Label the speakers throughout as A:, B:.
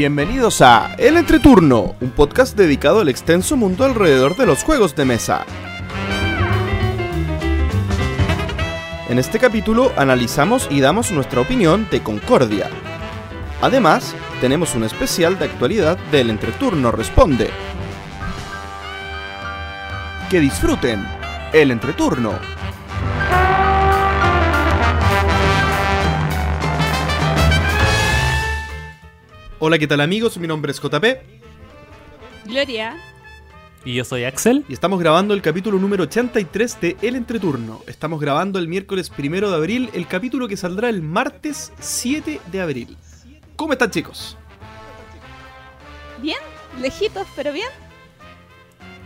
A: Bienvenidos a El Entreturno, un podcast dedicado al extenso mundo alrededor de los juegos de mesa. En este capítulo analizamos y damos nuestra opinión de Concordia. Además, tenemos un especial de actualidad del Entreturno Responde. Que disfruten el Entreturno. Hola, ¿qué tal amigos? Mi nombre es JP
B: Gloria.
C: Y yo soy Axel.
A: y estamos grabando el capítulo número 83 de El Entreturno. Estamos grabando el miércoles primero de abril, el capítulo que saldrá el martes 7 de abril. ¿Cómo están chicos?
B: Bien, lejitos, pero bien.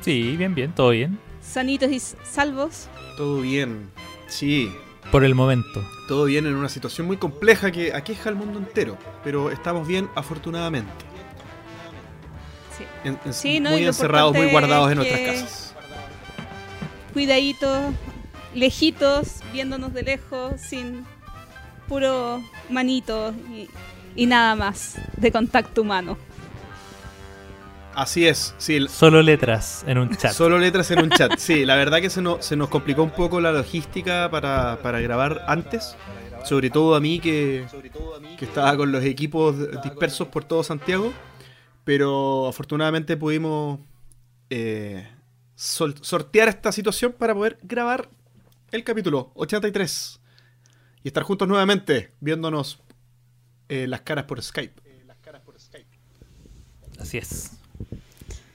C: Sí, bien, bien, todo bien.
B: Sanitos y salvos.
A: Todo bien. Sí,
C: Por el momento.
A: Todo bien en una situación muy compleja que aqueja al mundo entero, pero estamos bien afortunadamente.
B: Sí.
A: En- en-
B: Sí, no, y
A: muy encerrados, muy guardados en
B: es
A: nuestras casas.
B: Cuidaditos, lejitos, viéndonos de lejos, sin puro manito y, y nada más de contacto humano.
A: Así es, sí,
C: Solo letras en un chat.
A: Solo letras en un chat. Sí, la verdad que se nos, se nos complicó un poco la logística para, para grabar antes. Sobre todo a mí que, que estaba con los equipos dispersos por todo Santiago. Pero afortunadamente pudimos eh, sol- sortear esta situación para poder grabar el capítulo 83. Y estar juntos nuevamente viéndonos eh, las caras por Skype.
C: Así es.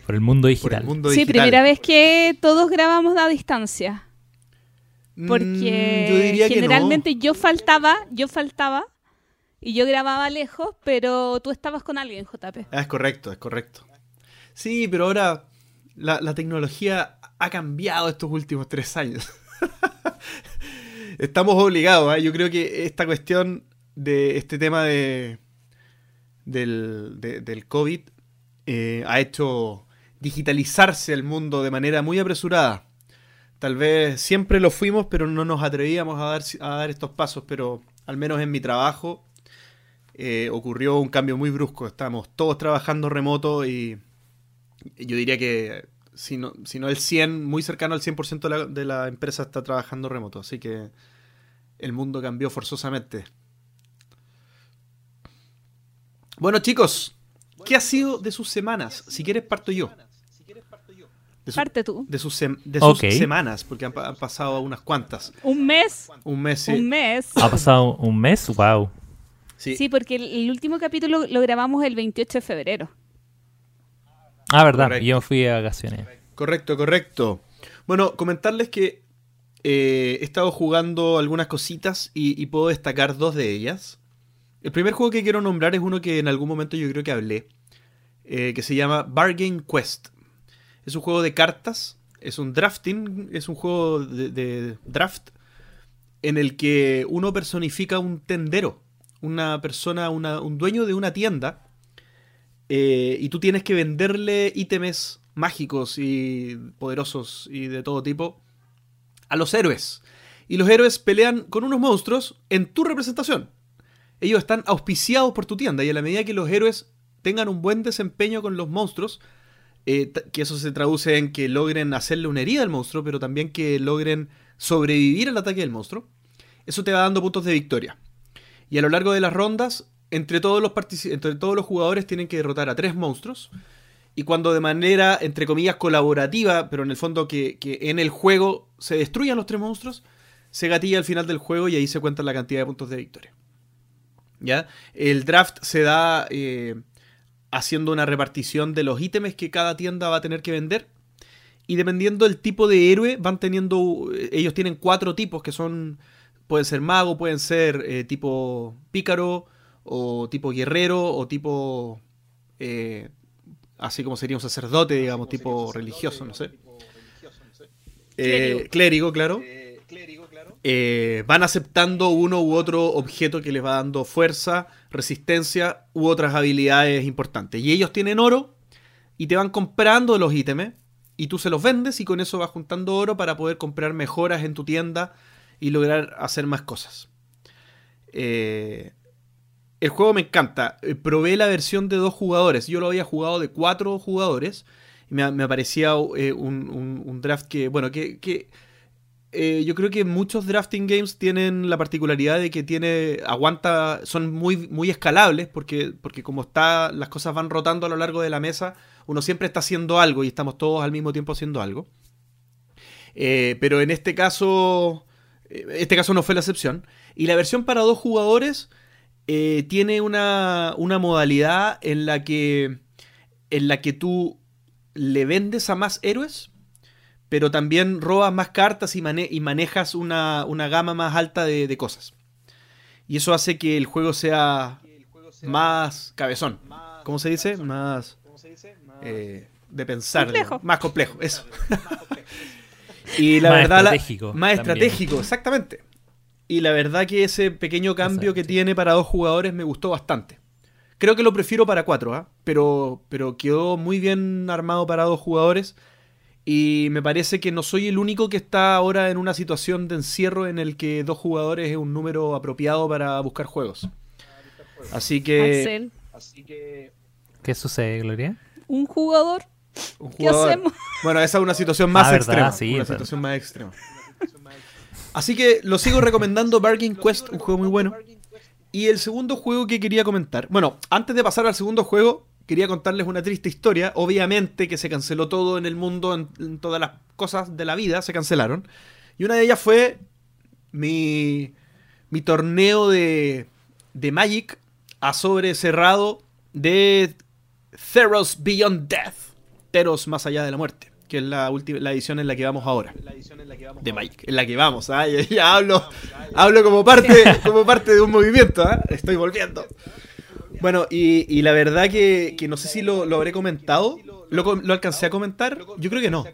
C: Por el mundo
A: Por
C: digital.
A: el mundo
B: Sí, primera vez que todos grabamos a distancia.
A: Mm,
B: Porque
A: yo diría que no.
B: generalmente yo faltaba, yo faltaba y yo grababa lejos, pero tú estabas con alguien, JP.
A: Ah, es correcto, es correcto. Sí, pero ahora la, la tecnología ha cambiado estos últimos tres años. Estamos obligados, ¿eh? yo creo que esta cuestión de este tema de del, de- del COVID eh, ha hecho digitalizarse el mundo de manera muy apresurada. Tal vez siempre lo fuimos, pero no nos atrevíamos a dar, a dar estos pasos, pero al menos en mi trabajo eh, ocurrió un cambio muy brusco. Estamos todos trabajando remoto y yo diría que si no, si no el 100, muy cercano al 100% de la, de la empresa está trabajando remoto. Así que el mundo cambió forzosamente. Bueno chicos, ¿qué ha sido de sus semanas? Si quieres parto yo. De, su-
B: Parte tú.
A: de sus, sem- de sus
C: Ok.
A: semanas, porque han, pa- han pasado unas cuantas.
B: Un mes,
A: Un mes, sí.
B: un mes.
C: Ha pasado un mes, wow.
A: Sí.
B: Sí, porque el, el último capítulo lo grabamos el 28 de febrero.
C: Ah, verdad.
A: Correcto.
C: Yo fui a vacaciones.
A: Correcto, correcto. Bueno, comentarles que eh, he estado jugando algunas cositas y, y puedo destacar dos de ellas. El primer juego que quiero nombrar es uno que en algún momento yo creo que hablé, eh, que se llama Bargain Quest. Es un juego de cartas, es un drafting, es un juego de, draft en el que uno personifica un tendero, una persona, un dueño de una tienda, eh, y tú tienes que venderle ítems mágicos y poderosos y de todo tipo a los héroes. Y los héroes pelean con unos monstruos en tu representación. Ellos están auspiciados por tu tienda y a la medida que los héroes tengan un buen desempeño con los monstruos, eh, que eso se traduce en que logren hacerle una herida al monstruo, pero también que logren sobrevivir al ataque del monstruo, eso te va dando puntos de victoria. Y a lo largo de las rondas, entre todos los, entre todos los jugadores tienen que derrotar a tres monstruos. Y cuando de manera, entre comillas, colaborativa, pero en el fondo que, que en el juego se destruyan los tres monstruos, se gatilla al final del juego y ahí se cuenta la cantidad de puntos de victoria. ¿Ya? El draft se da eh, haciendo una repartición de los ítems que cada tienda va a tener que vender. Y dependiendo del tipo de héroe, van teniendo. Ellos tienen cuatro tipos que son. Pueden ser mago, pueden ser eh, tipo pícaro, o tipo guerrero, o tipo. eh, así como sería un sacerdote, digamos, tipo religioso, no sé. Eh, clérigo, claro. Eh, van aceptando uno u otro objeto que les va dando fuerza, resistencia u otras habilidades importantes. Y ellos tienen oro y te van comprando los ítems y tú se los vendes y con eso vas juntando oro para poder comprar mejoras en tu tienda y lograr hacer más cosas. Eh, el juego me encanta. Eh, Probé la versión de dos jugadores. Yo lo había jugado de cuatro jugadores. Y me, me parecía eh, un, draft que, bueno, que, eh, yo creo que muchos drafting games tienen la particularidad de que tiene aguanta son muy muy escalables porque porque como está las cosas van rotando a lo largo de la mesa uno siempre está haciendo algo y estamos todos al mismo tiempo haciendo algo. Eh, pero en este caso eh, este caso no fue la excepción. Y la versión para dos jugadores tiene una, una modalidad en la que en la que tú le vendes a más héroes pero también robas más cartas y, mane- y manejas una, una gama más alta de, de cosas. Y eso hace que el juego sea más cabezón. ¿Cómo se dice? Más eh, de pensar.
B: Complejo.
A: Más complejo, eso. y la
C: Más
A: verdad, la-
C: estratégico
A: más
C: también.
A: estratégico, exactamente. Y la verdad que ese pequeño cambio que tiene para dos jugadores me gustó bastante. Creo que lo prefiero para cuatro, ¿ah? pero, pero quedó muy bien armado para dos jugadores. Y me parece que no soy el único que está ahora en una situación de encierro en el que dos jugadores es un número apropiado para buscar juegos. Así que.
B: Axel,
C: ¿Qué sucede, Gloria?
B: un jugador.
A: un
B: ¿Qué
A: jugador-
B: hacemos?
A: Bueno, esa es una situación más
C: Ah, ¿verdad?
A: extrema.
C: Sí,
A: una
C: pero-
A: situación más extrema. Así que lo sigo recomendando Bargain Quest, un juego muy bueno. Y el segundo juego que quería comentar. Bueno, antes de pasar al segundo juego, quería contarles una triste historia. Obviamente que se canceló todo en el mundo, en, en todas las cosas de la vida se cancelaron. Y una de ellas fue mi, mi torneo de, de Magic a sobre cerrado de Theros Beyond Death. Theros más allá de la muerte. Que es la, última, la edición en la que vamos ahora. De Magic. En la que vamos. ¿ah? Ya, ya hablo, hablo como parte, como parte de un movimiento. ¿ah? Estoy volviendo. Bueno, y, y la verdad que, que no sé si lo, lo habré comentado. ¿Lo, lo alcancé a comentar? Yo creo que no.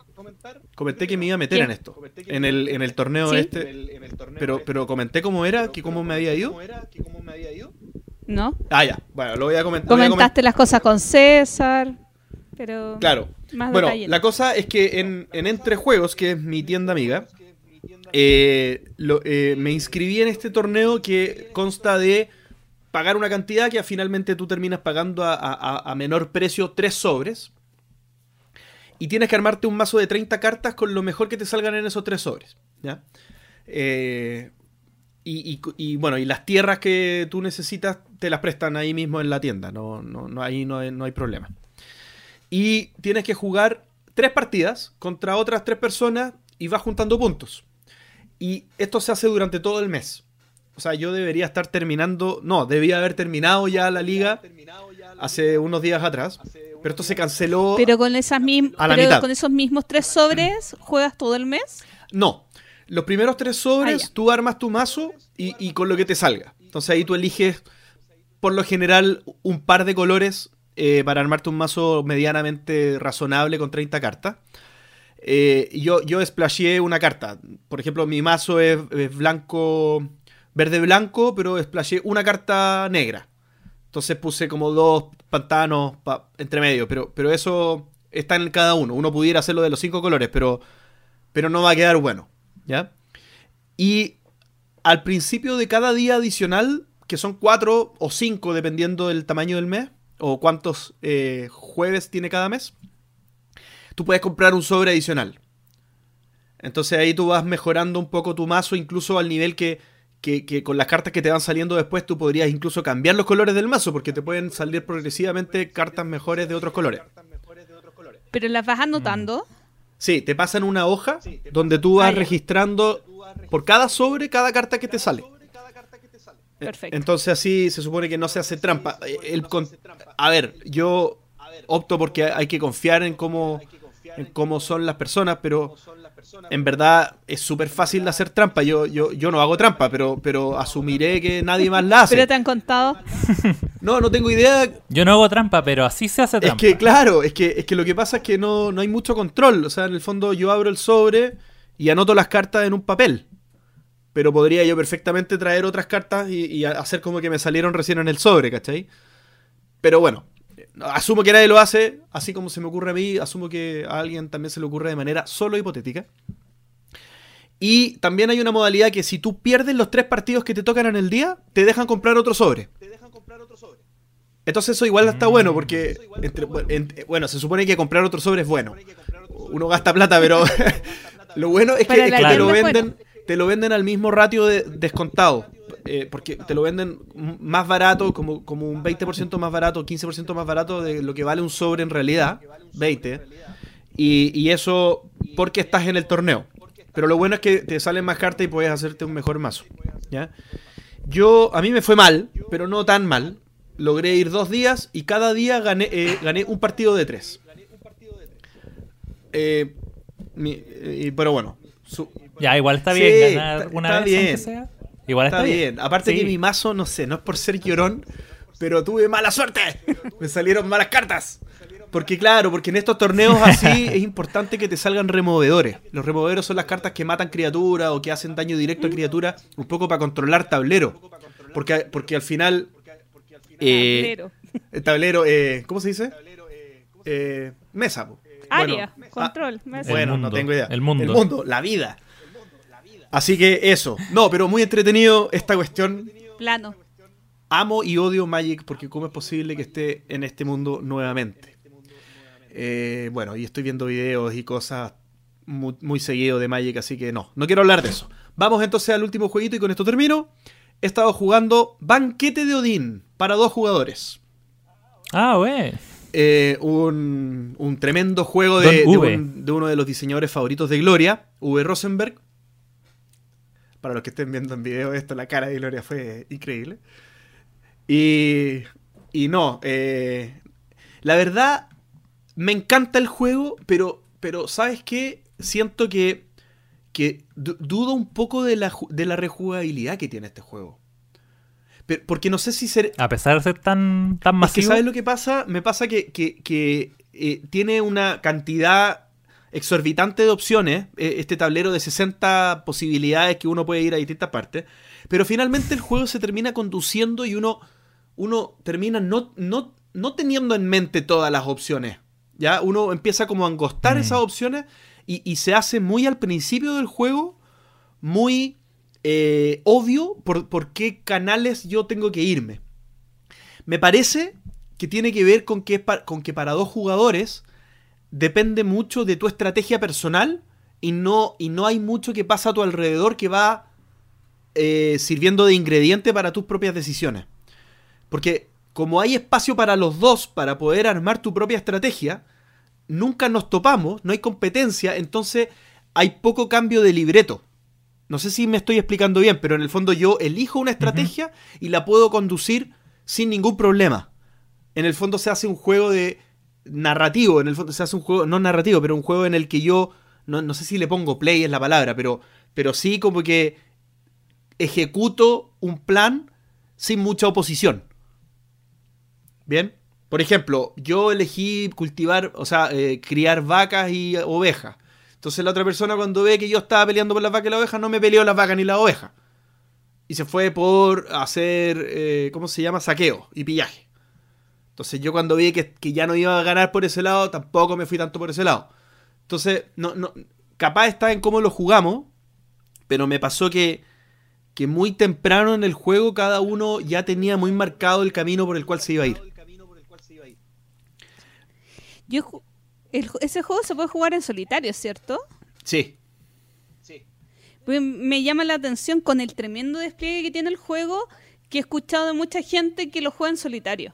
A: Comenté que me iba a meter
B: ¿Qué?
A: en esto. En el, en el torneo
B: ¿Sí?
A: este. Pero, pero comenté cómo era, que cómo me había ido.
B: ¿No?
A: Ah, ya. Bueno, lo voy a comentar. a
B: Comentaste las cosas con César. Pero.
A: Claro.
B: Más
A: bueno,
B: detalle.
A: la cosa es que en, en Entre Juegos, que es mi tienda amiga, eh, lo- eh, me inscribí en este torneo que consta de pagar una cantidad que finalmente tú terminas pagando a, menor precio tres sobres. Y tienes que armarte un mazo de 30 cartas con lo mejor que te salgan en esos tres sobres. ¿ya? Eh, y, bueno, y las tierras que tú necesitas te las prestan ahí mismo en la tienda. No, no, no, ahí no hay- no hay problema. Y tienes que jugar tres partidas contra otras tres personas y vas juntando puntos. Y esto se hace durante todo el mes. O sea, yo debería estar terminando. No, debía haber terminado ya la liga hace unos días atrás. Pero esto se canceló.
B: Pero con esas mismas.
A: A la
B: pero
A: mitad.
B: con esos mismos tres sobres, ¿juegas todo el mes?
A: No. Los primeros tres sobres,
B: Ah,
A: tú armas tu mazo y, y con lo que te salga. Entonces ahí tú eliges, por lo general, un par de colores eh, para armarte un mazo medianamente razonable con 30 cartas. Eh, yo, yo splasheé una carta. Por ejemplo, mi mazo es, es blanco, verde-blanco, pero splasheé una carta negra. Entonces puse como dos pantanos pa- entre medio, pero, pero eso está en cada uno. Uno pudiera hacerlo de los cinco colores, pero, pero no va a quedar bueno. ¿Ya? Y al principio de cada día adicional, que son cuatro o cinco dependiendo del tamaño del mes, o cuántos eh, jueves tiene cada mes, tú puedes comprar un sobre adicional. Entonces ahí tú vas mejorando un poco tu mazo, incluso al nivel que, que, que con las cartas que te van saliendo después tú podrías incluso cambiar los colores del mazo, porque te pueden salir progresivamente cartas mejores de otros colores.
B: Pero las vas anotando.
A: Sí, te pasan una hoja donde tú vas registrando por cada sobre cada carta que te sale.
B: Perfecto.
A: Entonces así se supone que no se hace trampa. El con- A ver, yo opto porque hay que confiar en cómo, en cómo son las personas, pero en verdad es súper fácil de hacer trampa. Yo, yo, yo no hago trampa, pero, pero asumiré que nadie más la hace.
B: Pero te han contado.
A: No, no tengo idea
C: Yo no hago trampa, pero así se hace
A: es
C: trampa.
A: que, claro, es que, es que lo que pasa es que no, no hay mucho control. O sea, en el fondo yo abro el sobre y anoto las cartas en un papel. Pero podría yo perfectamente traer otras cartas y, y hacer como que me salieron recién en el sobre, ¿cachai? Pero bueno, asumo que nadie lo hace, así como se me ocurre a mí, asumo que a alguien también se le ocurre de manera solo hipotética. Y también hay una modalidad que si tú pierdes los tres partidos que te tocan en el día, te dejan comprar otro sobre. Entonces eso igual está bueno porque, entre- en- bueno, se supone que comprar otro sobre es bueno. Uno gasta plata, pero lo bueno es que, es que te lo venden, te lo venden al mismo ratio de descontado. Eh, porque te lo venden más barato, como, como un 20% más barato, 15% más barato de lo que vale un sobre en realidad, 20. Y, y eso porque estás en el torneo. Pero lo bueno es que te salen más cartas y puedes hacerte un mejor mazo. ¿ya? Yo, a mí me fue mal, pero no tan mal. Logré ir dos días y cada día gané, eh, gané un partido de tres. Eh, mi- eh, pero bueno, su-
C: Ya, igual está
A: Sí,
C: bien ganar una
A: está
C: vez
A: bien.
C: sea. Igual está,
A: está bien. Aparte
C: Sí.
A: que mi mazo, no sé, no es por ser llorón, pero tuve mala suerte. Me salieron malas cartas. Porque claro, porque en estos torneos así es importante que te salgan removedores. Los removedores son las cartas que matan criaturas o que hacen daño directo a criaturas, un poco para controlar tablero. Porque, porque al final... eh,
B: Tablero.
A: el tablero, eh, ¿cómo se dice? Eh, mesa.
B: Área,
A: Bueno,
B: control,
A: ah,
B: mesa.
A: bueno, no tengo idea.
C: el mundo.
A: El mundo, la vida. Así que eso. No, pero muy entretenido esta cuestión.
B: Plano.
A: Amo y odio Magic porque cómo es posible que esté en este mundo nuevamente. Eh, bueno, y estoy viendo videos y cosas muy, muy seguido de Magic, así que no, no quiero hablar de eso. Vamos entonces al último jueguito y con esto termino. He estado jugando Banquete de Odín para dos jugadores.
C: Ah, wey.
A: Eh, un, un tremendo juego de, un- de uno de los diseñadores favoritos de Gloria, V. Rosenberg. Para los que estén viendo en video esto, la cara de Gloria fue increíble. Y, y no, eh, la verdad, me encanta el juego, pero, pero ¿sabes qué? Siento que, que du- dudo un poco de la, de la rejugabilidad que tiene este juego. Pero- porque no sé si ser,
C: A pesar de ser tan, tan
A: es que
C: masivo.
A: ¿sabes lo que pasa? Me pasa que, que- que, eh, tiene una cantidad exorbitante de opciones, eh, este tablero de 60 posibilidades que uno puede ir a distintas partes, pero finalmente el juego se termina conduciendo y uno, uno termina no, no, no teniendo en mente todas las opciones. ¿ya? Uno empieza como a angostar
C: Mm.
A: esas opciones y, y se hace muy al principio del juego, muy eh, obvio por, por qué canales yo tengo que irme. Me parece que tiene que ver con que, con que para dos jugadores depende mucho de tu estrategia personal y no, y no hay mucho que pasa a tu alrededor que va eh, sirviendo de ingrediente para tus propias decisiones. Porque como hay espacio para los dos para poder armar tu propia estrategia, nunca nos topamos, no hay competencia, entonces hay poco cambio de libreto. No sé si me estoy explicando bien, pero en el fondo yo elijo una estrategia y la puedo conducir sin ningún problema. En el fondo se hace un juego de narrativo, en el fondo se hace un juego, no narrativo, pero un juego en el que yo, no, sé si le pongo play es la palabra, pero, pero sí como que ejecuto un plan sin mucha oposición. ¿Bien? Por ejemplo, yo elegí cultivar, o sea, eh, criar vacas y ovejas. Entonces la otra persona cuando ve que yo estaba peleando por las vacas y las ovejas, no me peleó las vacas ni las ovejas. Y se fue por hacer, eh, ¿cómo se llama? Saqueo y pillaje. Entonces yo cuando vi que, que ya no iba a ganar por ese lado, tampoco me fui tanto por ese lado. Entonces, no, no, capaz está en cómo lo jugamos, pero me pasó que, que muy temprano en el juego cada uno ya tenía muy marcado el camino por el cual se iba a ir.
B: Yo, el ese juego se puede jugar en solitario, ¿cierto?
A: Sí.
B: Pues me llama la atención con el tremendo despliegue que tiene el juego que he escuchado de mucha gente que lo juega en solitario.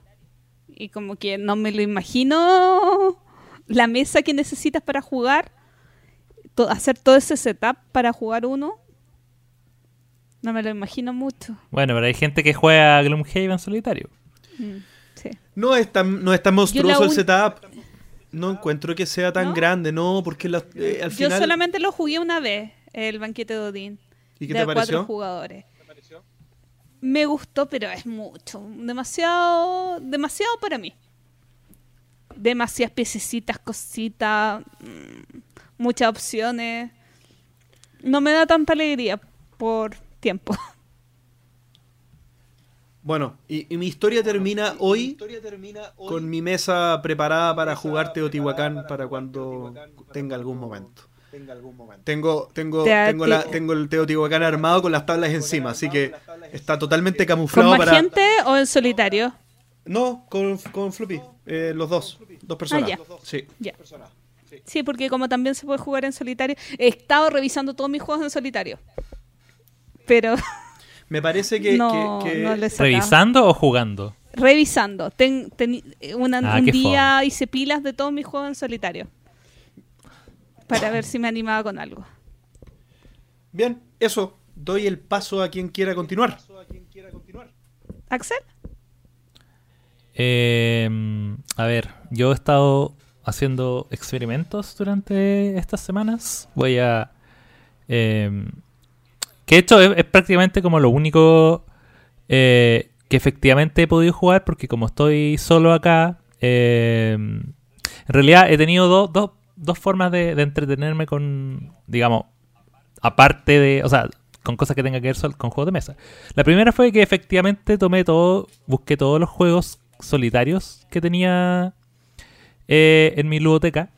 B: Y como que no me lo imagino la mesa que necesitas para jugar, to- hacer todo ese setup para jugar uno. No me lo imagino mucho.
C: Bueno, pero hay gente que juega Gloomhaven solitario.
B: Mm, sí.
A: No es tan, no es tan monstruoso el setup. No encuentro que sea tan
B: ¿No?
A: grande, no, porque la- eh, al
B: Yo
A: final...
B: solamente lo jugué una vez, el banquete de Odín.
A: ¿Y qué
B: de
A: te pareció?
B: cuatro jugadores. Me gustó, pero es mucho. Demasiado, demasiado para mí. Demasiadas piececitas, cositas, mm, muchas opciones. No me da tanta alegría por tiempo.
A: Bueno, y, y mi historia termina hoy con mi mesa preparada para jugar Teotihuacán para cuando tenga algún momento. Tengo, tengo,
B: Te-
A: tengo, la- tengo el Teotihuacán armado con las tablas encima, así que está totalmente
B: ¿Con
A: camuflado
B: más
A: para.
B: gente o en solitario?
A: No, con, con Floppy, eh, los dos, dos personas.
B: ya.
A: Sí.
B: Ya. Sí, porque como también se puede jugar en solitario, he estado revisando todos mis juegos en solitario. Pero
A: Me parece que,
B: no,
A: que- que-.
C: ¿Revisando o jugando?
B: Revisando. Ten- una-
C: Ah,
B: un
C: qué
B: día hice pilas de todos mis juegos en solitario. Para ver si me animaba con algo.
A: Bien, eso. Doy el paso a quien quiera continuar.
B: ¿Axel?
C: Eh, a ver, yo he estado haciendo experimentos durante estas semanas. Voy a... eh, que de hecho es, es prácticamente como lo único eh, que efectivamente he podido jugar porque como estoy solo acá, eh, en realidad he tenido do- do- dos formas de, entretenerme con, digamos, aparte de, o sea, con cosas que tengan que ver con juegos de mesa. La primera fue que efectivamente tomé todo, busqué todos los juegos solitarios que tenía eh, en mi ludoteca,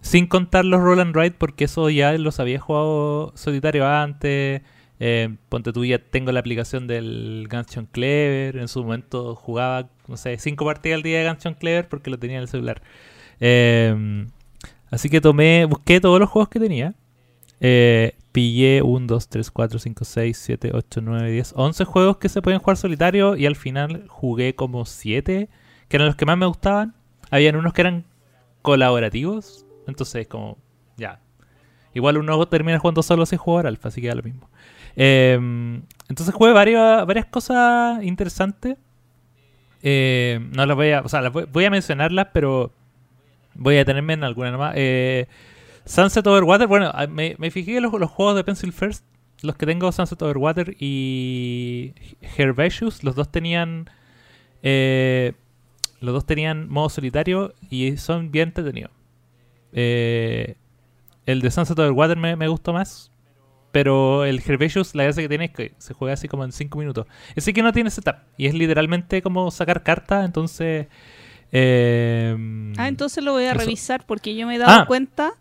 C: sin contar los Roll and Ride, porque eso ya los había jugado solitario antes. Eh, ponte tú, ya tengo la aplicación del Gungeon Clever. En su momento jugaba, no sé, cinco partidas al día de Gungeon Clever porque lo tenía en el celular. Eh, así que tomé, busqué todos los juegos que tenía. Eh, pillé 1, 2, 3, 4, 5, 6, 7, 8, 9, 10, 11 juegos que se pueden jugar solitario y al final jugué como 7, que eran los que más me gustaban. Habían unos que eran colaborativos, entonces como, ya. Igual uno termina jugando solo sin jugar alfa, así que da lo mismo. Eh, entonces jugué varias, varias cosas interesantes. Eh, no las voy a, o sea, las voy, voy a mencionarlas, pero voy a tenerme en alguna nomás. Eh, Sunset Overwater, bueno, ah, me, me fijé en los, juegos de Pencil First, los que tengo, Sunset Overwater y Herbaceous, los dos tenían eh, los dos tenían modo solitario y son bien entretenidos. Eh, el de Sunset Overwater me, me gustó más, pero el Herbaceous, la gracia que tiene es que se juega así como en 5 minutos. Ese que no tiene setup y es literalmente como sacar cartas, entonces... eh,
B: Ah, entonces lo voy a
C: Eso.
B: revisar porque yo me he dado
C: Ah.
B: cuenta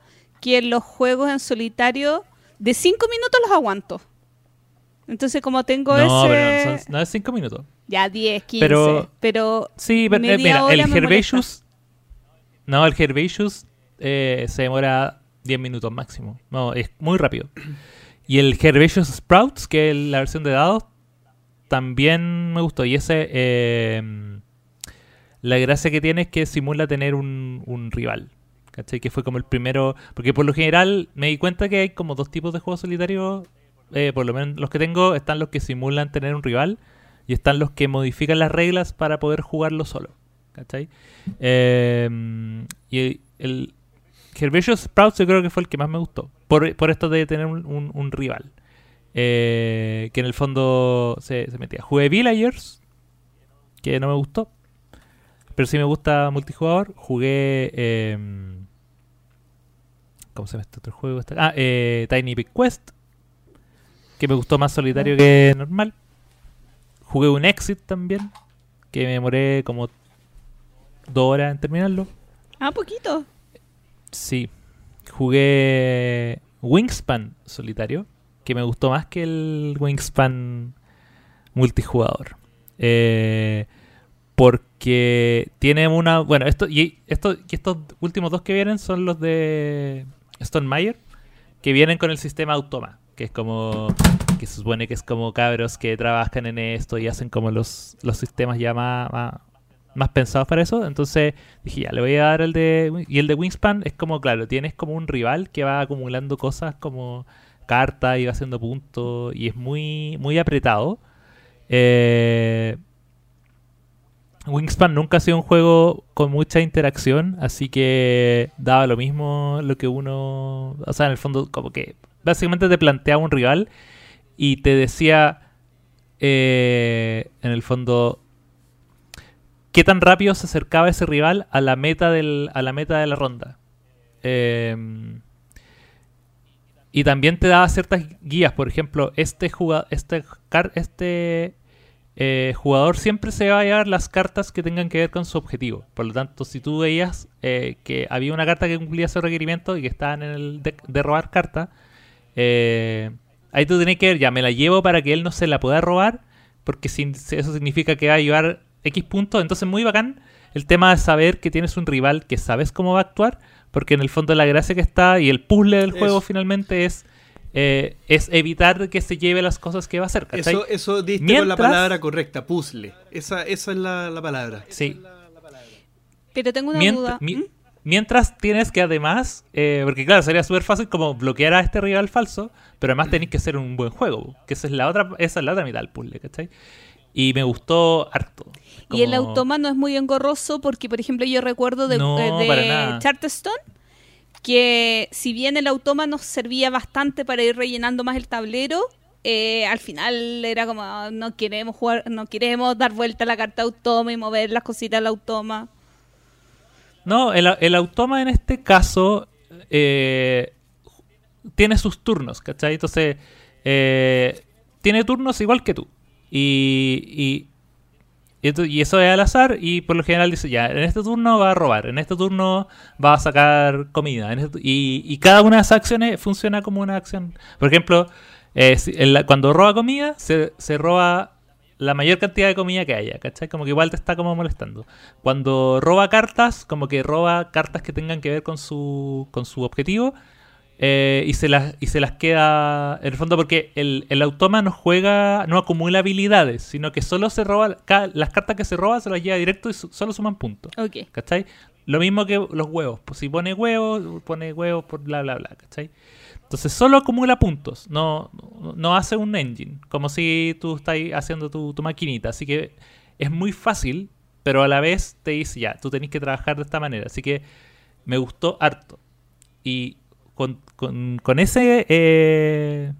B: que los juegos en solitario de 5 minutos los aguanto. Entonces como tengo
C: no,
B: ese...
C: pero no, son- no es 5 minutos.
B: Ya 10, 15.
C: Pero-
B: Pero,
C: Sí, pero, eh, mira, el Herbaceous. No, el Herbaceous eh, se demora 10 minutos máximo. No, es muy rápido. Y el Herbaceous Sprouts, que es la versión de dados, también me gustó. Y ese. eh, la gracia que tiene es que simula tener un, un rival. ¿Cachai? Que fue como el primero. Porque por lo general me di cuenta que hay como dos tipos de juegos solitarios. eh, por lo menos los que tengo están los que simulan tener un rival y están los que modifican las reglas para poder jugarlo solo. ¿Cachai? Eh, y el Herbaceous Sprouts yo creo que fue el que más me gustó. Por, por esto de tener un, un- rival. Eh, que en el fondo se, se metía. Jugué Villagers, que no me gustó. Pero sí me gusta multijugador. Jugué... eh, ¿Cómo se llama este otro juego? Este- Ah, eh, Tiny Big Quest. Que me gustó más solitario que normal. Jugué un Exit también. Que me demoré como dos horas en terminarlo.
B: Ah, poquito.
C: Sí. Jugué Wingspan solitario. Que me gustó más que el Wingspan multijugador. Eh, porque tiene una. Bueno, esto y, esto, y estos últimos dos que vienen son los de Stone Meyer. Que vienen con el sistema Automa. Que es como. Que se supone que es como cabros que trabajan en esto y hacen como los, los sistemas ya más, más, más pensados para eso. Entonces dije, ya, le voy a dar el de... Y el de Wingspan es como, claro, tienes como un rival que va acumulando cosas como cartas y va haciendo puntos y es muy, muy apretado. Eh, Wingspan nunca ha sido un juego con mucha interacción, así que daba lo mismo lo que uno... O sea, en el fondo como que básicamente te planteaba un rival y te decía, eh, en el fondo, qué tan rápido se acercaba ese rival a la meta, del, a la, meta de la ronda. Eh, y también te daba ciertas guías, por ejemplo, este jugador, este, este eh, jugador siempre se va a llevar las cartas que tengan que ver con su objetivo. Por lo tanto, si tú veías eh, que había una carta que cumplía ese requerimiento y que estaba en el deck de robar carta, eh, ahí tú tenés que ver, ya me la llevo para que él no se la pueda robar, porque si, eso significa que va a llevar X puntos. Entonces, muy bacán el tema de saber que tienes un rival que sabes cómo va a actuar, porque en el fondo la gracia que está y el puzzle del juego finalmente es, eh, es evitar que se lleve las cosas que va a hacer. ¿cachai?
A: Eso, eso diste con la palabra correcta, puzzle. Esa, esa es la, la palabra.
C: Sí.
B: Pero tengo una
C: Mient-
B: duda.
C: mi-
B: ¿Mm?
C: Mientras tienes que además, eh, porque claro, sería súper fácil como bloquear a este rival falso, pero además tenéis que hacer un buen juego, que esa es la otra, esa es la otra mitad del puzzle, ¿cachai? Y me gustó harto.
B: Y el
C: Como-
B: automa no es muy engorroso porque, por ejemplo, yo recuerdo de,
C: No,
B: eh, de. Charterstone que si bien el automa nos servía bastante para ir rellenando más el tablero, eh, al final era como "Ah, no queremos jugar, no queremos dar vuelta a la carta automa y mover las cositas al automa.
C: No, el, el automa en este caso eh, tiene sus turnos, ¿cachai? Entonces, eh, tiene turnos igual que tú. Y, y eso es al azar y por lo general dice, ya, en este turno va a robar, en este turno va a sacar comida. en este- y, cada una de esas acciones funciona como una acción. Por ejemplo, eh, cuando roba comida, se, se roba la mayor cantidad de comida que haya, ¿cachai? Como que igual te está como molestando. Cuando roba cartas, como que roba cartas que tengan que ver con su, con su objetivo. Eh, y, se las, y se las queda en el fondo porque el, el automa no juega, no acumula habilidades, sino que solo se roba, las cartas que se roba se las lleva directo y su- solo suman puntos.
B: Ok.
C: ¿Cachai? Lo mismo que los huevos. Pues si pone huevos, pone huevos por bla bla bla, ¿cachai? Entonces solo acumula puntos, no, no, hace un engine, como si tú estás haciendo tu, tu maquinita. Así que es muy fácil, pero a la vez te dice ya, tú tenés que trabajar de esta manera. Así que me gustó harto. Y con, con, con ese... eh,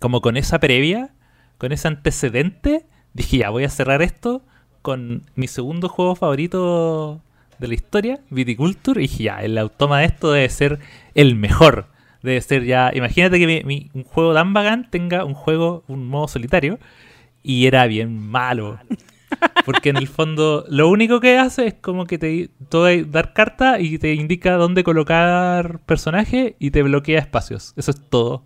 C: como con esa previa, con ese antecedente, dije ya, voy a cerrar esto con mi segundo juego favorito de la historia, Viticulture, y dije ya, el automa de esto debe ser el mejor. Debe ser ya, imagínate que mi- un juego tan tenga un juego, un modo solitario, y era bien malo. Porque en el fondo lo único que hace es como que te a dar carta y te indica dónde colocar personaje y te bloquea espacios. Eso es todo.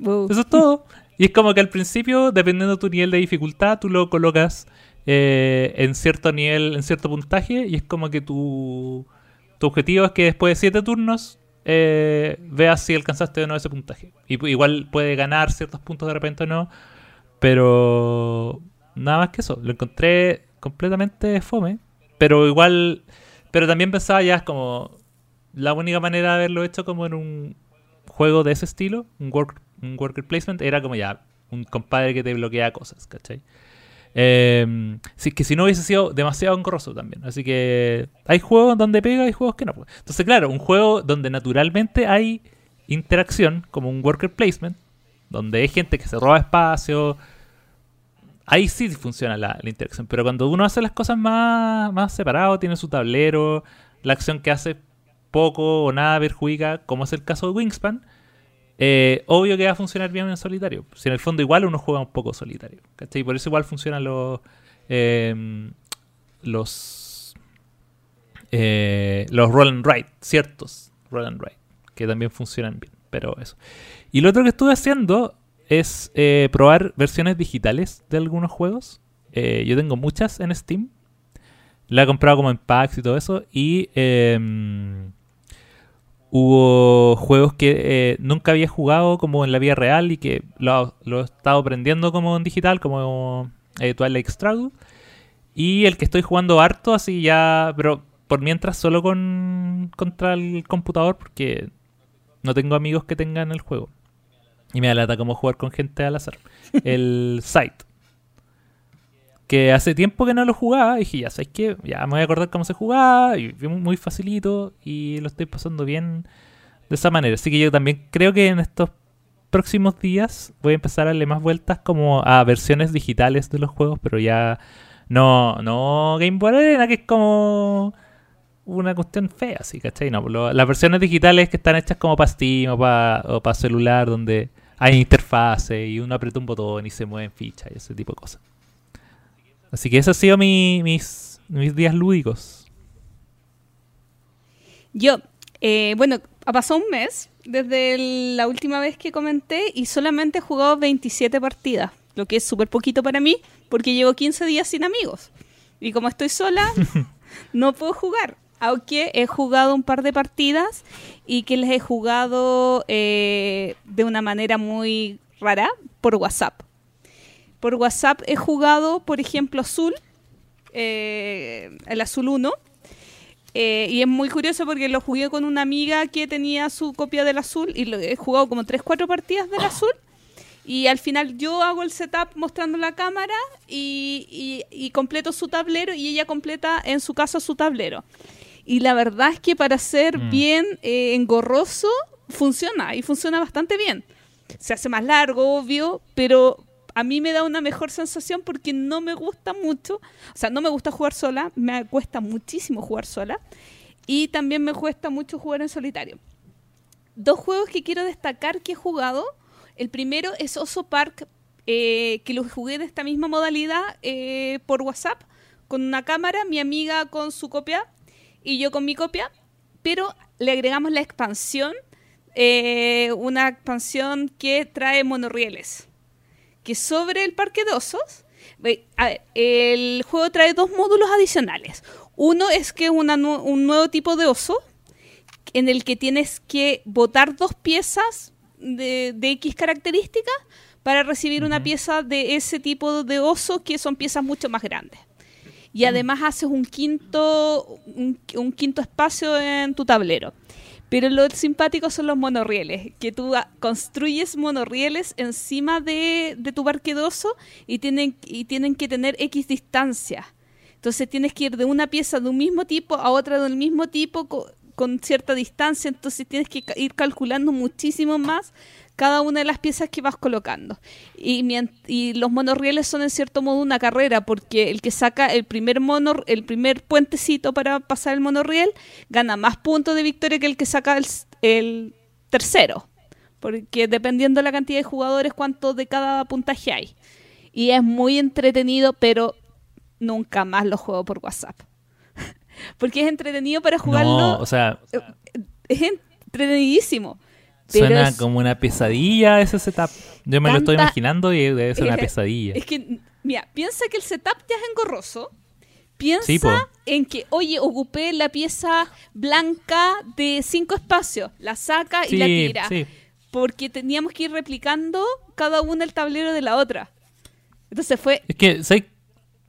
B: Uh.
C: Eso es todo. Y es como que al principio, dependiendo de tu nivel de dificultad, tú lo colocas eh, en cierto nivel, en cierto puntaje, y es como que tu, tu objetivo es que después de siete turnos eh, veas si alcanzaste o no ese puntaje. Y igual puede ganar ciertos puntos de repente o no, pero nada más que eso. Lo encontré completamente fome, pero igual, pero también pensaba ya como la única manera de haberlo hecho como en un juego de ese estilo, un, work, un worker placement, era como ya un compadre que te bloquea cosas, ¿cachai? Eh, sí, que si no hubiese sido demasiado engorroso también. Así que hay juegos donde pega hay juegos que no. pues. Entonces, claro, un juego donde naturalmente hay interacción, como un worker placement, donde hay gente que se roba espacio. Ahí sí funciona la, interacción. Pero cuando uno hace las cosas más, más separado, tiene su tablero, la acción que hace poco o nada perjudica, como es el caso de Wingspan, eh, obvio que va a funcionar bien en solitario. Si en el fondo igual uno juega un poco solitario. ¿cachai? Por eso igual funcionan los... eh, los... los roll and write, ciertos roll and write, que también funcionan bien. Pero eso. Y lo otro que estuve haciendo es eh, probar versiones digitales de algunos juegos. Eh, yo tengo muchas en Steam. La he comprado como en packs y todo eso. Y em, hubo juegos que eh, nunca había jugado como en la vida real y que lo, he estado aprendiendo como en digital, como Twilight Struggle. Y el que estoy jugando harto, así ya, pero por mientras solo con contra el computador porque no tengo amigos que tengan el juego. Y me da lata como jugar con gente al azar. El Sight. Que hace tiempo que no lo jugaba. Y dije, ya sabes que ya me voy a acordar cómo se jugaba. Y fue muy facilito. Y lo estoy pasando bien de esa manera. Así que yo también creo que en estos próximos días voy a empezar a darle más vueltas como a versiones digitales de los juegos. Pero ya no, no Game Boy Arena, que es como una cuestión fea, así, ¿cachai? No, lo- las versiones digitales que están hechas como para Steam o para celular, donde hay interfaz interfase y uno aprieta un botón y se mueven fichas y ese tipo de cosas. Así que esos han sido mi- mis, mis días lúdicos.
B: Yo, eh, bueno, ha pasado un mes desde el- la última vez que comenté y solamente he jugado 27 partidas, lo que es súper poquito para mí porque llevo 15 días sin amigos. Y como estoy sola, no puedo jugar. Aunque he jugado un par de partidas y que les he jugado eh, de una manera muy rara por WhatsApp. Por WhatsApp he jugado, por ejemplo, Azul, eh, el Azul 1. Eh, y es muy curioso porque lo jugué con una amiga que tenía su copia del azul y lo, he jugado como 3-4 partidas del azul. Y al final yo hago el setup mostrando la cámara y, y- y completo su tablero y ella completa en su caso su tablero. Y la verdad es que para ser
C: Mm.
B: bien eh, engorroso funciona y funciona bastante bien. Se hace más largo, obvio, pero a mí me da una mejor sensación porque no me gusta mucho, o sea, no me gusta jugar sola, me cuesta muchísimo jugar sola y también me cuesta mucho jugar en solitario. Dos juegos que quiero destacar que he jugado. El primero es Oso Park, eh, que lo jugué de esta misma modalidad eh, por WhatsApp, con una cámara, mi amiga con su copia y yo con mi copia, pero le agregamos la expansión, eh, una expansión que trae monorrieles que sobre el parque de osos, ve- a ver, el juego trae dos módulos adicionales. Uno es que nu- un nuevo tipo de oso en el que tienes que botar dos piezas de, de X características para recibir una pieza de ese tipo de oso que son piezas mucho más grandes. Y además haces un quinto, un, quinto espacio en tu tablero. Pero lo simpático son los monorrieles, que tú construyes monorrieles encima de, de tu parque de oso y tienen, y tienen que tener X distancia. Entonces tienes que ir de una pieza de un mismo tipo a otra del mismo tipo co- con cierta distancia, entonces tienes que ir calculando muchísimo más cada una de las piezas que vas colocando. Y, los monorrieles son en cierto modo una carrera, porque el que saca el primer mono, el primer puentecito para pasar el monorriel, gana más puntos de victoria que el que saca el, tercero. Porque dependiendo de la cantidad de jugadores, cuánto de cada puntaje hay. Y es muy entretenido, pero nunca más lo juego por WhatsApp. porque es entretenido para jugarlo.
C: No, o sea,
B: es entretenidísimo. Pero
C: suena
B: es-
C: como una pesadilla ese setup. Yo me lo estoy imaginando y debe ser una
B: Es-
C: pesadilla.
B: Es que, mira, piensa que el setup ya es engorroso. Piensa
C: Sí,
B: en que, oye, ocupé la pieza blanca de cinco espacios, la saca y la tira.
C: sí.
B: Porque teníamos que ir replicando cada una el tablero de la otra. Entonces fue
C: Es que, ¿sabes?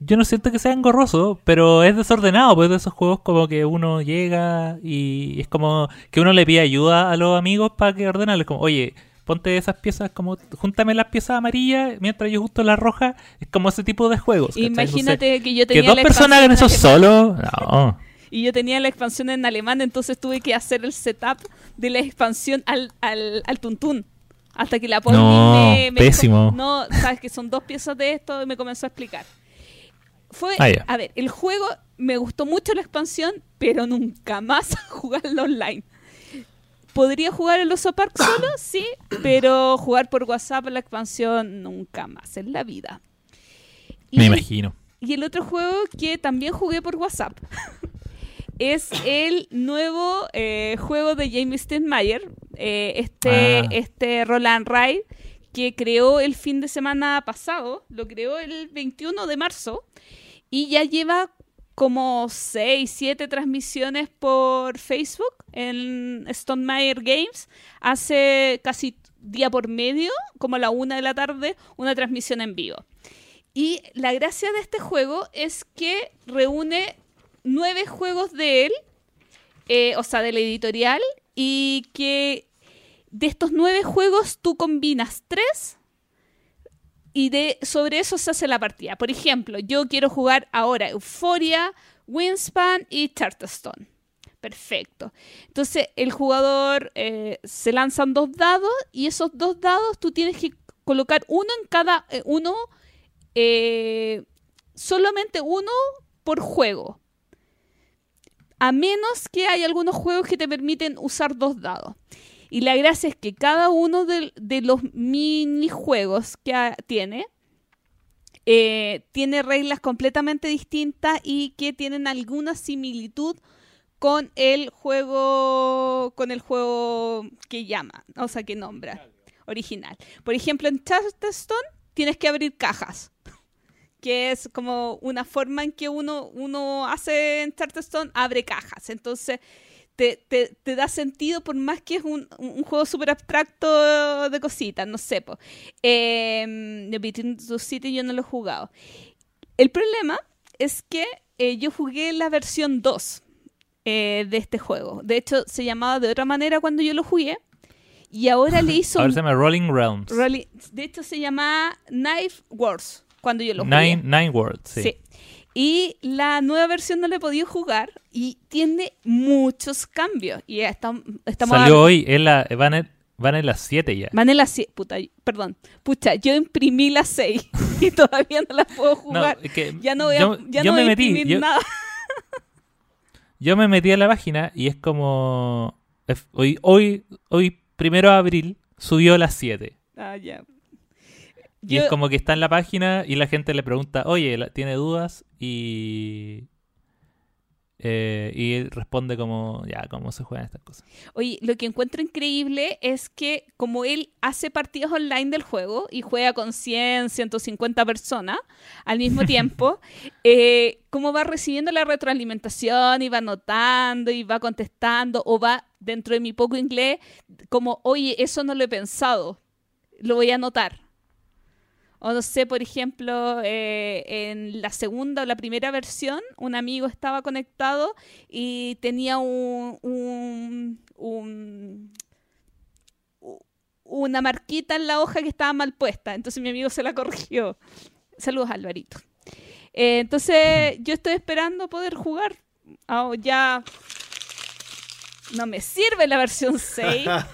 C: Yo no siento que sea engorroso, pero es desordenado, pues de esos juegos como que uno llega y es como que uno le pide ayuda a los amigos para que ordenarles, como, oye, ponte esas piezas, como, júntame las piezas amarillas mientras yo justo las rojas, es como ese tipo de juegos.
B: Imagínate que yo tenía
C: que dos
B: la
C: personas hagan eso solo, no.
B: y yo tenía la expansión en alemán, entonces tuve que hacer el setup de la expansión al, al, al tuntún. Hasta que la Pauli
C: No,
B: me, me
C: pésimo.
B: dijo, no, sabes que son dos piezas de esto y me comenzó a explicar. Fue,
C: Ah,
B: a ver, el juego me gustó mucho la expansión, pero nunca más jugarlo online. ¿Podría jugar el Oso Park solo? Sí, pero jugar por WhatsApp la expansión nunca más en la vida.
C: Me imagino.
B: y el otro juego que también jugué por WhatsApp es el nuevo eh, juego de Jamie Steinmeier, eh, este,
C: Ah.
B: este Roland Ride, que creó el fin de semana pasado, lo creó el 21 de marzo, y ya lleva como 6, 7 transmisiones por Facebook en Steinmeier Games. Hace casi día por medio, como a la una de la tarde, una transmisión en vivo. Y la gracia de este juego es que reúne nueve juegos de él, eh, o sea, de la editorial, y que de estos nueve juegos tú combinas tres y de sobre eso se hace la partida. Por ejemplo, yo quiero jugar ahora Euphoria, Wingspan y Charterstone. Perfecto. Entonces el jugador eh, se lanzan dos dados y esos dos dados tú tienes que colocar uno en cada eh, uno eh, solamente uno por juego. A menos que hay algunos juegos que te permiten usar dos dados. Y la gracia es que cada uno de, los minijuegos que tiene eh, tiene reglas completamente distintas y que tienen alguna similitud con el juego con el juego que llama, o sea, que nombra original. Por ejemplo, en Charterstone tienes que abrir cajas, que es como una forma en que uno, uno hace en Charterstone, abre cajas. Entonces, te, te- te da sentido por más que es un, un juego súper abstracto de cositas, no sé. Po. Eh, The Between Two City yo no lo he jugado. El problema es que eh, yo jugué la versión 2 eh, de este juego. De hecho, se llamaba de otra manera cuando yo lo jugué. Y ahora le hizo...
C: Ahora se llama Rolling Realms.
B: Rolling- de hecho, se llama Knife Wars cuando yo lo jugué.
C: Nine, Nine. Sí.
B: Y la nueva versión no la he podido jugar y tiene muchos cambios. Y ya estamos, estamos
C: Salió
B: a-
C: hoy, en la, van, en, van en las 7 ya.
B: Van en las sie- puta, perdón. Pucha, yo imprimí las 6 y todavía no las puedo jugar.
C: que
B: ya no voy a,
C: yo,
B: ya
C: yo
B: no
C: me
B: voy a
C: metí,
B: imprimir
C: yo,
B: nada.
C: yo me metí a la página y es como hoy, hoy, hoy primero de abril subió las 7.
B: Ah, ya.
C: Y
B: Yo-
C: es como que está en la página y la gente le pregunta, oye, ¿tiene dudas? Y, eh, y él responde como, ya, ¿cómo se juegan estas cosas?
B: Oye, lo que encuentro increíble es que como él hace partidas online del juego y juega con 100, 150 personas al mismo tiempo, eh, como va recibiendo la retroalimentación y va notando y va contestando o va dentro de mi poco inglés como, oye, eso no lo he pensado, lo voy a anotar. O no sé, por ejemplo, eh, en la segunda o la primera versión, un amigo estaba conectado y tenía un, una marquita en la hoja que estaba mal puesta. Entonces mi amigo se la corrigió. Saludos, Alvarito. Eh, entonces yo estoy esperando poder jugar. Ah, ya no me sirve la versión 6.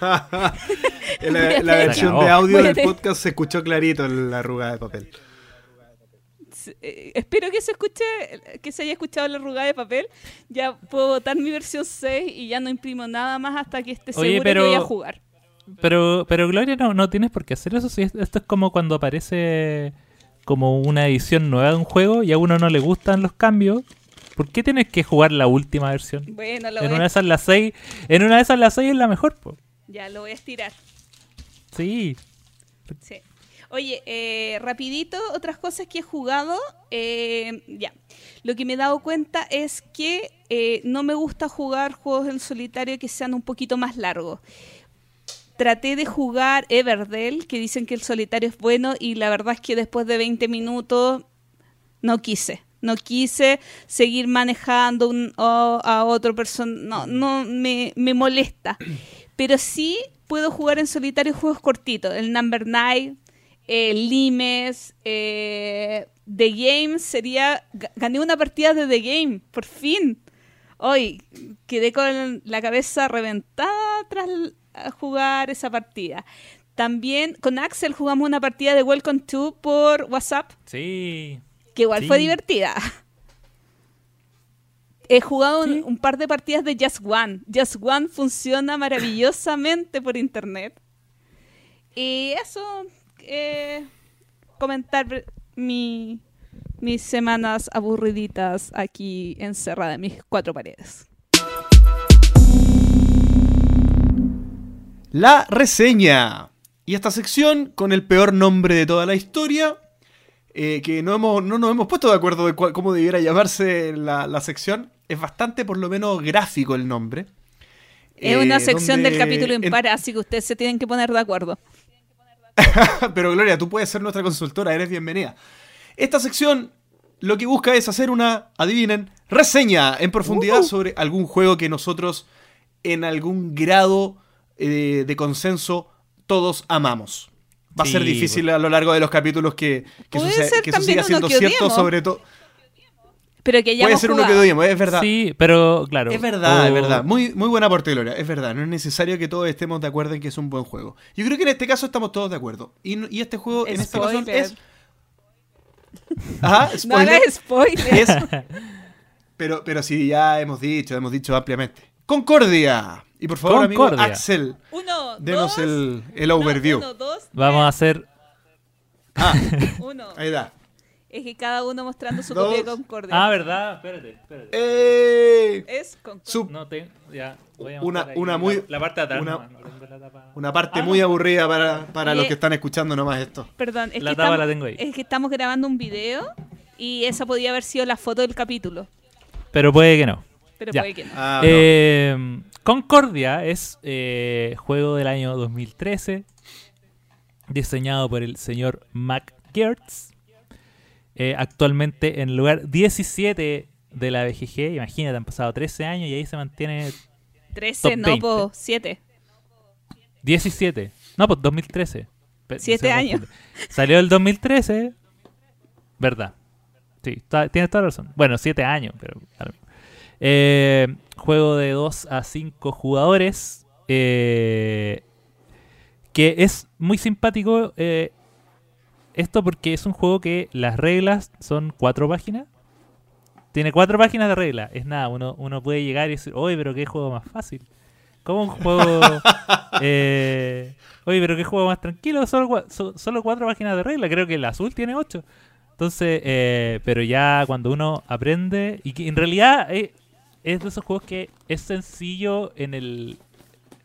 A: la, versión de audio del podcast se escuchó clarito en la arrugada de papel.
B: Eh, espero que se escuche, que se haya escuchado la arrugada de papel. Ya puedo botar mi versión 6 y ya no imprimo nada más hasta que esté
C: Oye,
B: seguro
C: pero-
B: que voy a jugar.
C: Pero, pero Gloria, no, no tienes por qué hacer eso. si es- esto es como cuando aparece como una edición nueva de un juego y a uno no le gustan los cambios. ¿Por qué tienes que jugar la última versión?
B: Bueno, lo
C: En
B: voy
C: una de esas las 6, en una de esas las 6 es la mejor, po.
B: ya lo voy a estirar.
C: Sí.
B: Sí. Oye, eh, rapidito, otras cosas que he jugado. eh, ya. Lo que me he dado cuenta es que eh, no me gusta jugar juegos en solitario que sean un poquito más largos. Traté de jugar Everdell, que dicen que el solitario es bueno, y la verdad es que después de 20 minutos no quise. No quise seguir manejando un- a otro persona. No, no me, me molesta. Pero sí puedo jugar en solitario juegos cortitos. El Number 9, el Limes, eh, The Game sería. ga- Gané una partida de The Game, por fin. Hoy quedé con la cabeza reventada tras jugar esa partida. También con Axel jugamos una partida de Welcome to por WhatsApp
C: Sí.
B: Que igual
C: Sí.
B: fue divertida. He jugado un, par de partidas de Just One. Just One funciona maravillosamente por internet. Y eso, eh, comentar mi, mis semanas aburriditas aquí encerrada en mis cuatro paredes.
A: La reseña. Y esta sección, con el peor nombre de toda la historia, eh, que no, hemos, no nos hemos puesto de acuerdo de cuál- cómo debiera llamarse la, la sección. Es bastante, por lo menos, gráfico el nombre.
B: Es
A: Eh,
B: una sección
A: donde
B: del capítulo
A: en-
B: impar, así que ustedes se tienen que poner de acuerdo.
A: Pero Gloria, tú puedes ser nuestra consultora, eres bienvenida. Esta sección lo que busca es hacer una, adivinen, reseña en profundidad
B: Uh.
A: sobre algún juego que nosotros en algún grado eh, de consenso todos amamos. Va a ser difícil a lo largo de los capítulos que, que eso,
B: Puede
A: sea-
B: ser
A: que eso
B: también
A: siga
B: uno
A: siendo
B: que
A: cierto,
B: odiemos.
A: sobre todo.
B: Pero que ya
A: Puede ser uno que odiemos, es verdad.
C: Sí, pero claro.
A: Es verdad, es
C: o-
A: verdad. Muy, muy buen aporte, Gloria. Es verdad. No es necesario que todos estemos de acuerdo en que es un buen juego. Yo creo que en este caso estamos todos de acuerdo. Y, no- y este juego, en esta ocasión, es. Ajá,
B: No
A: spoiler.
B: hagas spoiler.
A: Es- pero, pero sí, ya hemos dicho, hemos dicho ampliamente. Concordia. Y por favor, amigo
C: Concordia.
A: Axel,
B: Uno,
A: denos
B: dos,
A: el, el overview.
B: uno, dos,
C: Vamos a hacer.
A: Ah,
B: uno.
A: ahí da.
B: Es que cada uno mostrando su
A: Dos.
B: copia de Concordia.
C: Ah, ¿verdad? Espérate, espérate.
A: ¡Eh!
B: Es Concordia.
C: No, te, ya. voy a
A: Una- una
C: la-
A: muy-
C: La, parte de atrás.
A: una-
C: nomás, no tengo la tapa.
A: Una parte
C: Ah,
A: muy
C: no.
A: aburrida para, para los que están escuchando nomás esto.
B: Perdón, es
C: La
B: que,
C: tapa
B: estamos,
C: la tengo ahí.
B: es que estamos grabando un video y esa podía haber sido la foto del capítulo.
C: Pero puede que no.
B: Pero
C: Ya.
B: puede que no.
A: Ah, no.
C: Concordia es eh, juego del año 2013, diseñado por el señor Mac Gertz. Eh, actualmente en el lugar 17 de la BGG. Imagínate, han pasado 13 años y ahí se mantiene
B: 13,
C: top
B: no,
C: 20.
B: po, 7.
C: 17. No, pues 2013. Pe-
B: Siete
C: se me
B: años.
C: confunde. Salió el 2013. ¿Verdad? Sí, tienes toda la razón. Bueno, 7 años, pero... mismo. Eh, juego de 2 a 5 jugadores. eh, que es muy simpático eh, esto porque es un juego que las reglas son cuatro páginas. Tiene cuatro páginas de reglas. Es nada, uno, uno puede llegar y decir, oye, pero qué juego más fácil. ¿Cómo un juego... eh, oye, pero qué juego más tranquilo. Solo, cua- so- solo cuatro páginas de reglas. Creo que el azul tiene ocho. Entonces, eh, pero ya cuando uno aprende... Y que en realidad eh, es de esos juegos que es sencillo en el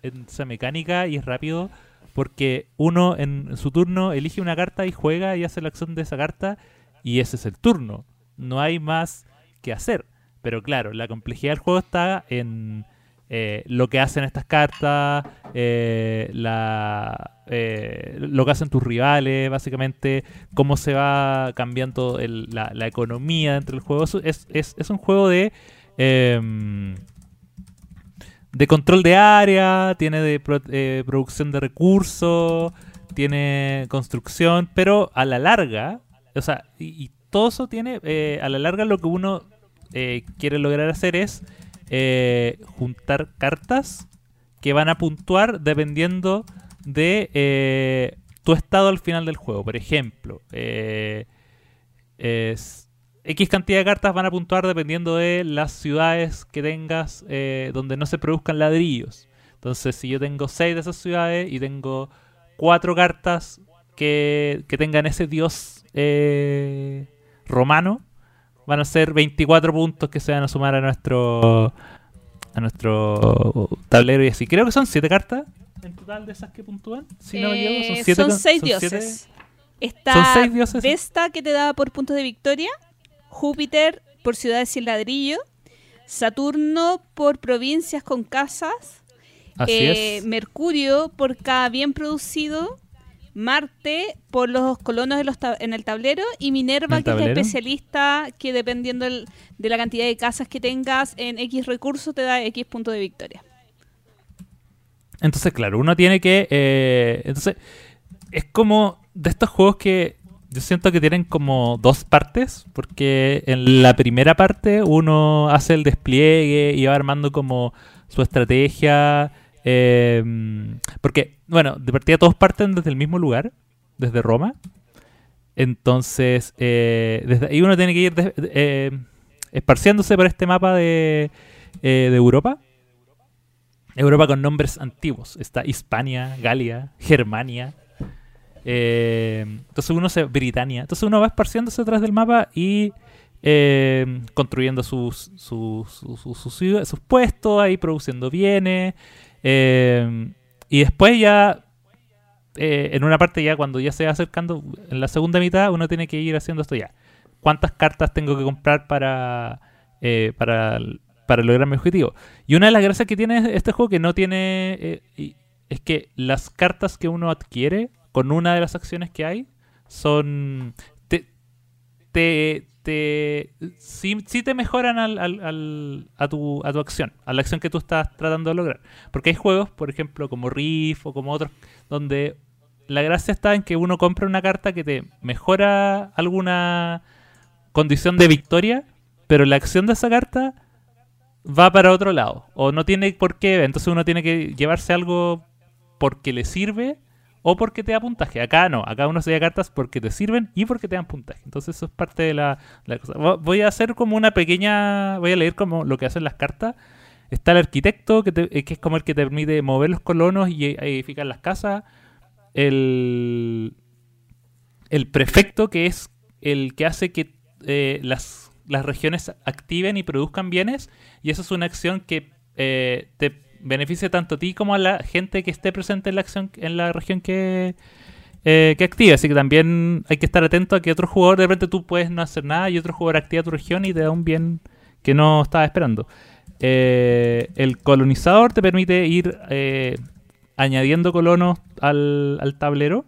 C: en esa mecánica y es rápido porque uno en su turno elige una carta y juega y hace la acción de esa carta y ese es el turno. No hay más que hacer. Pero claro, la complejidad del juego está en eh, lo que hacen estas cartas, eh, la, eh, lo que hacen tus rivales, básicamente, cómo se va cambiando el- la, economía dentro del juego. Es, es- es un juego de... em, de control de área, tiene de eh, producción de recursos, tiene construcción, pero a la larga, o sea, y, todo eso tiene, eh, a la larga lo que uno eh, quiere lograr hacer es juntar cartas que van a puntuar dependiendo de tu estado al final del juego. Por ejemplo, es X cantidad de cartas van a puntuar dependiendo de las ciudades que tengas eh, donde no se produzcan ladrillos. Entonces, si yo tengo 6 de esas ciudades y tengo 4 cartas que, que tengan ese dios eh, romano, van a ser 24 puntos que se van a sumar a nuestro a nuestro tablero y así. Creo que son 7 cartas en total de esas que puntúan. Si no me equivoco,
B: Eh,
C: son 7
B: son seis dioses. Está
C: Son seis dioses.
B: Vesta, que te da por puntos de victoria. Júpiter, por ciudades sin ladrillo. Saturno, por provincias con casas. Eh. Mercurio, por cada bien producido. Marte, por los colonos de los tab- en el tablero. Y Minerva,
C: ¿En el
B: que es la especialista que dependiendo de la cantidad de casas que tengas en X recursos, te da X puntos de victoria.
C: Entonces, claro, uno tiene que. eh, entonces, es como de estos juegos que yo siento que tienen como dos partes, porque en la primera parte uno hace el despliegue y va armando como su estrategia. eh, porque, bueno, de partida todos parten desde el mismo lugar, desde Roma. Entonces, eh, desde uno tiene que ir des- eh, esparciéndose por este mapa de, eh, de Europa. Europa con nombres antiguos. Está Hispania, Galia, Germania. Eh, entonces uno se. Britania. Entonces uno va esparciéndose atrás del mapa y eh, construyendo sus, sus, sus, sus- sus puestos, ahí produciendo bienes. eh, y después ya. eh, en una parte ya cuando ya se va acercando, en la segunda mitad uno tiene que ir haciendo esto ya. ¿Cuántas cartas tengo que comprar para, eh, para, para lograr mi objetivo? Y una de las gracias que tiene este juego que no tiene es que las cartas que uno adquiere con una de las acciones que hay son te te, te sí, sí te mejoran al, al- a, tu, a tu acción, a la acción que tú estás tratando de lograr. Porque hay juegos, por ejemplo, como Riff o como otros, donde la gracia está en que uno compra una carta que te mejora alguna condición de victoria, pero la acción de esa carta va para otro lado. O no tiene por qué. Entonces uno tiene que llevarse algo porque le sirve o porque te da puntaje. Acá no. Acá uno se lleva cartas porque te sirven y porque te dan puntaje. Entonces eso es parte de la, la cosa. Vo- Voy a hacer como una pequeña... Voy a leer como lo que hacen las cartas. Está el arquitecto, que, te- eh, que es como el que te permite mover los colonos y e- edificar las casas. El, el prefecto, que es el que hace que eh, las, las regiones activen y produzcan bienes. Y eso es una acción que eh, te beneficia tanto a ti como a la gente que esté presente en la acción en la región que, eh, que active. Así que también hay que estar atento a que otro jugador, de repente tú puedes no hacer nada y otro jugador activa tu región y te da un bien que no estabas esperando. Eh, el colonizador te permite ir eh, añadiendo colonos al, al tablero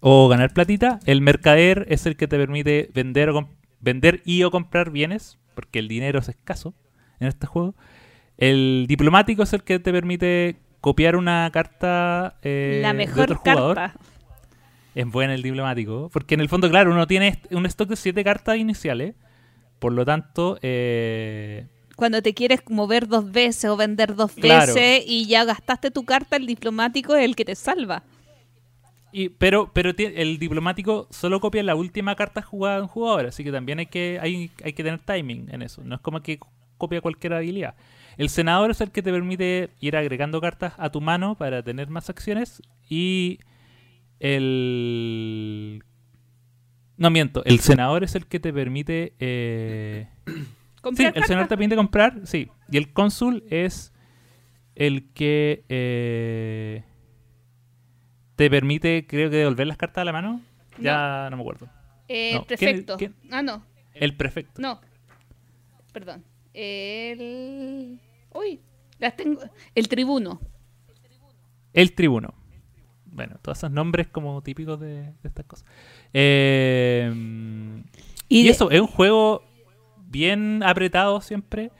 C: o ganar platita. El mercader es el que te permite vender, o vender y o comprar bienes, porque el dinero es escaso en este juego. El diplomático es el que te permite copiar una carta eh,
B: la
C: de
B: mejor
C: otro jugador.
B: carta.
C: Es buena el diplomático. Porque en el fondo, claro, uno tiene un stock de 7 cartas iniciales. Por lo tanto, eh,
B: Cuando te quieres mover dos veces o vender dos
C: Claro.
B: veces y ya gastaste tu carta, el diplomático es el que te salva.
C: y, pero pero el diplomático solo copia la última carta jugada de un jugador. Así que también hay que, hay, hay que tener timing en eso. No es como que copia cualquier habilidad. El senador es el que te permite ir agregando cartas a tu mano para tener más acciones. Y el... No miento, el senador es el que te permite... eh, Sí, el senador te permite comprar, sí. Y el cónsul es el que eh, te permite, creo que, devolver las cartas a la mano. Ya no, me acuerdo.
B: Eh,
C: No, ¿quién-
B: prefecto.
C: quién?
B: Ah, no.
C: El prefecto.
B: No. Perdón. El. Uy, las tengo. El tribuno.
C: El tribuno. Bueno, todos esos nombres como típicos de, de estas cosas. Eh, y eso, es un juego bien apretado siempre.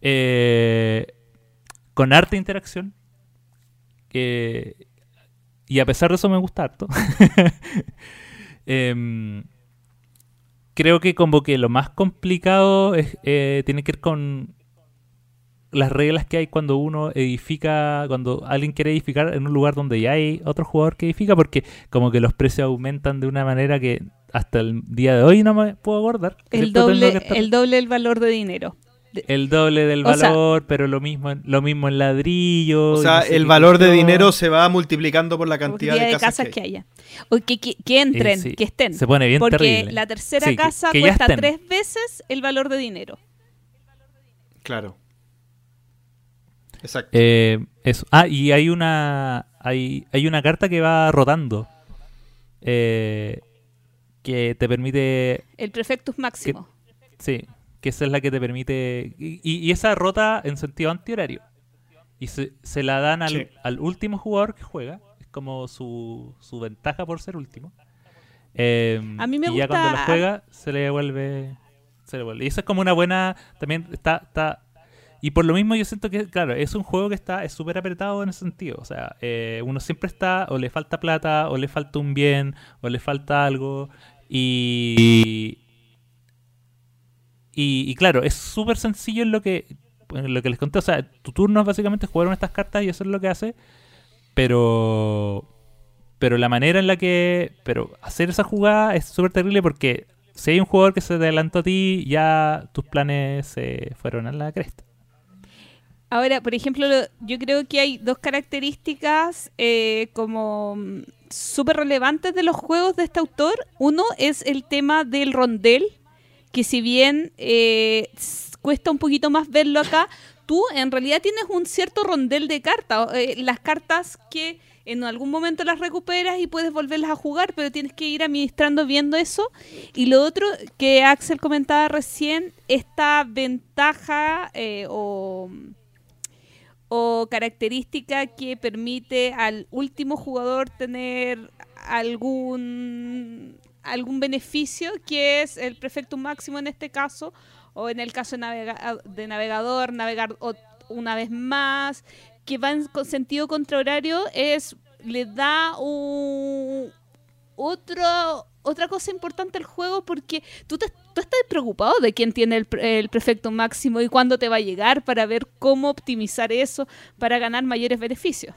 C: eh, con harta interacción. que- y a pesar de eso me gusta harto. Em, creo que como que lo más complicado es, eh, tiene que ver con las reglas que hay cuando uno edifica, cuando alguien quiere edificar en un lugar donde ya hay otro jugador que edifica, porque como que los precios aumentan de una manera que hasta el día de hoy no me puedo acordar.
B: el, doble, el doble del valor de dinero. De-
C: el doble del
B: O sea-
C: valor, pero lo mismo, en- lo mismo en ladrillo.
A: O sea,
C: no sé
A: el valor de dinero se va multiplicando por la cantidad de casas,
B: que,
A: que hay.
B: haya. O que, que, que entren,
C: Eh, sí,
B: que estén.
C: Se pone bien
B: Porque
C: terrible.
B: la tercera
C: Sí, que-
B: casa
C: que
B: cuesta
C: estén.
B: tres veces el valor de dinero.
A: Claro. Exacto.
C: Eh, eso. Ah, y hay una hay, hay una carta que va rotando. eh, que te permite
B: El prefectus máximo.
C: Sí, que esa es la que te permite. Y, y esa rota en sentido antihorario. Y se, se la dan al,
A: Sí.
C: al último jugador que juega. Es como su, su ventaja por ser último. Eh,
B: A mí me
C: y ya
B: gusta-
C: cuando la juega, se le devuelve. Se le devuelve. Y eso es como una buena. También está. está y por lo mismo yo siento que, claro, es un juego que está es súper apretado en ese sentido. O sea, eh, uno siempre está, o le falta plata, o le falta un bien, o le falta algo. Y, y, y claro, es súper sencillo en lo que en lo que les conté. O sea, tu turno es básicamente jugar con estas cartas y eso es lo que hace. Pero pero la manera en la que pero hacer esa jugada es súper terrible porque si hay un jugador que se adelantó a ti, ya tus planes se fueron a la cresta.
B: Ahora, por ejemplo, lo- yo creo que hay dos características eh, como mm, súper relevantes de los juegos de este autor. Uno es el tema del rondel, que si bien eh, cuesta un poquito más verlo acá, tú en realidad tienes un cierto rondel de cartas. eh, las cartas que en algún momento las recuperas y puedes volverlas a jugar, pero tienes que ir administrando viendo eso. Y lo otro que Axel comentaba recién, esta ventaja eh, o o característica que permite al último jugador tener algún algún beneficio que es el prefecto máximo en este caso o en el caso de, navega- de navegador navegar una vez más que va en sentido contrario es le da un otro otra cosa importante al juego porque tú, te- tú estás preocupado de quién tiene el, el prefecto máximo y cuándo te va a llegar para ver cómo optimizar eso para ganar mayores beneficios.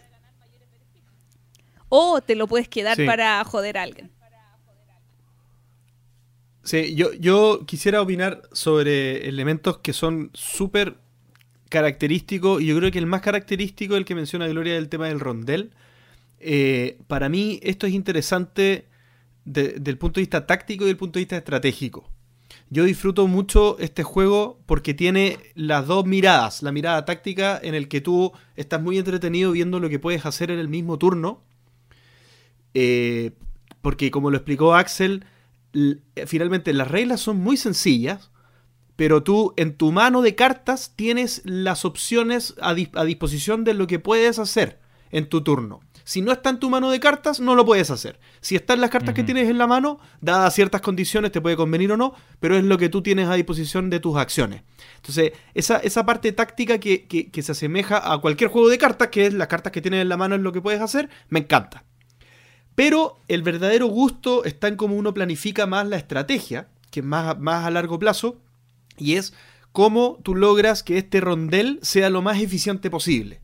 B: O te lo puedes quedar
A: Sí.
B: para joder a alguien.
A: Sí, yo, yo quisiera opinar sobre elementos que son súper característico, y yo creo que el más característico, el que menciona Gloria, del tema del rondel. Eh, para mí esto es interesante desde el punto de vista táctico y del punto de vista estratégico. Yo disfruto mucho este juego porque tiene las dos miradas. La mirada táctica en el que tú estás muy entretenido viendo lo que puedes hacer en el mismo turno. Eh, porque como lo explicó Axel, finalmente las reglas son muy sencillas, pero tú en tu mano de cartas tienes las opciones a, disposición de lo que puedes hacer en tu turno. Si no está en tu mano de cartas, no lo puedes hacer. Si están las cartas que tienes en la mano, dadas ciertas condiciones, te puede convenir o no, pero es lo que tú tienes a disposición de tus acciones. Entonces, esa, esa parte táctica que, que se asemeja a cualquier juego de cartas, que es las cartas que tienes en la mano es lo que puedes hacer, me encanta. Pero el verdadero gusto está en cómo uno planifica más la estrategia, que es más, más a largo plazo, y es cómo tú logras que este rondel sea lo más eficiente posible.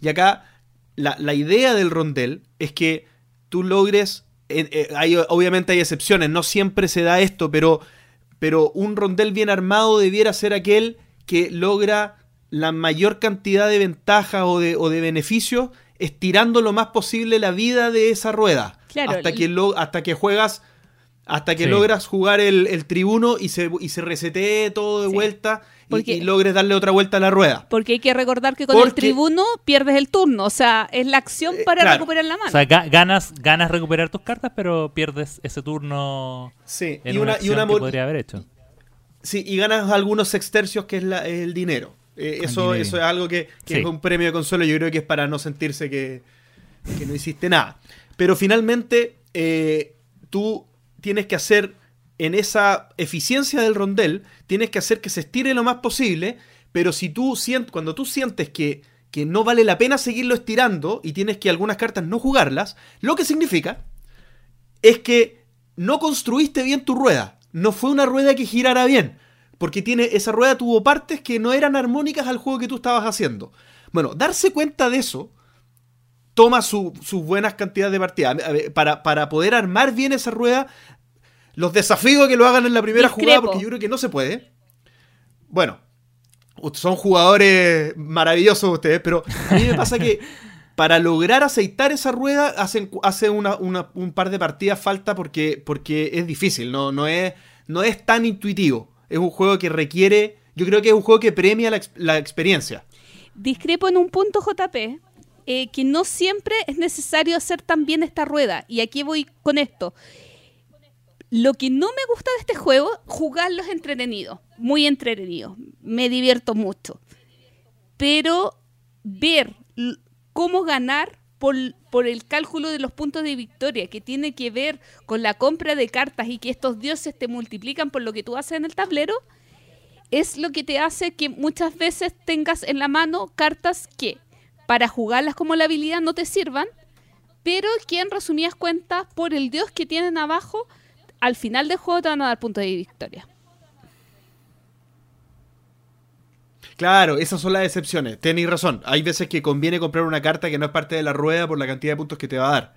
A: Y acá la, idea del rondel es que tú logres, eh, eh, obviamente hay excepciones, no siempre se da esto, pero, pero un rondel bien armado debiera ser aquel que logra la mayor cantidad de ventajas o de, o de beneficios estirando lo más posible la vida de esa rueda. hasta, que lo, hasta que juegas, hasta que logras jugar el, tribuno y se, y se resetee todo de vuelta y, logres darle otra vuelta a la rueda.
B: Porque hay que recordar que con el tribuno pierdes el turno, o sea, es la acción eh, para recuperar la mano.
C: O sea, ganas, ganas recuperar tus cartas, pero pierdes ese turno
A: sí.
C: y una, y una que podría haber hecho.
A: Sí, y ganas algunos sextercios que es el dinero. Eh, eso, eso es algo que, es un premio de consuelo. Yo creo que es para no sentirse que, no hiciste nada. Pero finalmente, eh, tú tienes que hacer en esa eficiencia del rondel, tienes que hacer que se estire lo más posible. Pero si tú cuando tú sientes que, que no vale la pena seguirlo estirando y tienes que algunas cartas no jugarlas, lo que significa es que no construiste bien tu rueda. No fue una rueda que girara bien. Porque tiene, esa rueda tuvo partes que no eran armónicas al juego que tú estabas haciendo. Bueno, darse cuenta de eso toma sus buenas cantidades de partidas. Para, para, poder armar bien esa rueda, los desafíos que lo hagan en la primera jugada, porque yo creo que no se puede. Bueno, son jugadores maravillosos ustedes, pero a mí me pasa que para lograr aceitar esa rueda hacen, hace una, un par de partidas falta porque, porque es difícil, no, no, es, no es tan intuitivo es un juego que requiere, yo creo que es un juego que premia la, experiencia.
B: Discrepo en un punto, JP, eh, que no siempre es necesario hacer tan bien esta rueda. Y aquí voy con esto. Lo que no me gusta de este juego, jugarlo es entretenido, muy entretenido. Me divierto mucho. Pero ver cómo ganar por, por, el cálculo de los puntos de victoria, que tiene que ver con la compra de cartas y que estos dioses te multiplican por lo que tú haces en el tablero, es lo que te hace que muchas veces tengas en la mano cartas que para jugarlas como la habilidad no te sirvan, pero que en resumidas cuentas, por el dios que tienen abajo, al final del juego te van a dar puntos de victoria.
A: Claro, esas son las excepciones. Tenéis razón. Hay veces que conviene comprar una carta que no es parte de la rueda por la cantidad de puntos que te va a dar.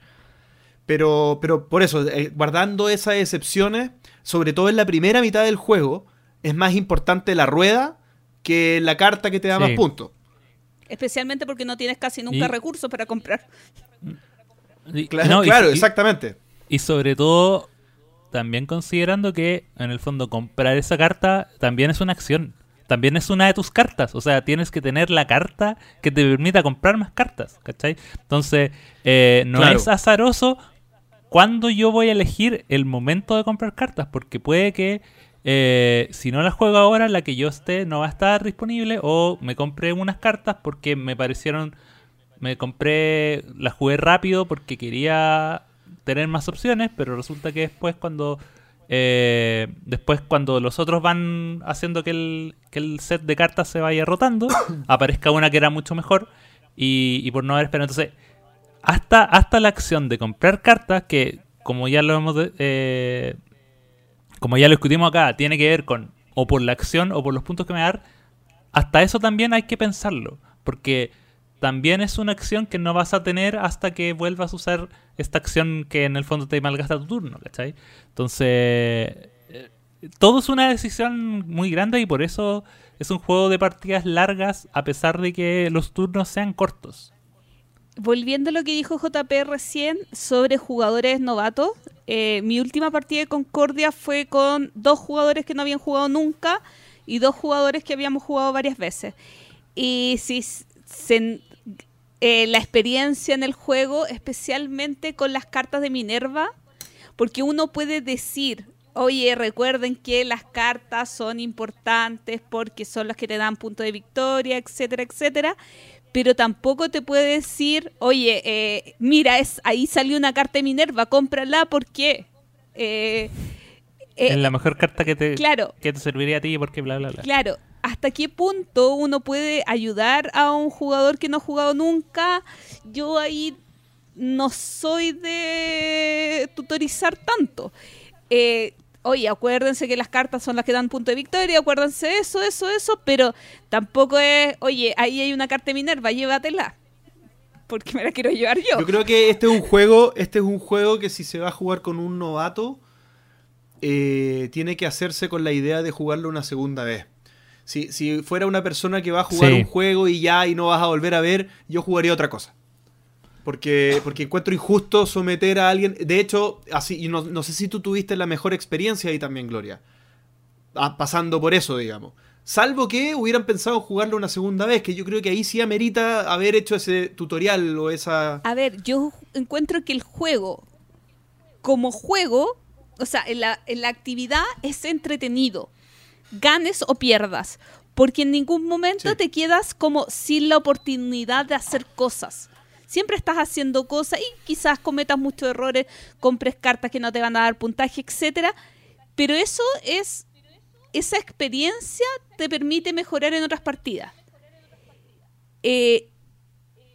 A: Pero, pero por eso, eh, guardando esas excepciones, sobre todo en la primera mitad del juego, es más importante la rueda que la carta que te da más puntos.
B: Especialmente porque no tienes casi nunca recursos para comprar.
A: claro, exactamente.
C: Y sobre todo, también considerando que en el fondo comprar esa carta también es una acción también es una de tus cartas. O sea, tienes que tener la carta que te permita comprar más cartas, ¿cachai? Entonces, eh, no es azaroso cuando yo voy a elegir el momento de comprar cartas, porque puede que eh, si no las juego ahora, la que yo esté no va a estar disponible, o me compré unas cartas porque me parecieron, me compré, las jugué rápido porque quería tener más opciones, pero resulta que después cuando eh, después, cuando los otros van haciendo que el, set de cartas se vaya rotando, aparezca una que era mucho mejor y, por no haber esperado. Entonces, hasta, hasta la acción de comprar cartas, que como ya lo hemos. Eh, como ya lo discutimos acá, tiene que ver con o por la acción o por los puntos que me dar. Hasta eso también hay que pensarlo. Porque también es una acción que no vas a tener hasta que vuelvas a usar esta acción que en el fondo te malgasta tu turno, ¿cachai? Entonces, eh, todo es una decisión muy grande y por eso es un juego de partidas largas a pesar de que los turnos sean cortos.
B: Volviendo a lo que dijo JP recién sobre jugadores novatos, eh, mi última partida de Concordia fue con dos jugadores que no habían jugado nunca y dos jugadores que habíamos jugado varias veces. Y si se, eh, la experiencia en el juego, especialmente con las cartas de Minerva, porque uno puede decir, oye, recuerden que las cartas son importantes porque son las que te dan punto de victoria, etcétera, etcétera. Pero tampoco te puede decir, oye, eh, mira, es, ahí salió una carta de Minerva, cómprala porque... Eh,
C: es la mejor carta que te,
B: claro,
C: que te serviría a ti porque bla, bla, bla.
B: Claro, hasta qué punto uno puede ayudar a un jugador que no ha jugado nunca. Yo ahí no soy de tutorizar tanto. Eh, oye, acuérdense que las cartas son las que dan punto de victoria, acuérdense eso, eso, eso, pero tampoco es, oye, ahí hay una carta de Minerva, llévatela. Porque me la quiero llevar yo.
A: Yo creo que este es un juego, este es un juego que si se va a jugar con un novato, eh, tiene que hacerse con la idea de jugarlo una segunda vez. Si, si fuera una persona que va a jugar un juego y ya y no vas a volver a ver, yo jugaría otra cosa. Porque, porque encuentro injusto someter a alguien. De hecho, así, y no, sé si tú tuviste la mejor experiencia ahí también, Gloria. Ah, pasando por eso, digamos. Salvo que hubieran pensado jugarlo una segunda vez, que yo creo que ahí sí amerita haber hecho ese tutorial o esa.
B: A ver, yo encuentro que el juego, como juego, o sea, en la, en la actividad es entretenido ganes o pierdas, porque en ningún momento te quedas como sin la oportunidad de hacer cosas. Siempre estás haciendo cosas y quizás cometas muchos errores, compres cartas que no te van a dar puntaje, etcétera, pero eso es esa experiencia te permite mejorar en otras partidas. Eh,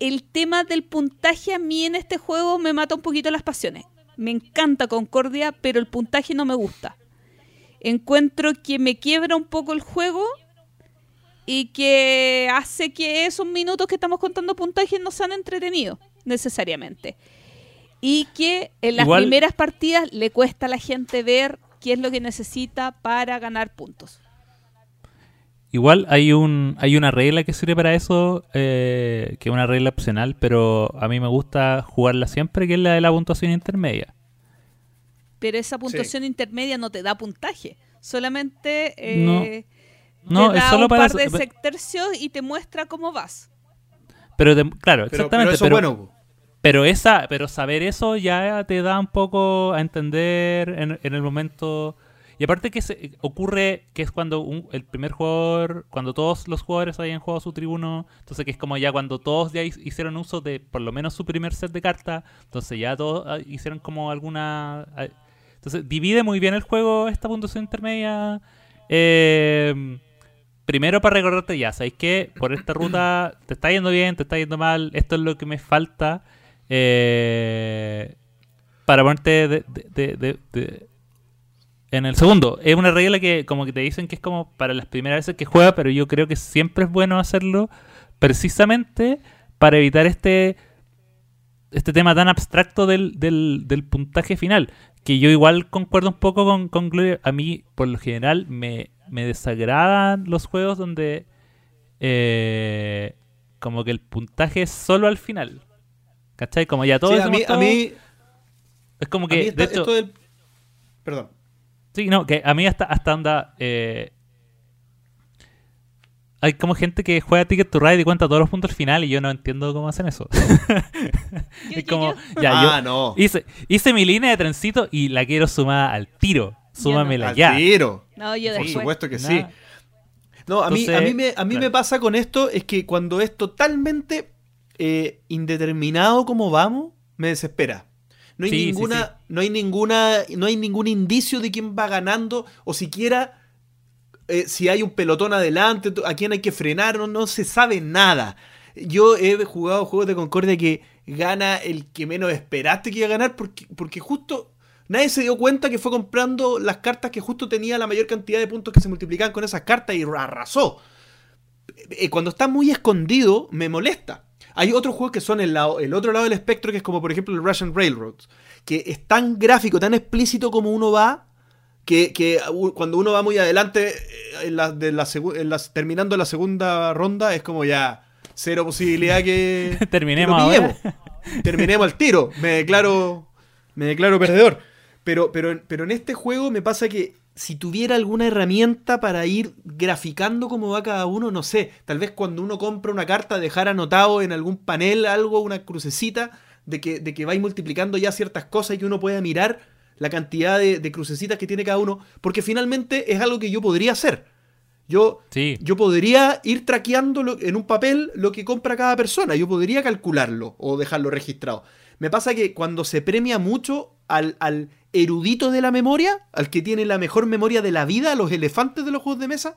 B: el tema del puntaje a mí en este juego me mata un poquito las pasiones. Me encanta Concordia, pero el puntaje no me gusta encuentro que me quiebra un poco el juego y que hace que esos minutos que estamos contando puntajes no sean entretenidos necesariamente. Y que en las primeras partidas le cuesta a la gente ver qué es lo que necesita para ganar puntos.
C: Igual hay un hay una regla que sirve para eso, eh, que es una regla opcional, pero a mí me gusta jugarla siempre, que es la de la puntuación intermedia
B: pero esa puntuación intermedia no te da puntaje. Solamente
C: eh, no. te da
B: un par de sectercios y te muestra cómo vas.
C: Pero claro, exactamente. Pero, bueno. pero, esa, pero saber eso ya te da un poco a entender en, el momento. Y aparte que se, ocurre que es cuando el primer jugador, cuando todos los jugadores hayan jugado su tribuno, entonces que es como ya cuando todos ya hicieron uso de por lo menos su primer set de cartas, entonces ya todos ah, hicieron como alguna entonces, divide muy bien el juego esta puntuación intermedia. Eh, primero para recordarte ya, ¿sabes qué? Por esta ruta te está yendo bien, te está yendo mal, esto es lo que me falta eh, para ponerte de, en el segundo. Es una regla que como que te dicen que es como para las primeras veces que juega, pero yo creo que siempre es bueno hacerlo precisamente para evitar este este tema tan abstracto del, del, del puntaje final que yo igual concuerdo un poco con, con Gloria. A mí, por lo general, me, desagradan los juegos donde eh, como que el puntaje es solo al final. ¿Cachai? Como ya todo...
A: Sí, a, mí, a mí...
C: Es como que... de hecho,
A: Perdón.
C: Sí, no, que a mí hasta, hasta anda... Eh, hay como gente que juega Ticket to Ride y cuenta todos los puntos al final y yo no entiendo cómo hacen eso. es como, ya, ah, no. hice, hice mi línea de trencito y la quiero sumar al tiro. Súmamela ya.
A: Al tiro.
B: No, yo
A: Por supuesto que sí. No, a mí, a mí, me, a mí me pasa con esto es que cuando es totalmente eh, indeterminado como vamos, me desespera. No hay ninguna, no hay ninguna, no hay ningún indicio de quién va ganando o siquiera eh, si hay un pelotón adelante, a quién hay que frenar, no, se sabe nada. Yo he jugado juegos de Concordia que gana el que menos esperaste que iba a ganar porque, porque justo nadie se dio cuenta que fue comprando las cartas que justo tenía la mayor cantidad de puntos que se multiplicaban con esas cartas y arrasó. Eh, cuando está muy escondido, me molesta. Hay otros juegos que son el, lado, el otro lado del espectro, que es como por ejemplo el Russian Railroads, que es tan gráfico, tan explícito como uno va, que, que cuando uno va muy adelante, eh, en la- de la en las- terminando la segunda ronda, es como ya cero posibilidad que,
C: Terminemos
A: que
C: ahora.
A: Terminemos al tiro. Me declaro, me declaro perdedor. Pero, pero, pero en este juego me pasa que si tuviera alguna herramienta para ir graficando cómo va cada uno, no sé, tal vez cuando uno compra una carta dejar anotado en algún panel algo, una crucecita, de que, de que vais multiplicando ya ciertas cosas y que uno pueda mirar la cantidad de, de crucecitas que tiene cada uno, porque finalmente es algo que yo podría hacer. Yo,
C: Sí.
A: yo podría ir traqueando lo- en un papel lo que compra cada persona. Yo podría calcularlo o dejarlo registrado. Me pasa que cuando se premia mucho al, al erudito de la memoria, al que tiene la mejor memoria de la vida, los elefantes de los juegos de mesa,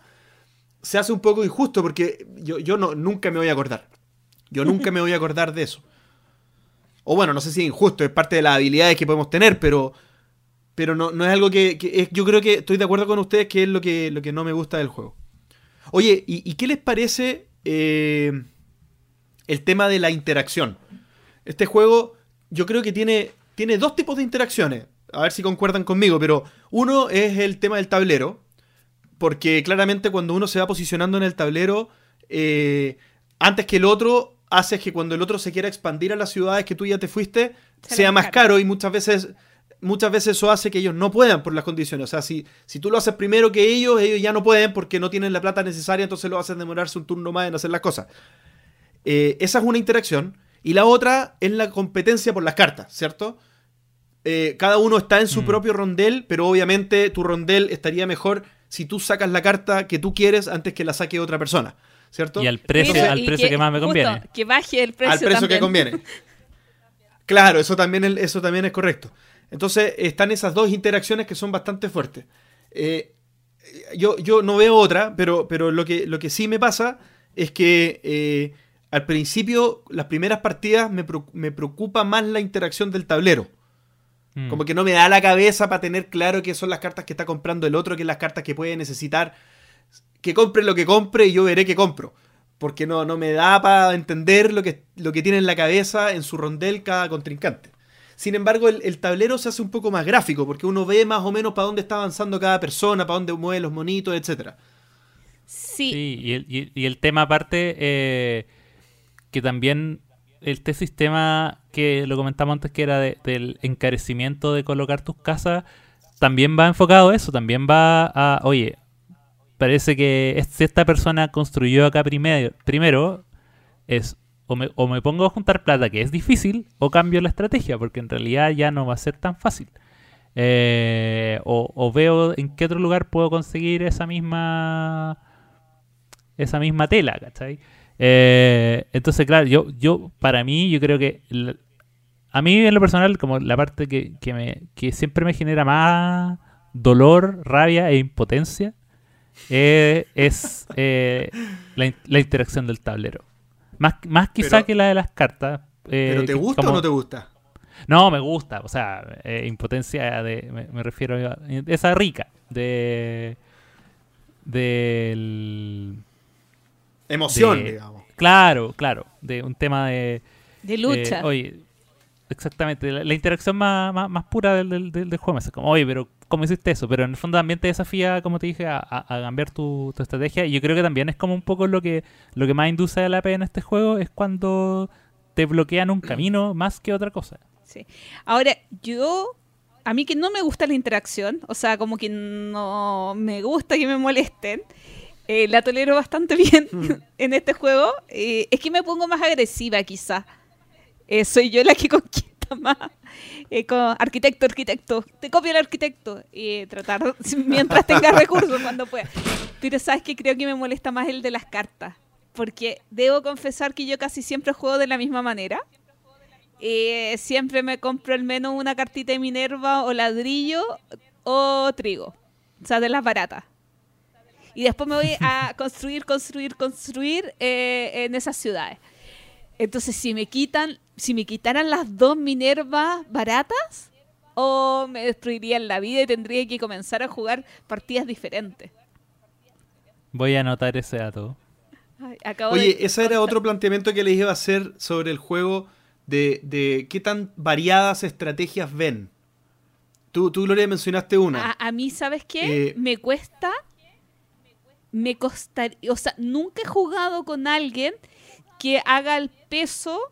A: se hace un poco injusto porque yo, yo no, nunca me voy a acordar. Yo nunca me voy a acordar de eso. O bueno, no sé si es injusto, es parte de las habilidades que podemos tener, pero, pero no, no es algo que, que es- yo creo que estoy de acuerdo con ustedes que es lo que, lo que no me gusta del juego. Oye, ¿y, y qué les parece eh, el tema de la interacción? Este juego yo creo que tiene, tiene dos tipos de interacciones. A ver si concuerdan conmigo, pero uno es el tema del tablero, porque claramente cuando uno se va posicionando en el tablero, eh, antes que el otro, haces que cuando el otro se quiera expandir a las ciudades que tú ya te fuiste, sea
B: más
A: más
B: caro.
A: caro y muchas veces muchas veces eso hace que ellos no puedan por las condiciones. O sea, si, si tú lo haces primero que ellos, ellos ya no pueden porque no tienen la plata necesaria, entonces lo hacen demorarse un turno más en hacer las cosas. Eh, esa es una interacción. Y la otra es la competencia por las cartas, ¿cierto? Eh, cada uno está en su
C: Mm.
A: propio rondel, pero obviamente tu rondel estaría mejor si tú sacas la carta que tú quieres antes que la saque otra persona, ¿cierto?
C: Y al precio,
B: Mira,
C: al
B: y
C: precio que, más me
B: justo,
C: conviene.
B: que baje el precio
A: al precio que conviene. Claro, eso también, es- eso también es correcto. Entonces están esas dos interacciones que son bastante fuertes. Eh, yo, yo no veo otra, pero, pero lo, que, lo que sí me pasa es que eh, al principio, las primeras partidas, me, pro- me preocupa más la interacción del tablero.
C: Mm.
A: Como que no me da la cabeza para tener claro qué son las cartas que está comprando el otro, qué las cartas que puede necesitar. Que compre lo que compre y yo veré qué compro. Porque no, no me da para entender lo que, lo que tiene en la cabeza, en su rondel, cada contrincante. Sin embargo, el, el tablero se hace un poco más gráfico, porque uno ve más o menos para dónde está avanzando cada persona, para dónde mueve los monitos, etcétera.
B: Sí,
C: Sí, y el, y- y el tema aparte, eh, que también este sistema que lo comentamos antes, que era de- del encarecimiento de colocar tus casas, también va enfocado a eso, también va a, oye, parece que si esta persona construyó acá primero, primero es o me, o me pongo a juntar plata, que es difícil, o cambio la estrategia, porque en realidad ya no va a ser tan fácil. Eh, o, veo en qué otro lugar puedo conseguir esa misma esa misma tela, ¿cachai? Eh, entonces, claro, yo, yo, para mí, yo creo que a mí en lo personal, como la parte que, que, que siempre me genera más dolor, rabia e impotencia, eh, es eh, la interacción del tablero. Más, más quizá
A: Pero-
C: que la de las cartas. eh,
A: ¿Pero te
C: que
A: gusta
C: como-
A: o no te gusta?
C: no, me gusta, o sea, eh, impotencia de, me, me refiero a esa rica de del
A: Emoción,
C: de-
A: digamos.
C: claro, claro, de un tema de
B: de lucha.
C: eh, oye, exactamente, la, la interacción más, más, más pura del, del, del- del juego. Es como, oye, pero ¿cómo hiciste eso? Pero en el fondo también te desafía, como te dije, a, a- cambiar tu, tu estrategia. Y yo creo que también es como un poco lo que, lo que más induce a la pena en este juego es cuando te bloquean un camino más que otra cosa.
B: Sí. Ahora, yo, a mí que no me gusta la interacción, o sea, como que no me gusta que me molesten, eh, la tolero bastante bien en este juego. Eh, es que me pongo más agresiva quizá. Eh, soy yo la que conquista más. Eh, con arquitecto, arquitecto, te copio el arquitecto. Y tratar, mientras tenga recursos, cuando pueda. Pero sabes que creo que me molesta más el de las cartas. Porque debo confesar que yo casi siempre juego de la misma manera. Eh, siempre me compro al menos una cartita de Minerva o ladrillo o trigo. O sea, de las baratas. Y después me voy a construir, construir, construir eh, en esas ciudades. Entonces, si me quitan, si me quitaran las dos Minervas baratas, o me destruirían la vida y tendría que comenzar a jugar partidas diferentes.
C: Voy a anotar ese dato.
B: Ay, acabo de-
A: Oye, ese era otro planteamiento que les iba a hacer sobre el juego de, de qué tan variadas estrategias ven. Tú, tú Gloria, mencionaste una.
B: A, a mí, ¿sabes qué?
A: Eh,
B: me cuesta. Me costaría. O sea, nunca he jugado con alguien que haga el peso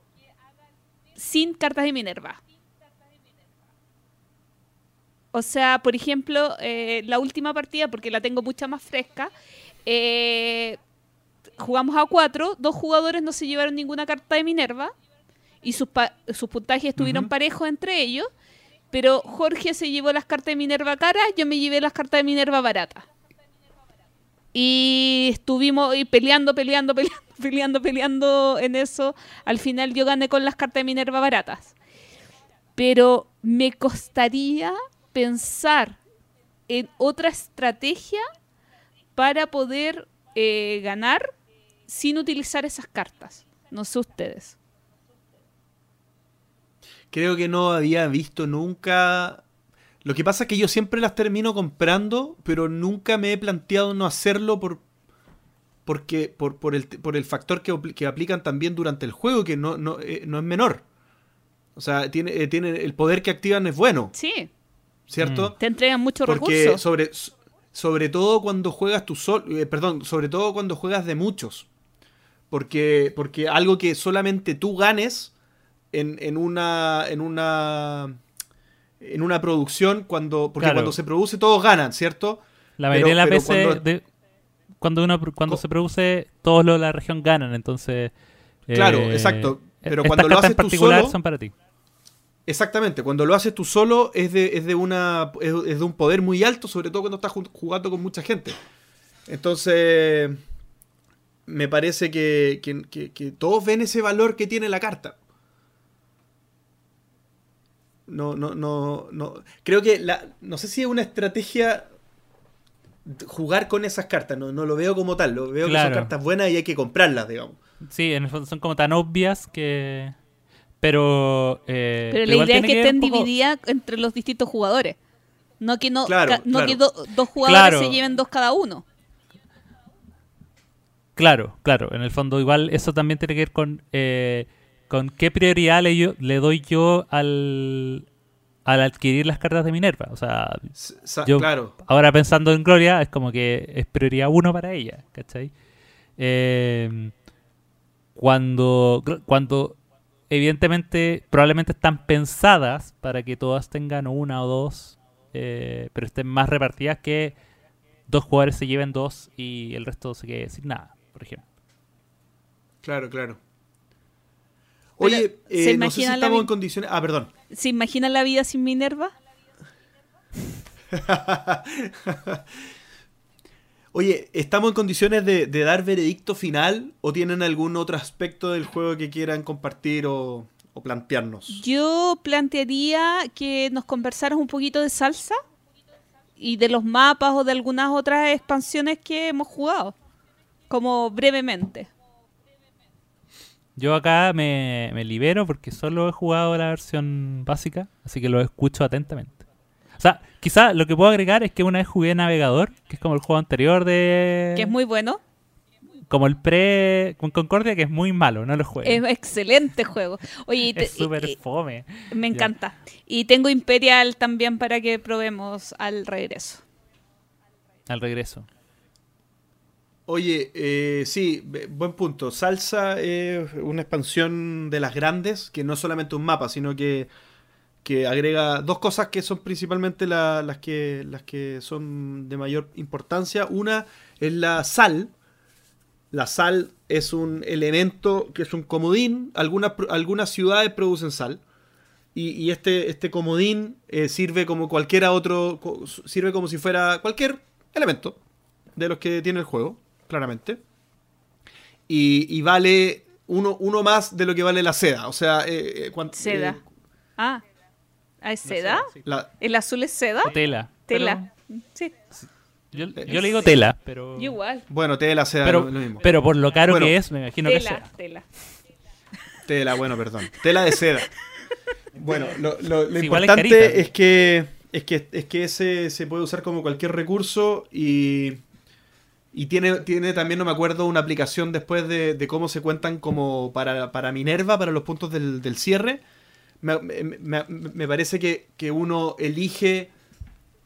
B: sin cartas de Minerva. O sea, por ejemplo, eh, la última partida, porque la tengo mucha más fresca, eh, jugamos a cuatro, dos jugadores no se llevaron ninguna carta de Minerva y sus, pa- sus puntajes estuvieron parejos entre ellos, pero Jorge se llevó las cartas de Minerva caras, yo me llevé las cartas de Minerva baratas. Y estuvimos y peleando, peleando, peleando, peleando, peleando en eso. Al final yo gané con las cartas de Minerva baratas. Pero me costaría pensar en otra estrategia para poder eh, ganar sin utilizar esas cartas. No sé ustedes.
A: Creo que no había visto nunca. Lo que pasa es que yo siempre las termino comprando, pero nunca me he planteado no hacerlo por. Porque, por, por, el, por el factor que, que aplican también durante el juego, que no, no, eh, no es menor. O sea, tiene, eh, tiene el poder que activan es bueno,
B: Sí,
A: ¿cierto?
B: te entregan muchos
A: Porque
B: recursos.
A: sobre, sobre todo cuando juegas tú solo, perdón, sobre todo cuando juegas de muchos. Porque, porque algo que solamente tú ganes en, en una en una en una producción cuando porque
C: Claro.
A: cuando se produce todos ganan, ¿cierto?
C: La
A: Pero-
C: mayoría de las veces,
A: cuando-
C: de- cuando, uno, cuando
A: Co-
C: se produce, todos los de la región ganan, entonces...
A: Claro,
C: eh,
A: exacto, pero
C: estas
A: cuando lo haces
C: en
A: tú
C: particular
A: solo-
C: son para ti.
A: Exactamente, cuando lo haces tú solo es de, es de una es, es de un poder muy alto, sobre todo cuando estás ju- jugando con mucha gente. Entonces, me parece que, que- que- que todos ven ese valor que tiene la carta. No, no, no, no. Creo que la, no sé si es una estrategia jugar con esas cartas. No, no lo veo como tal. Lo veo que son cartas buenas y hay que comprarlas, digamos.
C: Sí, en el fondo son como tan obvias que... Pero... eh,
B: Pero la idea es que estén
C: poco-
B: divididas entre los distintos jugadores. No que no,
A: Claro,
B: ca- no
A: claro.
B: que do- dos jugadores
C: Claro.
B: se lleven dos cada uno.
C: Claro, claro. En el fondo igual eso también tiene que ver con, eh, con qué prioridad le, yo- le doy yo al, al adquirir las cartas de Minerva. O sea,
A: S- sa-
C: Yo-
A: claro.
C: ahora pensando en Gloria, es como que es prioridad uno para ella, ¿cachai? Eh, cuando, cuando evidentemente probablemente están pensadas para que todas tengan una o dos, eh, pero estén más repartidas que dos jugadores se lleven dos y el resto se quede sin nada, por ejemplo.
A: Claro, claro. Oye,
B: ¿se
A: eh, no sé si
B: imagina
A: estamos en condiciones. Ah, perdón.
B: ¿Se imaginan la vida sin Minerva?
A: Oye, ¿estamos en condiciones de, de dar veredicto final o tienen algún otro aspecto del juego que quieran compartir o, o plantearnos?
B: Yo plantearía que nos conversaras un poquito de salsa y de los mapas o de algunas otras expansiones que hemos jugado, como brevemente.
C: Yo acá me, me libero porque solo he jugado la versión básica, así que lo escucho atentamente. O sea, quizá lo que puedo agregar es que una vez jugué Navegador, que es como el juego anterior de...
B: Que es muy bueno.
C: Como el pre... Con Concordia, que es muy malo, no lo juego.
B: Es excelente juego. Oye, te-
C: Es súper fome.
B: me
C: Ya.
B: encanta. Y tengo Imperial también para que probemos al regreso.
C: Al regreso.
A: Oye, eh, sí, buen punto. Salsa es una expansión de las grandes, que no es solamente un mapa, sino que, que agrega dos cosas que son principalmente la- las, que, las que son de mayor importancia. Una es la sal. La sal es un elemento que es un comodín. Algunas, algunas ciudades producen sal. Y, y este, este comodín eh, sirve como cualquier otro. Sirve como si fuera cualquier elemento de los que tiene el juego, claramente. Y, y vale uno, uno más de lo que vale la seda. O sea, eh, eh, cuan-
B: Seda.
A: eh,
B: Ah, ¿Ah, ¿es seda?
A: la-
B: ¿El azul es seda?
C: O tela.
B: Tela. Sí,
C: yo,
A: Eh,
C: yo le digo
A: sí.
C: tela, pero...
B: yo igual.
A: bueno, tela, seda,
C: Pero,
A: lo, mismo.
C: pero por lo caro
A: Bueno.
C: que es, me imagino que
B: Tela,
C: sea.
B: tela.
A: Tela, bueno, perdón. Tela de seda. Bueno, lo, lo- lo
C: Sí, igual es
A: importante
C: carita.
A: es, que es que es que ese se puede usar como cualquier recurso y y tiene, tiene también, no me acuerdo, una aplicación después de, de cómo se cuentan como para, para Minerva, para los puntos del, del cierre. me, me- me- me parece que, que uno elige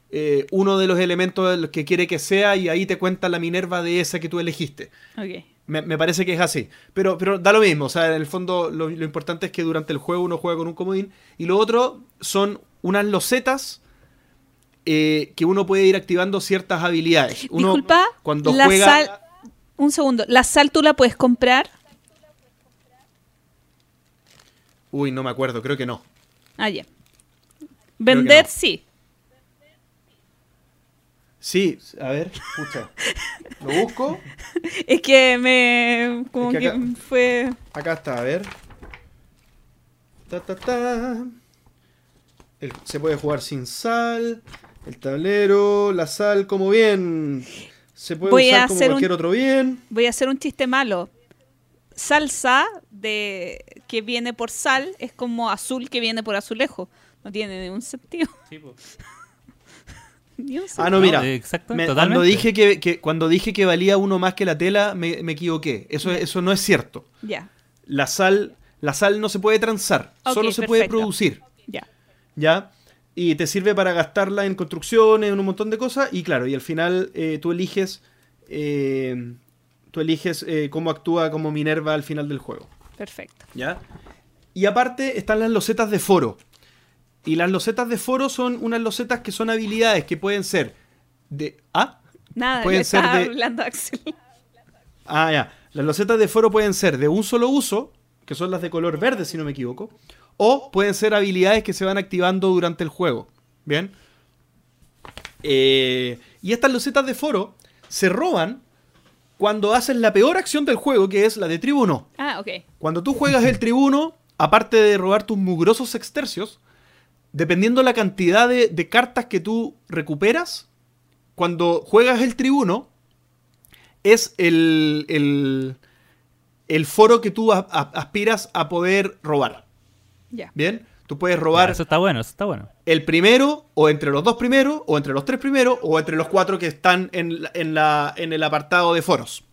A: eh, uno de los elementos que quiere que sea y ahí te cuenta la Minerva de esa que tú elegiste. Me parece que es así. Pero, pero da lo mismo. O sea, en el fondo lo, lo importante es que durante el juego uno juega con un comodín. Y lo otro son unas losetas eh, que uno puede ir activando ciertas habilidades. Uno,
B: Disculpa,
A: cuando
B: la
A: juega...
B: sal- Un segundo. ¿La sal tú la puedes comprar?
A: Uy, no me acuerdo, creo que no.
B: Ah, ya. Vender,
A: no.
B: sí.
A: Sí, a ver, escucha. Lo busco.
B: Es que me. Como
A: Es que
B: fue.
A: Acá está, a ver. Ta, ta, ta. El- se puede jugar sin sal. El tablero, la sal como bien. Se puede
B: Voy a
A: usar como
B: hacer un-
A: cualquier otro bien.
B: Voy a hacer un chiste malo. Salsa de que viene por sal es como azul que viene por azulejo. No tiene ningún sentido. Ni un
A: Ah,
B: sentido.
A: no, mira.
C: eh, exacto,
A: me-
C: totalmente.
A: cuando, dije que, que- cuando dije que valía uno más que la tela, me, me equivoqué. Eso, eso no es cierto.
B: Ya,
A: La sal, la sal no se puede transar, solo se puede producir.
B: ya.
A: ¿ya? Y te sirve para gastarla en construcciones, en un montón de cosas. Y claro, y al final eh, tú eliges. eh, tú eliges eh, cómo actúa como Minerva al final del juego.
B: Perfecto.
A: ¿Ya? Y aparte están las losetas de foro. Y las losetas de foro son unas losetas que son habilidades que pueden ser de. ¿Ah?
B: Nada,
A: Pueden ser de-
B: hablando Axel.
A: Ah, ya. Las losetas de foro pueden ser de un solo uso, que son las de color verde, si no me equivoco. O pueden ser habilidades que se van activando durante el juego. ¿Bien? Eh, y estas losetas de foro se roban cuando haces la peor acción del juego, que es la de tribuno.
B: Ah, ok.
A: Cuando tú juegas el tribuno, aparte de robar tus mugrosos extercios, dependiendo la cantidad de, de cartas que tú recuperas, cuando juegas el tribuno, es el, el, el foro que tú a- a- aspiras a poder robar. ¿Bien? Tú puedes robar
C: eso está bueno, eso está bueno.
A: el primero, o entre los dos primeros, o entre los tres primeros, o entre los cuatro que están en, la- en, la, en el apartado de foros.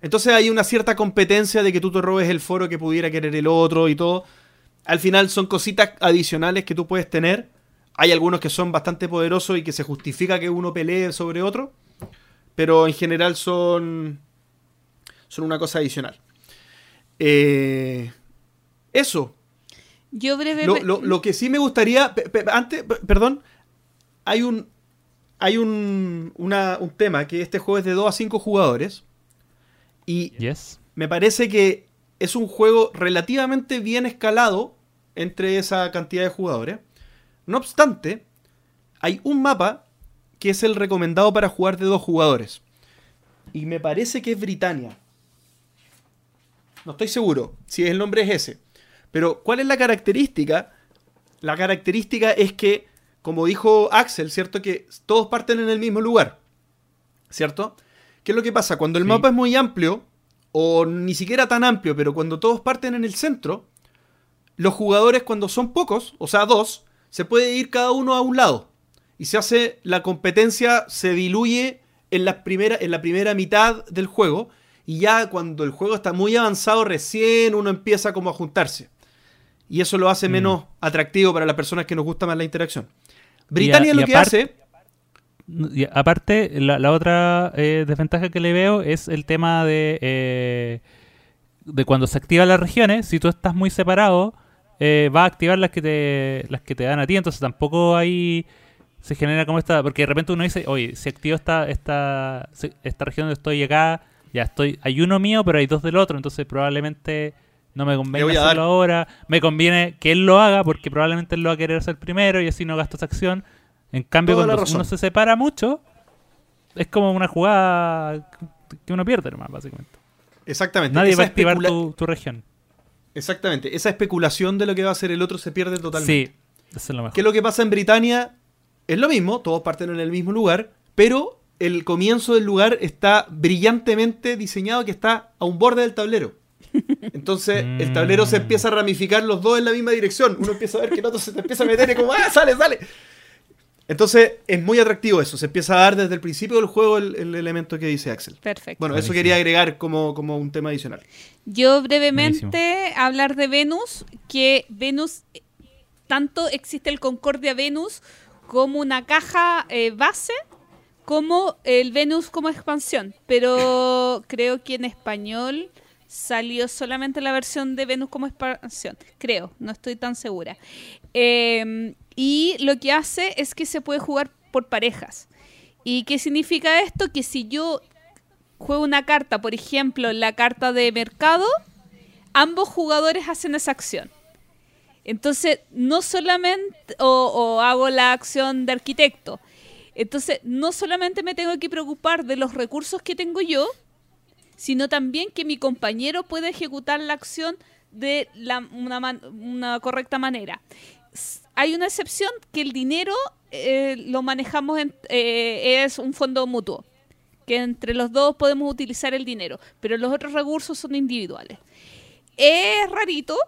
A: Entonces hay una cierta competencia de que tú te robes el foro que pudiera querer el otro y todo. Al final son cositas adicionales que tú puedes tener. Hay algunos que son bastante poderosos y que se justifica que uno pelee sobre otro. Pero en general son. Son una cosa adicional. Eh, eso.
B: Yo
A: Lo,
B: brevemente.
A: lo- lo que sí me gustaría, pe- pe- antes, pe- perdón, hay un hay un, una- un tema que este juego es de 2 a 5 jugadores y
C: Yes.
A: me parece que es un juego relativamente bien escalado entre esa cantidad de jugadores. No obstante, hay un mapa que es el recomendado para jugar de dos jugadores. Y me parece que es Britannia. No estoy seguro si el nombre es ese. Pero, ¿cuál es la característica? La característica es que, como dijo Axel, ¿cierto? Que todos parten en el mismo lugar. ¿Cierto? ¿Qué es lo que pasa? Cuando el
C: Sí.
A: mapa es muy amplio, o ni siquiera tan amplio, pero cuando todos parten en el centro, los jugadores cuando son pocos, o sea, dos, se puede ir cada uno a un lado. Y se hace, la competencia se diluye en la primera, en la primera mitad del juego. Y ya cuando el juego está muy avanzado, recién uno empieza como a juntarse. Y eso lo hace
C: Mm.
A: menos atractivo para las personas que nos gusta más la interacción. Britannia lo que hace...
C: Y aparte, la, la otra eh, desventaja que le veo es el tema de, eh, de cuando se activan las regiones, si tú estás muy separado, eh, va a activar las que te las que te dan a ti, entonces tampoco ahí se genera como esta, porque de repente uno dice, oye, si activo esta, esta, se- esta región donde estoy acá, ya estoy, hay uno mío, pero hay dos del otro, entonces probablemente no me
A: a
C: hacerlo
A: dar-
C: ahora, me conviene que él lo haga porque probablemente él lo va a querer hacer primero y así no gasto esa acción. En cambio,
A: Toda
C: cuando uno se separa mucho, es como una jugada que uno pierde nomás, básicamente.
A: Exactamente.
C: Nadie
A: esa
C: va a activar tu, tu región.
A: Exactamente. Esa especulación de lo que va a hacer el otro se pierde totalmente.
C: Sí, eso es lo mejor.
A: ¿Qué es lo que pasa en Britannia? Es lo mismo, todos parten en el mismo lugar, pero el comienzo del lugar está brillantemente diseñado que está a un borde del tablero. Entonces el tablero se
C: Mm.
A: empieza a ramificar los dos en la misma dirección. Uno empieza a ver que el otro se te empieza a meter y como, ¡ah, sale, sale! Entonces es muy atractivo eso. Se empieza a dar desde el principio del juego el, el elemento que dice Axel.
B: Perfecto.
A: Bueno, eso quería agregar como, como un tema adicional.
B: Yo brevemente hablar de Venus, que Venus tanto existe el Concordia Venus como una caja eh, base, como el Venus como expansión. Pero creo que en español salió solamente la versión de Venus como expansión. Creo, no estoy tan segura. Eh, y lo que hace es que se puede jugar por parejas. ¿Y qué significa esto? Que si yo juego una carta, por ejemplo, la carta de mercado, ambos jugadores hacen esa acción. Entonces, no solamente, o, hago la acción de arquitecto. Entonces, no solamente me tengo que preocupar de los recursos que tengo yo, sino también que mi compañero pueda ejecutar la acción de la, una, una, correcta manera. Hay una excepción que el dinero eh, lo manejamos en, eh, es un fondo mutuo, que entre los dos podemos utilizar el dinero, pero los otros recursos son individuales. Es rarito,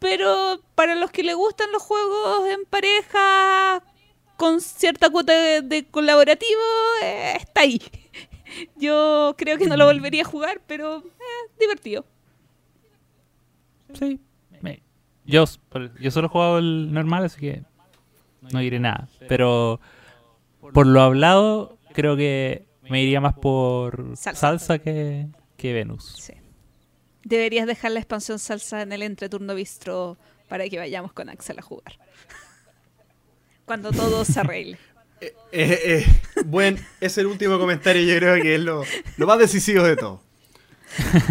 B: pero para los que le gustan los juegos en pareja con cierta cuota de, de colaborativo, eh, está ahí. Yo creo que no lo volvería a jugar, pero eh, divertido.
C: Sí. Yo, yo solo he jugado el normal, así que no diré nada. Pero por lo hablado, creo que me iría más por salsa, salsa que, que, Venus.
B: Sí. Deberías dejar la expansión salsa en el entreturno bistro para que vayamos con Axel a jugar. Cuando todo se arregle.
A: Eh, eh, eh, bueno, es el último comentario, yo creo que es lo, más decisivo de todo.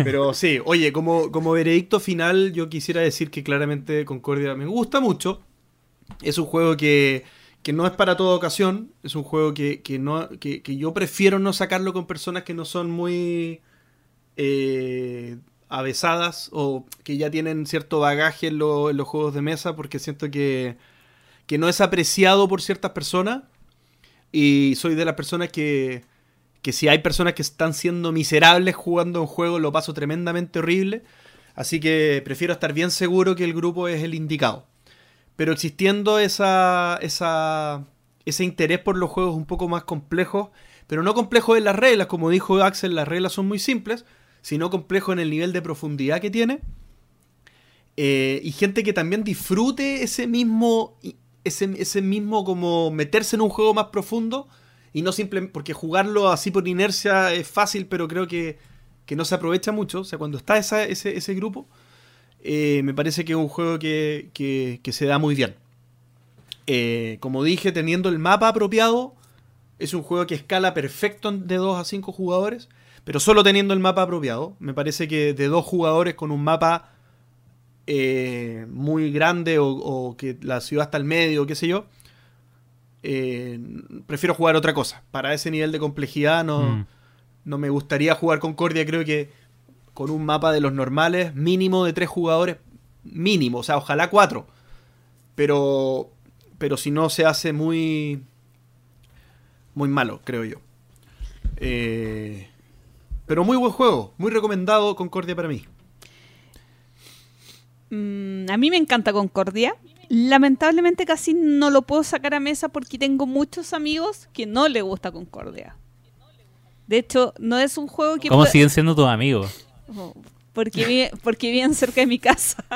A: Pero sí, oye, como, como veredicto final, yo quisiera decir que claramente Concordia me gusta mucho. Es un juego que, que no es para toda ocasión. Es un juego que, que no, que, que, yo prefiero no sacarlo con personas que no son muy eh, avesadas o que ya tienen cierto bagaje en, en, los juegos de mesa porque siento que, que no es apreciado por ciertas personas. Y soy de las personas que, que si hay personas que están siendo miserables jugando un juego, lo paso tremendamente horrible. Así que prefiero estar bien seguro que el grupo es el indicado. Pero existiendo esa, esa, ese interés por los juegos un poco más complejos, pero no complejos en las reglas, como dijo Axel, las reglas son muy simples, sino complejo en el nivel de profundidad que tiene. Eh, y gente que también disfrute ese mismo, ese, ese mismo como meterse en un juego más profundo y no simplemente porque jugarlo así por inercia es fácil, pero creo que, que no se aprovecha mucho. O sea, cuando está esa, ese, ese, grupo, eh, me parece que es un juego que, que, se da muy bien. Eh, como dije, teniendo el mapa apropiado, es un juego que escala perfecto de 2 a 5 jugadores, pero solo teniendo el mapa apropiado. Me parece que de dos jugadores con un mapa eh, muy grande o, o, que la ciudad está al medio, qué sé yo, eh, prefiero jugar otra cosa. Para ese nivel de complejidad no, mm. no me gustaría jugar Concordia, creo que con un mapa de los normales, mínimo de tres jugadores, mínimo, o sea, ojalá cuatro. Pero, pero si no se hace muy, muy malo, creo yo. Eh, pero muy buen juego, muy recomendado Concordia para mí.
B: Mm, a mí me encanta Concordia. Lamentablemente casi no lo puedo sacar a mesa porque tengo muchos amigos que no le gusta Concordia. De hecho, no es un juego que...
C: ¿Cómo siguen siendo tus amigos?
B: Oh, porque, viven, porque viven cerca de mi casa.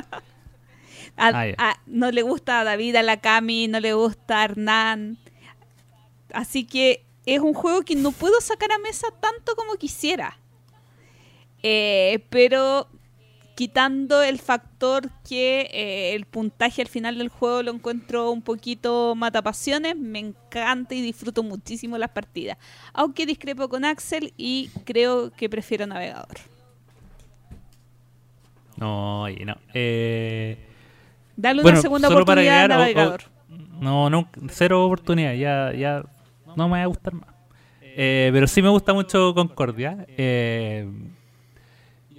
B: a, ah, a, no le gusta a David, a la Cami, no le gusta a Hernán. Así que es un juego que no puedo sacar a mesa tanto como quisiera. Eh, pero quitando el factor que eh, el puntaje al final del juego lo encuentro un poquito matapasiones, me encanta y disfruto muchísimo las partidas. Aunque discrepo con Axel y creo que prefiero navegador.
C: No, oye, no. Eh...
B: Dale una bueno, segunda oportunidad al navegador.
C: O, o, no, no, cero oportunidad, ya, ya no me va a gustar más. Eh, pero sí me gusta mucho Concordia.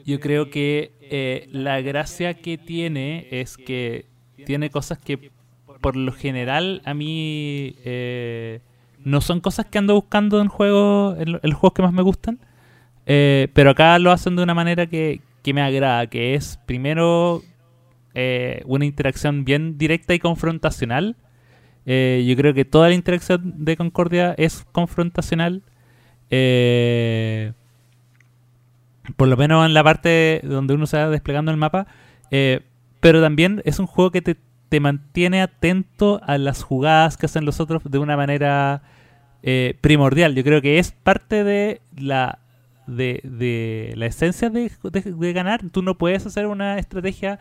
C: Yo creo que eh, la gracia que tiene es que tiene cosas que por lo general a mí eh, no son cosas que ando buscando en juegos, en, los juegos que más me gustan, eh, pero acá lo hacen de una manera que, que me agrada, que es primero una interacción bien directa y confrontacional. Yo creo que toda la interacción de Concordia es confrontacional. Eh, por lo menos en la parte donde uno se va desplegando el mapa. Eh, pero también es un juego que te, te mantiene atento a las jugadas que hacen los otros de una manera eh, primordial. Yo creo que es parte de la de, de la esencia de, ganar. Tú no puedes hacer una estrategia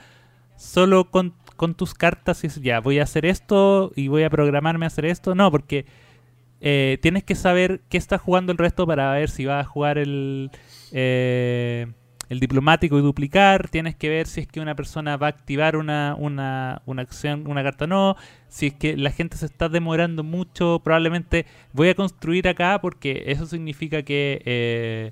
C: solo con, con tus cartas y ya, voy a hacer esto y voy a programarme a hacer esto. No, porque eh, tienes que saber qué está jugando el resto para ver si va a jugar el, eh, el diplomático y duplicar. Tienes que ver si es que una persona va a activar una, una, una acción, una carta no. Si es que la gente se está demorando mucho, probablemente voy a construir acá porque eso significa que, eh,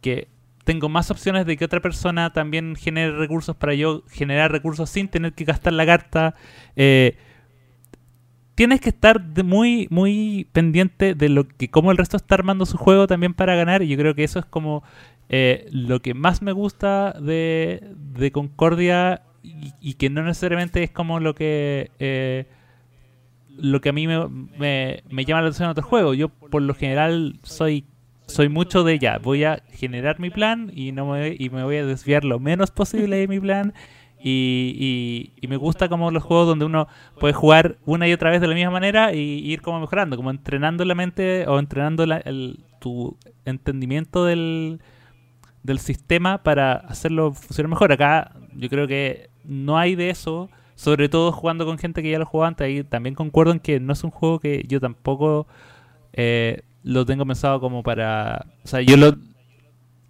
C: que tengo más opciones de que otra persona también genere recursos para yo generar recursos sin tener que gastar la carta. Eh, tienes que estar muy muy pendiente de lo que cómo el resto está armando su juego también para ganar y yo creo que eso es como eh, lo que más me gusta de, de Concordia y, que no necesariamente es como lo que eh, lo que a mí me, me, llama la atención en otros juegos. Yo por lo general soy soy mucho de ya voy a generar mi plan y no me, y me voy a desviar lo menos posible de mi plan y, y- y me gusta como los juegos donde uno puede jugar una y otra vez de la misma manera y ir como mejorando, como entrenando la mente o entrenando la- el- tu entendimiento del, del sistema para hacerlo funcionar mejor. Acá yo creo que no hay de eso, sobre todo jugando con gente que ya lo jugó antes. Ahí también concuerdo en que no es un juego que yo tampoco eh, lo tengo pensado como para... O sea, yo lo,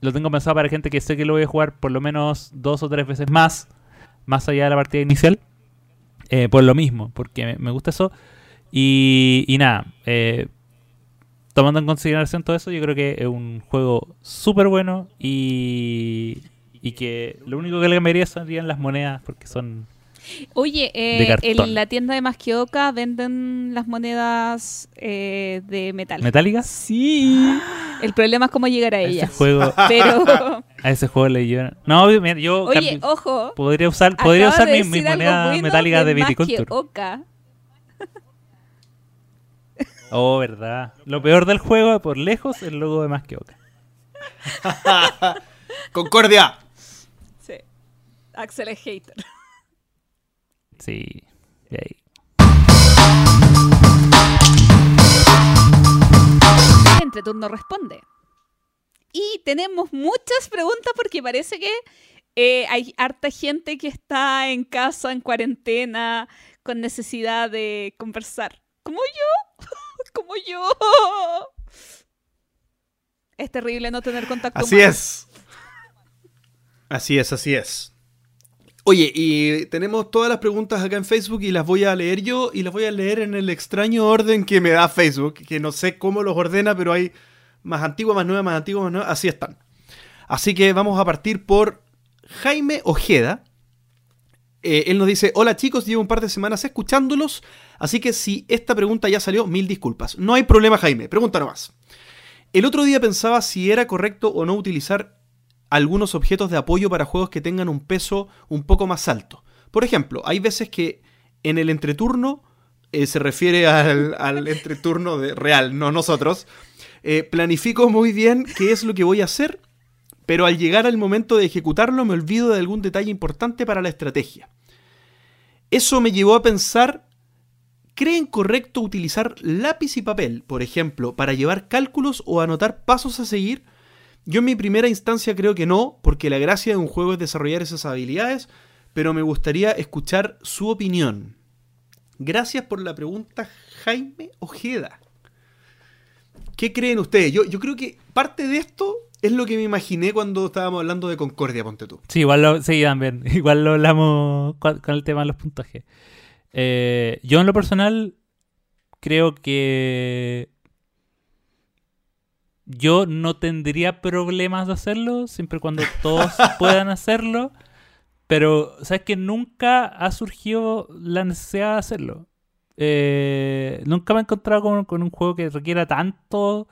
C: lo tengo pensado para gente que sé que lo voy a jugar por lo menos dos o tres veces más, más allá de la partida inicial, eh, por lo mismo, porque me, gusta eso. Y, y nada, eh, tomando en consideración todo eso, yo creo que es un juego súper bueno y, y que lo único que le cambiaría serían las monedas, porque son...
B: Oye,
C: De
B: eh, en la tienda de Masquioca venden las monedas eh, de metal.
C: ¿Metálicas?
B: Sí. El problema es cómo llegar a ellas.
C: juego,
B: Pero,
C: a ese juego le yo... No, mira, yo
B: oye, ojo.
C: podría usar, podría usar
B: de
C: mi, moneda
B: bueno
C: metálica de Viticulture.
B: Masquioca.
C: Oh, verdad. Lo peor del juego, por lejos, el logo de más que Oca.
A: Concordia.
B: Sí. Axel es hater.
C: Sí. y ahí.
B: Entre turno responde. Y tenemos muchas preguntas porque parece que eh, hay harta gente que está en casa, en cuarentena, con necesidad de conversar. Como yo. Como yo. Es terrible no tener contacto
A: Así
B: humano.
A: es. Así es, así es. Oye, y tenemos todas las preguntas acá en Facebook y las voy a leer yo y las voy a leer en el extraño orden que me da Facebook, que no sé cómo los ordena, pero hay más antiguas, más nuevas, más antiguas, más nuevas, así están. Así que vamos a partir por Jaime Ojeda. Eh, él nos dice, hola chicos, llevo un par de semanas escuchándolos, así que si esta pregunta ya salió, mil disculpas. No hay problema Jaime, pregunta nomás. El otro día pensaba si era correcto o no utilizar algunos objetos de apoyo para juegos que tengan un peso un poco más alto. Por ejemplo, hay veces que en el entreturno, eh, se refiere al, al entreturno de real, no nosotros, eh, planifico muy bien qué es lo que voy a hacer, pero al llegar al momento de ejecutarlo me olvido de algún detalle importante para la estrategia. Eso me llevó a pensar, ¿creen correcto utilizar lápiz y papel, por ejemplo, para llevar cálculos o anotar pasos a seguir? Yo en mi primera instancia creo que no, porque la gracia de un juego es desarrollar esas habilidades, pero me gustaría escuchar su opinión. Gracias por la pregunta, Jaime Ojeda. ¿Qué creen ustedes? Yo, yo creo que parte de esto es lo que me imaginé cuando estábamos hablando de Concordia, ponte tú.
C: Sí, igual lo, sí, también. Igual lo hablamos con, el tema de los puntajes. Eh, yo en lo personal creo que yo no tendría problemas de hacerlo, siempre y cuando todos puedan hacerlo. Pero, ¿sabes que Nunca ha surgido la necesidad de hacerlo. Eh, nunca me he encontrado con, un juego que requiera tanto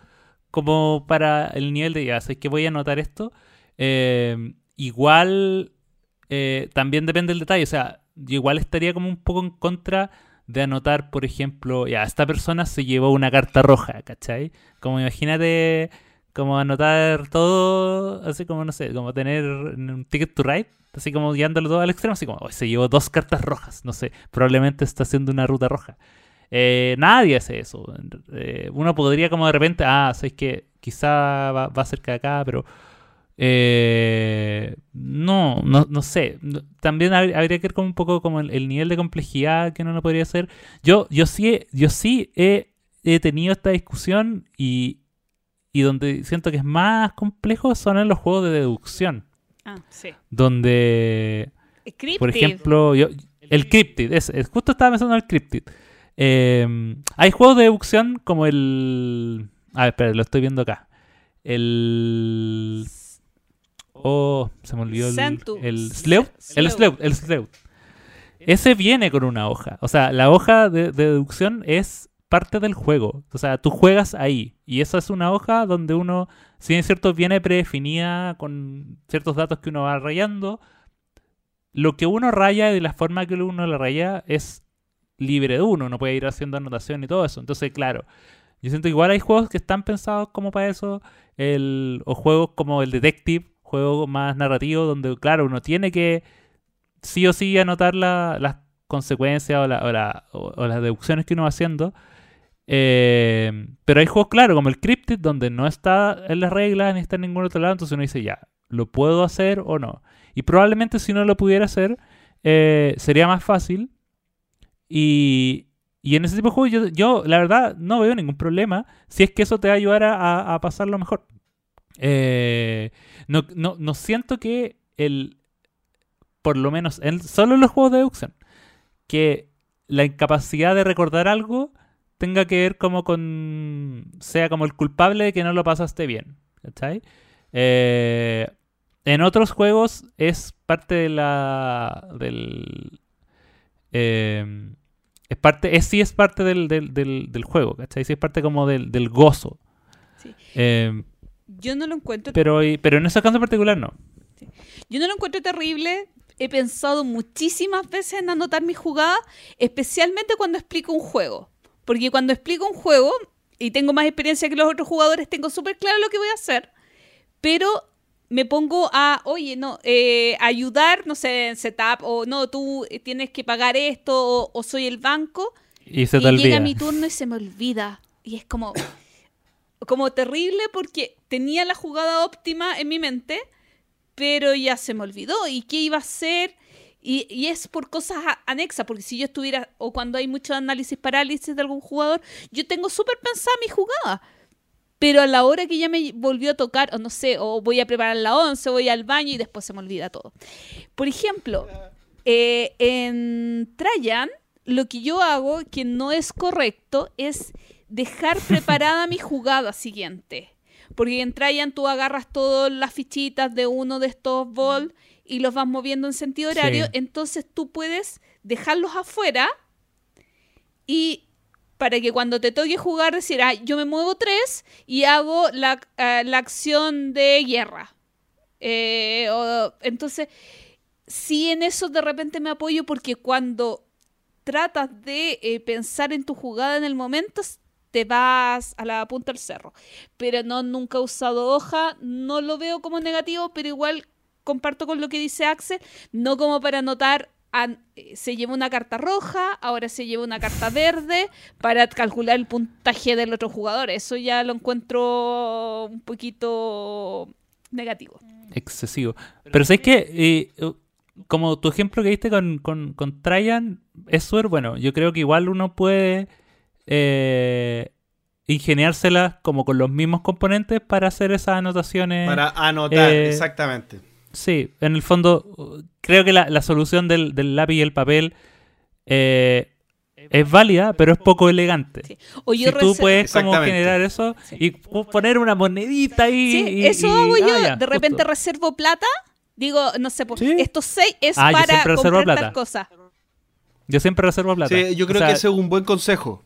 C: como para el nivel de ya, ¿sabes que voy a anotar esto? Eh, igual eh, también depende del detalle. O sea, yo igual estaría como un poco en contra de anotar, por ejemplo, ya, esta persona se llevó una carta roja, ¿cachai? Como imagínate como anotar todo, así como, no sé, como tener un ticket to ride, así como guiándolo todo al extremo, así como, "Hoy se llevó dos cartas rojas, no sé, probablemente está haciendo una ruta roja. Eh, nadie hace eso. Eh, uno podría como de repente, ah, sabes que quizá va, va cerca de acá, pero eh, no, no, no sé. También hab- habría que ver como un poco como el, el nivel de complejidad que uno no podría hacer. Yo, yo sí, yo sí he, he tenido esta discusión y, y donde siento que es más complejo son en los juegos de deducción.
B: Ah, sí.
C: Donde,
B: Cryptid.
C: por ejemplo, yo, el Cryptid, es, es- justo estaba pensando en el Cryptid. Eh, hay juegos de deducción como el... A ver, espera, lo estoy viendo acá. El... Oh, se me olvidó el... El Sleuth. El.
B: Sleuth,
C: el Sleuth. Ese viene con una hoja. O sea, la hoja de, de deducción es parte del juego. O sea, tú juegas ahí. Y esa es una hoja donde uno, si bien cierto, viene predefinida con ciertos datos que uno va rayando. Lo que uno raya y de la forma que uno lo raya es libre de uno. Uno puede ir haciendo anotación y todo eso. Entonces, claro, yo siento que igual hay juegos que están pensados como para eso. El, o juegos como el Detective, juego más narrativo, donde, claro, uno tiene que sí o sí anotar la- las consecuencias o, la- o la- o las deducciones que uno va haciendo. Eh, pero hay juegos, claro, como el Cryptid, donde no está en las reglas ni está en ningún otro lado, entonces uno dice, ya, ¿lo puedo hacer o no? Y probablemente si no lo pudiera hacer, eh, sería más fácil. Y, y en ese tipo de juegos yo, la verdad, no veo ningún problema si es que eso te va a ayudar a, pasarlo mejor. Eh, no, no, no siento que el, por lo menos en, solo en los juegos de deducción, que la incapacidad de recordar algo tenga que ver como con, sea como el culpable de que no lo pasaste bien. ¿Cachai? Eh, en otros juegos es parte de la, del, eh, es parte, es, sí es parte del, del, del, del juego, ¿cachai? Sí es parte como del, del gozo.
B: Sí.
C: Eh,
B: Yo no lo encuentro
C: pero, pero en ese caso en particular no.
B: Yo no lo encuentro terrible. He pensado muchísimas veces en anotar mis jugadas, especialmente cuando explico un juego. Porque cuando explico un juego y tengo más experiencia que los otros jugadores, tengo súper claro lo que voy a hacer. Pero me pongo a, oye, no, eh, ayudar, no sé, en setup, o no, tú tienes que pagar esto, o, o soy el banco.
C: Y se te
B: y
C: olvida.
B: llega mi turno y se me olvida. Y es como, como terrible porque tenía la jugada óptima en mi mente, pero ya se me olvidó. ¿Y qué iba a hacer? Y, y es por cosas anexas, porque si yo estuviera, o cuando hay mucho análisis parálisis de algún jugador, yo tengo súper pensada mi jugada. Pero a la hora que ya me volvió a tocar, o no sé, o voy a preparar la once, voy al baño y después se me olvida todo. Por ejemplo, eh, en Trajan, lo que yo hago, que no es correcto, es dejar preparada mi jugada siguiente. Porque en Trajan tú agarras todas las fichitas de uno de estos bols y los vas moviendo en sentido horario,
C: Sí.
B: entonces tú puedes dejarlos afuera y para que cuando te toque jugar decir, ah, yo me muevo tres y hago la, ah, la acción de guerra. Eh, o- entonces, sí en eso de repente me apoyo porque cuando tratas de eh, pensar en tu jugada en el momento, te vas a la punta del cerro. Pero no, nunca he usado hoja, no lo veo como negativo, pero igual comparto con lo que dice Axel, no como para anotar, an- eh, se lleva una carta roja, ahora se lleva una carta verde, para calcular el puntaje del otro jugador. Eso ya lo encuentro un poquito negativo.
C: excesivo. Pero sabes que, como tu ejemplo que diste con, con, con Trajan, es súper bueno. Yo creo que igual uno puede eh, ingeniárselas como con los mismos componentes para hacer esas anotaciones.
A: Para anotar,
C: eh,
A: exactamente.
C: Sí, en el fondo, creo que la, la solución del, del lápiz y el papel eh, es válida, pero es poco elegante.
B: Sí. O yo
C: si tú puedes como generar eso
B: Sí.
C: y pu- poner una monedita ahí.
B: Sí,
C: y-
B: eso
C: y-
B: hago yo.
C: ah, ya,
B: de repente
C: justo.
B: reservo plata. Digo, no sé, pues,
C: Sí.
B: estos seis es
C: Ah,
B: para comprar
C: plata.
B: tal cosa.
C: Yo siempre reservo plata.
A: Sí, yo
C: O
A: creo
C: sea,
A: que ese es un buen consejo.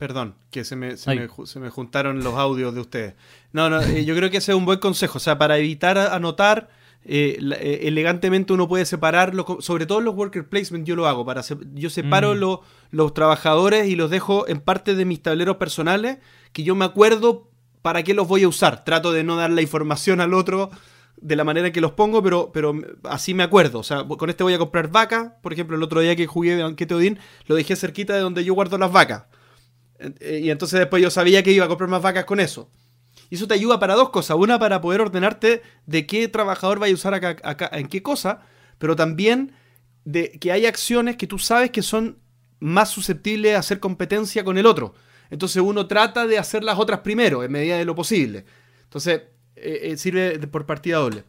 A: Perdón, que se me, se me se me juntaron los audios de ustedes. No, no, eh, yo creo que ese es un buen consejo. O sea, para evitar anotar, eh, eh, elegantemente uno puede separarlo, sobre todo los worker placement yo lo hago, para se- yo separo
C: Mm.
A: lo- los trabajadores y los dejo en parte de mis tableros personales que yo me acuerdo para qué los voy a usar. Trato de no dar la información al otro de la manera en que los pongo, pero, pero así me acuerdo. O sea, con este voy a comprar vaca. Por ejemplo, el otro día que jugué de Banquete Odín, lo dejé cerquita de donde yo guardo las vacas. Eh, Y entonces después yo sabía que iba a comprar más vacas con eso. Y eso te ayuda para dos cosas. Una, para poder ordenarte de qué trabajador vaya a usar acá, acá- en qué cosa, pero también de que hay acciones que tú sabes que son más susceptibles a hacer competencia con el otro. Entonces uno trata de hacer las otras primero, en medida de lo posible. Entonces eh, eh, sirve por partida doble.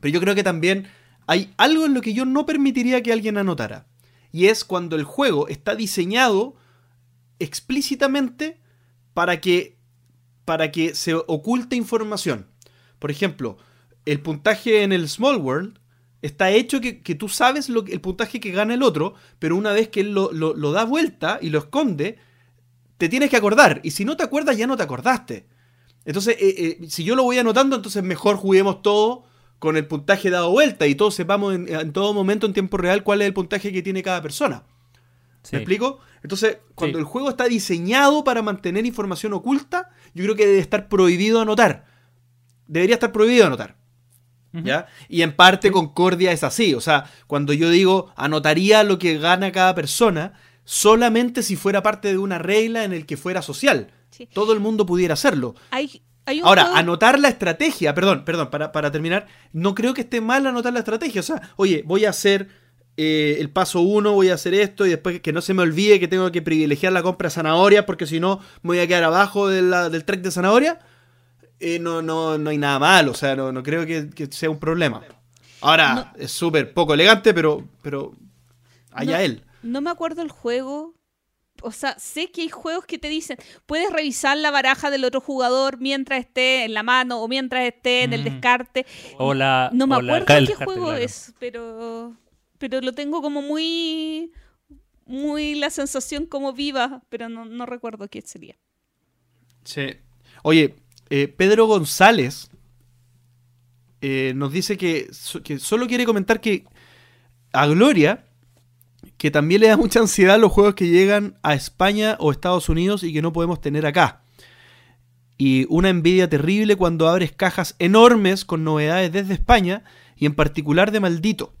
A: Pero yo creo que también hay algo en lo que yo no permitiría que alguien anotara. Y es cuando el juego está diseñado explícitamente para que, para que se oculte información. Por ejemplo, el puntaje en el Small World está hecho que, que tú sabes lo, el puntaje que gana el otro, pero una vez que él lo, lo- lo da vuelta y lo esconde, te tienes que acordar. Y si no te acuerdas, ya no te acordaste. Entonces, eh, eh, si yo lo voy anotando, entonces mejor juguemos todo con el puntaje dado vuelta y todos sepamos en, en todo momento en tiempo real cuál es el puntaje que tiene cada persona.
C: Sí.
A: ¿Me explico? Entonces, cuando
C: Sí.
A: el juego está diseñado para mantener información oculta, yo creo que debe estar prohibido anotar. Debería estar prohibido anotar. ¿Ya? Y en parte Concordia es así. O sea, cuando yo digo anotaría lo que gana cada persona, solamente si fuera parte de una regla en el que fuera social.
B: Sí.
A: Todo el mundo pudiera hacerlo.
B: Hay, hay un
A: Ahora,
B: juego-
A: anotar la estrategia, perdón, perdón, para, para terminar, no creo que esté mal anotar la estrategia. O sea, oye, voy a hacer eh, el paso uno, voy a hacer esto y después que no se me olvide que tengo que privilegiar la compra de zanahoria porque si no me voy a quedar abajo de la- del trek de zanahoria. Eh, no, no, no hay nada mal, o sea, no, no creo que, que sea un problema. Ahora, es súper poco elegante, pero, pero allá
B: No.
A: él.
B: No me acuerdo el juego. O sea, sé que hay juegos que te dicen, puedes revisar la baraja del otro jugador mientras esté en la mano o mientras esté en el
C: Mm.
B: descarte.
C: O la,
B: No me
C: o
B: acuerdo
C: el
B: qué
C: descarte,
B: juego
C: claro.
B: es, pero pero lo tengo como muy muy la sensación como viva, pero no, no recuerdo qué sería.
A: Sí. Oye, eh, Pedro González eh, nos dice que, que solo quiere comentar que a Gloria, que también le da mucha ansiedad los juegos que llegan a España o Estados Unidos y que no podemos tener acá. Y una envidia terrible cuando abres cajas enormes con novedades desde España y en particular de Maldito.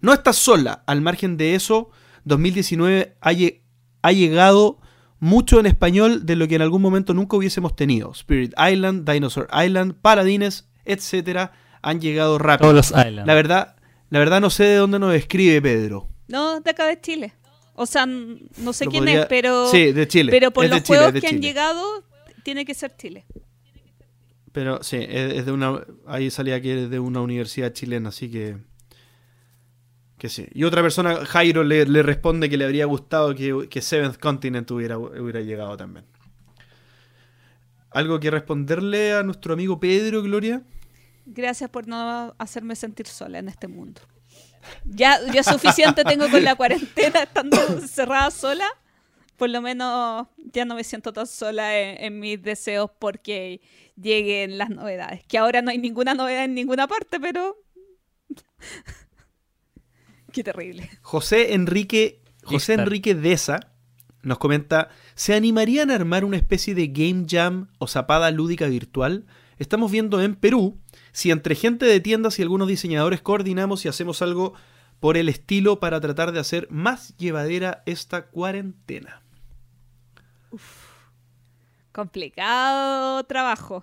A: No estás sola, al margen de eso, 2019 ha, lle- ha llegado mucho en español de lo que en algún momento nunca hubiésemos tenido. Spirit Island, Dinosaur Island, Paladines, etcétera, han llegado rápido.
C: Todos los Islands.
A: La verdad, la verdad no sé de dónde nos escribe Pedro.
B: No, de acá de Chile. O sea, no sé
A: Lo
B: quién
A: podría-
B: es, pero
A: Sí, de Chile.
B: pero por
A: Es
B: los
A: Chile,
B: juegos que han llegado tiene que ser Chile.
A: Pero sí, es, es de una. Ahí salía que es de una universidad chilena, así que. Que sí. Y otra persona, Jairo, le, le responde que le habría gustado que, que Seventh Continent hubiera, hubiera llegado también. ¿Algo que responderle a nuestro amigo Pedro, Gloria?
B: Gracias por no hacerme sentir sola en este mundo. Ya, ya suficiente tengo con la cuarentena estando cerrada sola. Por lo menos ya no me siento tan sola en, en mis deseos porque lleguen las novedades. Que ahora no hay ninguna novedad en ninguna parte, pero... Qué terrible.
A: José Enrique, José. Enrique Deza nos comenta: ¿Se animarían a armar una especie de game jam o zapada lúdica virtual? Estamos viendo en Perú si entre gente de tiendas y algunos diseñadores coordinamos y hacemos algo por el estilo para tratar de hacer más llevadera esta cuarentena.
B: Complicado trabajo.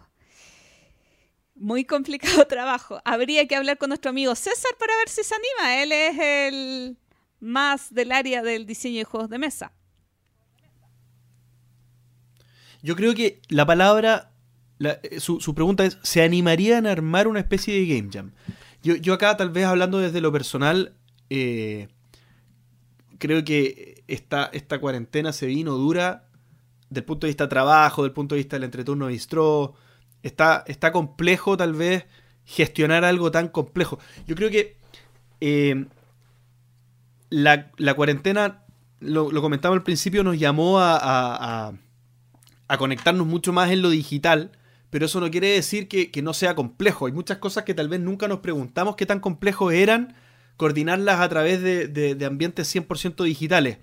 B: Muy complicado trabajo. Habría que hablar con nuestro amigo César para ver si se anima. Él es el más del área del diseño de juegos de mesa.
A: Yo creo que la palabra, la- eh, su, pregunta es, ¿se animarían a armar una especie de game jam? Yo, yo acá tal vez hablando desde lo personal, eh, creo que esta, esta cuarentena se vino dura del punto de vista trabajo, del punto de vista del entreturno bistró. Está, está complejo tal vez gestionar algo tan complejo. Yo creo que eh, la, la cuarentena, lo, lo comentaba al principio, nos llamó a, a- a- a conectarnos mucho más en lo digital, pero eso no quiere decir que, que no sea complejo. Hay muchas cosas que tal vez nunca nos preguntamos qué tan complejos eran coordinarlas a través de, de, de ambientes 100% digitales.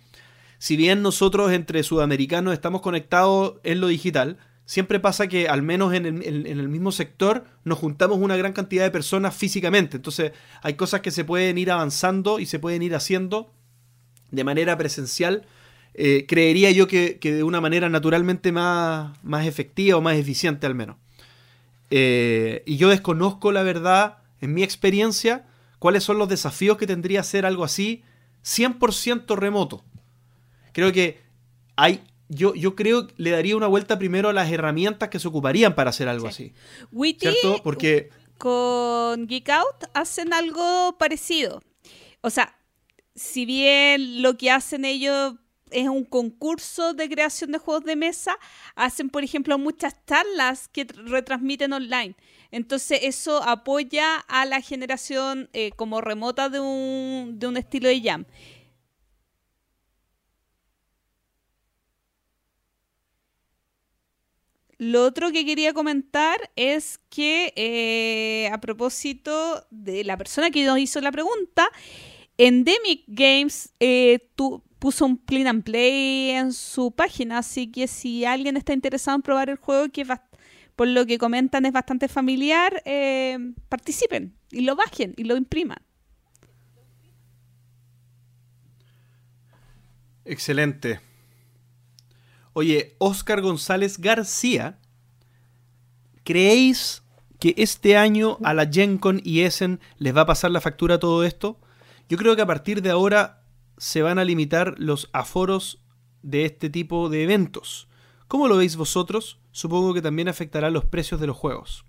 A: Si bien nosotros entre sudamericanos estamos conectados en lo digital, siempre pasa que al menos en el, mismo sector nos juntamos una gran cantidad de personas físicamente. Entonces hay cosas que se pueden ir avanzando y se pueden ir haciendo de manera presencial. eh, creería yo que, que de una manera naturalmente más, más efectiva o más eficiente al menos. Eh, y yo desconozco la verdad, en mi experiencia, cuáles son los desafíos que tendría hacer algo así 100% remoto. Creo que hay, yo, yo creo que le daría una vuelta primero a las herramientas que se ocuparían para hacer algo
B: Sí.
A: así.
B: Witty
A: ¿Cierto? Porque
B: con Geek Out hacen algo parecido. O sea, si bien lo que hacen ellos es un concurso de creación de juegos de mesa, hacen, por ejemplo, muchas charlas que tr- retransmiten online. Entonces eso apoya a la generación eh, como remota de un, de un estilo de jam. Lo otro que quería comentar es que eh, a propósito de la persona que nos hizo la pregunta, Endemic Games eh, tu- puso un clean and play en su página, así que si alguien está interesado en probar el juego, que por lo que comentan es bastante familiar, eh, participen y lo bajen y lo impriman.
A: Excelente. Oye, Oscar González García, ¿creéis que este año a la Gen Con y Essen les va a pasar la factura todo esto? Yo creo que a partir de ahora se van a limitar los aforos de este tipo de eventos. ¿Cómo lo veis vosotros? Supongo que también afectará los precios de los juegos.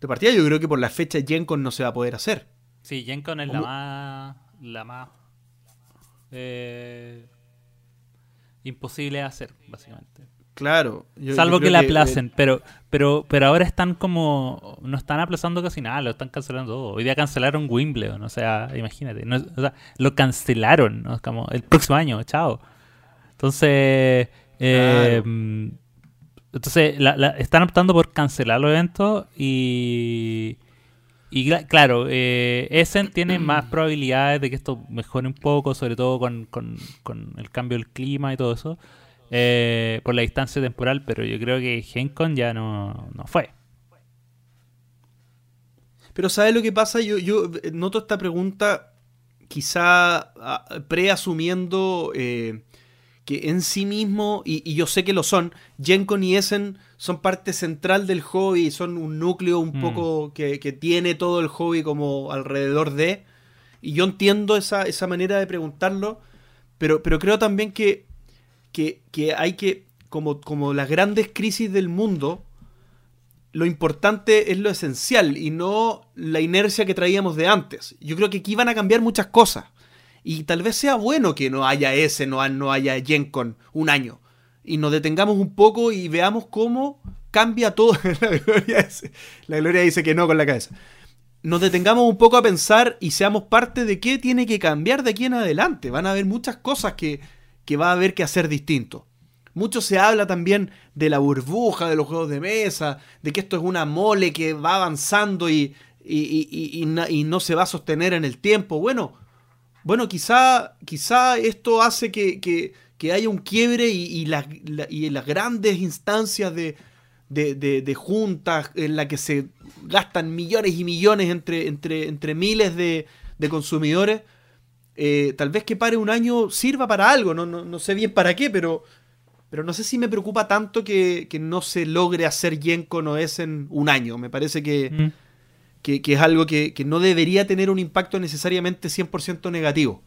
A: De partida yo creo que por la fecha Gen Con no se va a poder hacer.
C: Sí, Gen Con es la más. La más. eh, imposible de hacer, básicamente.
A: Claro. yo-
C: Salvo
A: yo
C: que la
A: eh,
C: aplacen, pero, pero, pero ahora están como. No están aplazando casi nada, lo están cancelando todo. Hoy día cancelaron Wimbledon, o sea, imagínate. no o sea, lo cancelaron, ¿no? Es como el próximo año, chao. Entonces. eh,
A: Claro.
C: mm, entonces, la- la- están optando por cancelar los eventos y. Y cla- claro, eh, Essen tiene más probabilidades de que esto mejore un poco, sobre todo con, con- con el cambio del clima y todo eso, eh, por la distancia temporal, pero yo creo que GenCon ya no, no fue.
A: Pero ¿sabes lo que pasa? Yo, yo eh, noto esta pregunta quizá ah, preasumiendo eh, que en sí mismo, y, y yo sé que lo son, Gencon y Essen son parte central del hobby, son un núcleo un
C: Mm.
A: poco que, que tiene todo el hobby como alrededor de, y yo entiendo esa, esa manera de preguntarlo, pero, pero creo también que, que, que hay que, como, como las grandes crisis del mundo, lo importante es lo esencial y no la inercia que traíamos de antes. Yo creo que aquí van a cambiar muchas cosas. Y tal vez sea bueno que no haya ese, no, no haya GenCon un año. Y nos detengamos un poco y veamos cómo cambia todo. la, gloria dice, la Gloria dice que no con la cabeza. Nos detengamos un poco a pensar y seamos parte de qué tiene que cambiar de aquí en adelante. Van a haber muchas cosas que, que va a haber que hacer distinto. Mucho se habla también de la burbuja de los juegos de mesa, de que esto es una mole que va avanzando y, y, y- na- y no se va a sostener en el tiempo. Bueno, bueno quizá, quizá esto hace que, que- que haya un quiebre y, y la- y las grandes instancias de, de, de- juntas en la que se gastan millones y millones entre, entre, entre miles de, de consumidores, eh, tal vez que pare un año sirva para algo, no, no, no sé bien para qué, pero, pero no sé si me preocupa tanto que, que no se logre hacer Gencon o es en un año. Me parece que,
C: Mm.
A: Que, es algo que, que no debería tener un impacto necesariamente 100% negativo.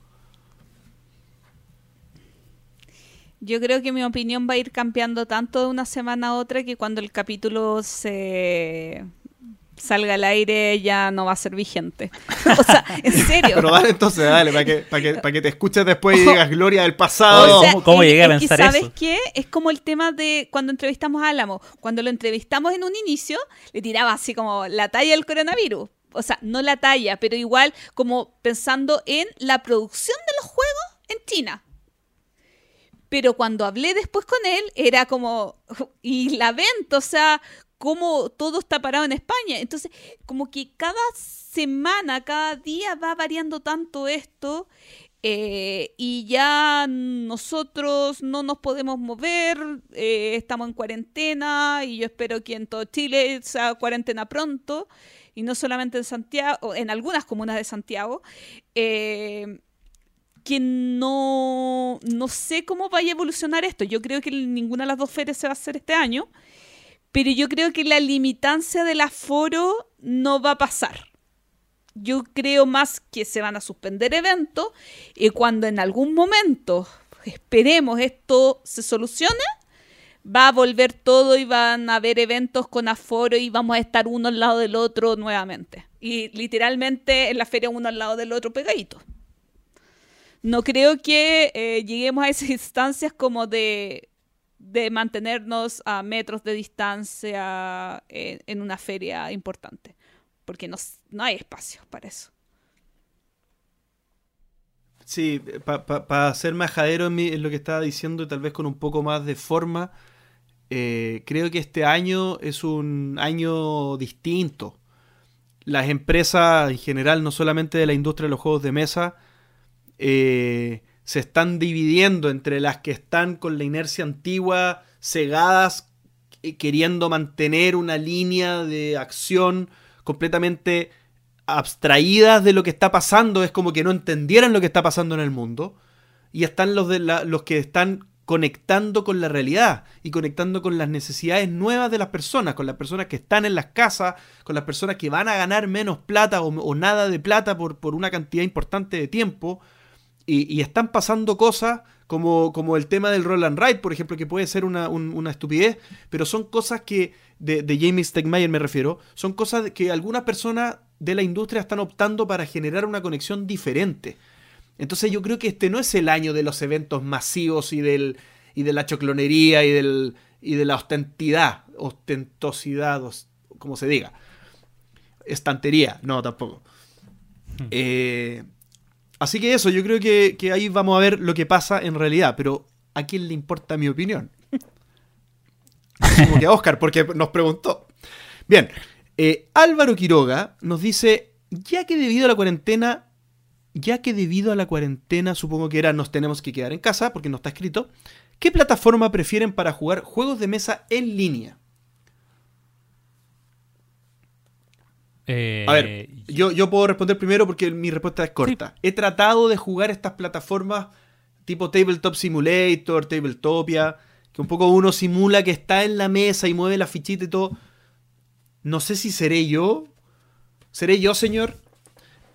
B: Yo creo que mi opinión va a ir cambiando tanto de una semana a otra que cuando el capítulo se salga al aire ya no va a ser vigente. O sea, en serio.
A: Pero dale entonces, dale, para que, para que, para que te escuches después y digas gloria del pasado.
B: O sea,
C: ¿Cómo-
B: es-
C: llegué a
B: es que,
C: pensar
B: ¿sabes
C: eso?
B: qué? Es como el tema de cuando entrevistamos a Álamo. Cuando lo entrevistamos en un inicio, le tiraba así como la talla del coronavirus. O sea, no la talla, pero igual como pensando en la producción de los juegos en China. Pero cuando hablé después con él, era como, y la venta, o sea, cómo todo está parado en España. Entonces, como que cada semana, cada día va variando tanto esto eh, y ya nosotros no nos podemos mover, eh, estamos en cuarentena y yo espero que en todo Chile sea cuarentena pronto y no solamente en Santiago, en algunas comunas de Santiago. Eh, que no, no sé cómo vaya a evolucionar esto. Yo creo que ninguna de las dos ferias se va a hacer este año, pero yo creo que la limitancia del aforo no va a pasar. Yo creo más que se van a suspender eventos y cuando en algún momento, esperemos, esto se solucione, va a volver todo y van a haber eventos con aforo y vamos a estar uno al lado del otro nuevamente. Y literalmente en la feria uno al lado del otro pegadito no creo que eh, lleguemos a esas instancias como de, mantenernos a metros de distancia en, una feria importante, porque no, hay espacio para eso.
A: Sí, para ser majadero en, en, lo que estaba diciendo y tal vez con un poco más de forma, eh, creo que este año es un año distinto. Las empresas en general, no solamente de la industria de los juegos de mesa, eh, se están dividiendo entre las que están con la inercia antigua, cegadas, queriendo mantener una línea de acción completamente abstraídas de lo que está pasando, es como que no entendieran lo que está pasando en el mundo, y están los, de los que están conectando con la realidad y conectando con las necesidades nuevas de las personas, con las personas que están en las casas, con las personas que van a ganar menos plata o, nada de plata por, por, una cantidad importante de tiempo, y, están pasando cosas como, como, el tema del roll and ride, por ejemplo, que puede ser una, estupidez, pero son cosas que, de, de Jamie Stegmaier me refiero, son cosas que algunas personas de la industria están optando para generar una conexión diferente. Entonces yo creo que este no es el año de los eventos masivos y, del, y de la choclonería y, del, y de la ostentidad, ostentosidad, como se diga. Estantería, no, tampoco. Hmm. Eh, Así que eso, yo creo que, ahí vamos a ver lo que pasa en realidad, pero ¿a quién le importa mi opinión? Como que a Oscar, porque nos preguntó. Bien, eh, Álvaro Quiroga nos dice, ya que debido a la cuarentena, ya que debido a la cuarentena, supongo que era nos tenemos que quedar en casa, porque no está escrito, ¿qué plataforma prefieren para jugar juegos de mesa en línea? A ver, eh, yo, yo puedo responder primero porque mi respuesta es corta. He tratado de jugar estas plataformas tipo Tabletop Simulator, Tabletopia, que un poco uno simula que está en la mesa y mueve la fichita y todo. No sé si seré yo. ¿Seré yo, señor?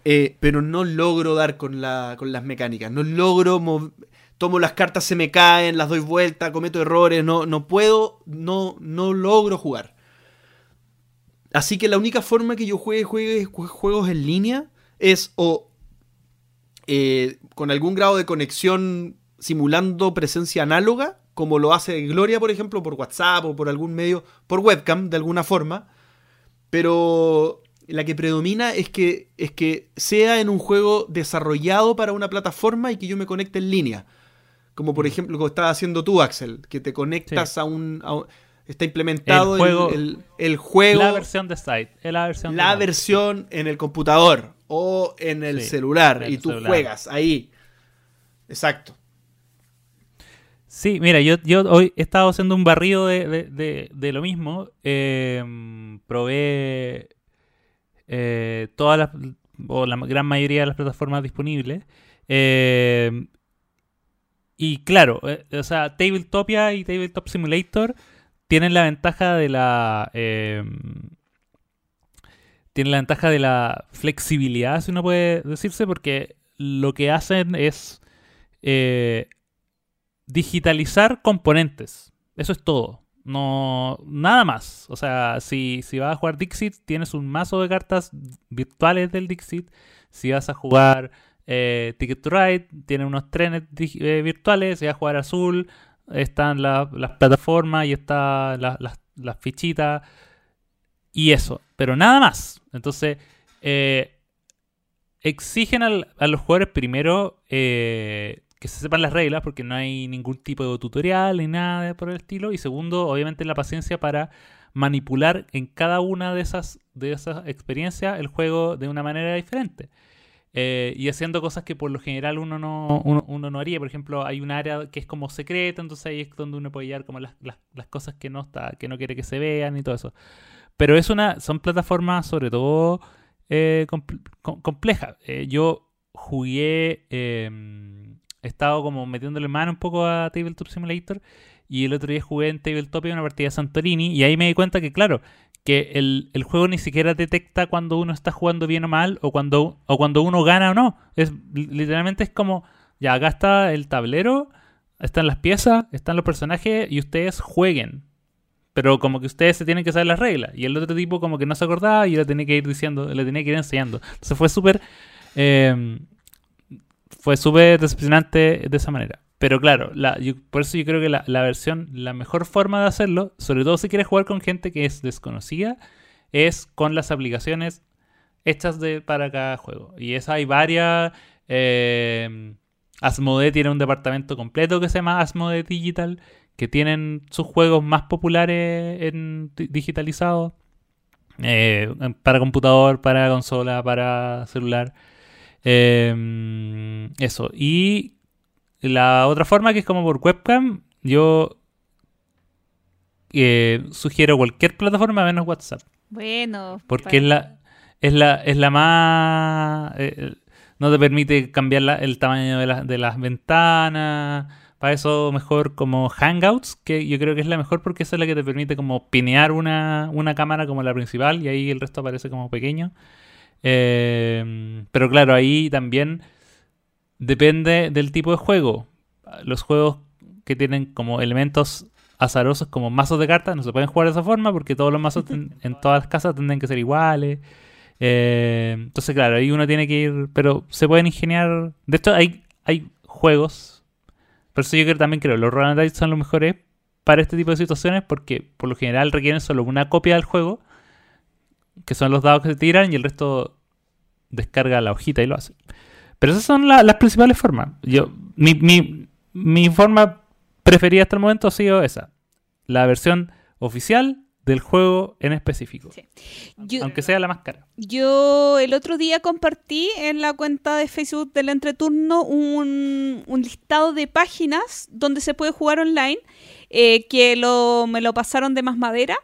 A: Eh, pero no logro dar con, la, con las mecánicas. No logro. Tomo las cartas, se me caen, las doy vuelta, cometo errores. No, no puedo. No, no logro jugar. Así que la única forma que yo juegue, juegos en línea es o eh, con algún grado de conexión simulando presencia análoga, como lo hace Gloria, por ejemplo, por WhatsApp o por algún medio, por webcam, de alguna forma. Pero la que predomina es que, es que sea en un juego desarrollado para una plataforma y que yo me conecte en línea. Como por mm. ejemplo lo que estás haciendo tú, Axel, que te conectas a un está implementado el juego,
C: La versión de site. La versión,
A: la versión en el computador o en el celular. y tú juegas ahí. Exacto.
C: Sí, mira, yo, yo hoy he estado haciendo un barrido de, lo mismo. Em, probé eh, todas las, o la gran mayoría de las plataformas disponibles. Em, y claro, eh, o sea, Tabletopia y Tabletop Simulator tienen la ventaja de la. Eh, tienen la ventaja de la flexibilidad, si uno puede decirse, porque lo que hacen es eh, digitalizar componentes. Eso es todo. No, nada más. O sea, si, si vas a jugar Dixit, tienes un mazo de cartas virtuales del Dixit. Si vas a jugar eh, Ticket to Ride, tienes unos trenes eh, virtuales. Si vas a jugar Azul, están las plataformas y están las fichitas y eso, pero nada más. Entonces, eh, exigen a los jugadores primero eh, que se sepan las reglas porque no hay ningún tipo de tutorial ni nada por el estilo. Y segundo, obviamente la paciencia para manipular en cada una de esas, de esas experiencias el juego de una manera diferente. Eh, y haciendo cosas que por lo general uno no, uno, no haría. Por ejemplo, hay un área que es como secreta, entonces ahí es donde uno puede hallar como las, las, cosas que no está, que no quiere que se vean y todo eso. Pero es una, son plataformas sobre todo eh, complejas. Eh, yo jugué, em, he estado como metiéndole mano un poco a Tabletop Simulator y el otro día jugué en Tabletop una partida de Santorini y ahí me di cuenta que, claro, que el, juego ni siquiera detecta cuando uno está jugando bien o mal o cuando, o cuando uno gana o no. Es, literalmente es como, ya acá está el tablero, están las piezas, están los personajes y ustedes jueguen. Pero como que ustedes se tienen que saber las reglas. Y el otro tipo como que no se acordaba y le tenía que ir diciendo, le tenía que ir enseñando. Entonces fue súper... Eh, fue súper decepcionante de esa manera. Pero claro, por eso yo creo que la, versión, la mejor forma de hacerlo, sobre todo si quieres jugar con gente que es desconocida, es con las aplicaciones hechas de, para cada juego. Y esa hay varias. Eh, Asmodee tiene un departamento completo que se llama Asmodee Digital, que tienen sus juegos más populares digitalizados. Eh, para computador, para consola, para celular. Eh, eso. Y la otra forma, que es como por webcam, yo eh, sugiero cualquier plataforma menos WhatsApp.
B: Bueno.
C: Porque es la, es la, es la más... Eh, no te permite cambiar el tamaño de, de las ventanas. Para eso mejor como Hangouts, que yo creo que es la mejor porque esa es la que te permite como pinear una, una cámara como la principal y ahí el resto aparece como pequeño. Eh, pero claro, ahí también depende del tipo de juego. Los juegos que tienen como elementos azarosos como mazos de cartas no se pueden jugar de esa forma porque todos los mazos en todas las casas tendrían que ser iguales. Eh, entonces, claro, ahí uno tiene que ir, pero se pueden ingeniar. De hecho, hay, hay juegos, por eso yo creo, también creo, los roll son los mejores para este tipo de situaciones porque por lo general requieren solo una copia del juego, que son los dados que se tiran y el resto descarga la hojita y lo hace. Pero esas son las principales formas. Yo, mi, mi, forma preferida hasta el momento ha sido esa. La versión oficial del juego en específico. aunque sea la más cara.
B: Yo el otro día compartí en la cuenta de Facebook del entreturno un, un listado de páginas donde se puede jugar online, eh, que lo, me lo pasaron de más madera.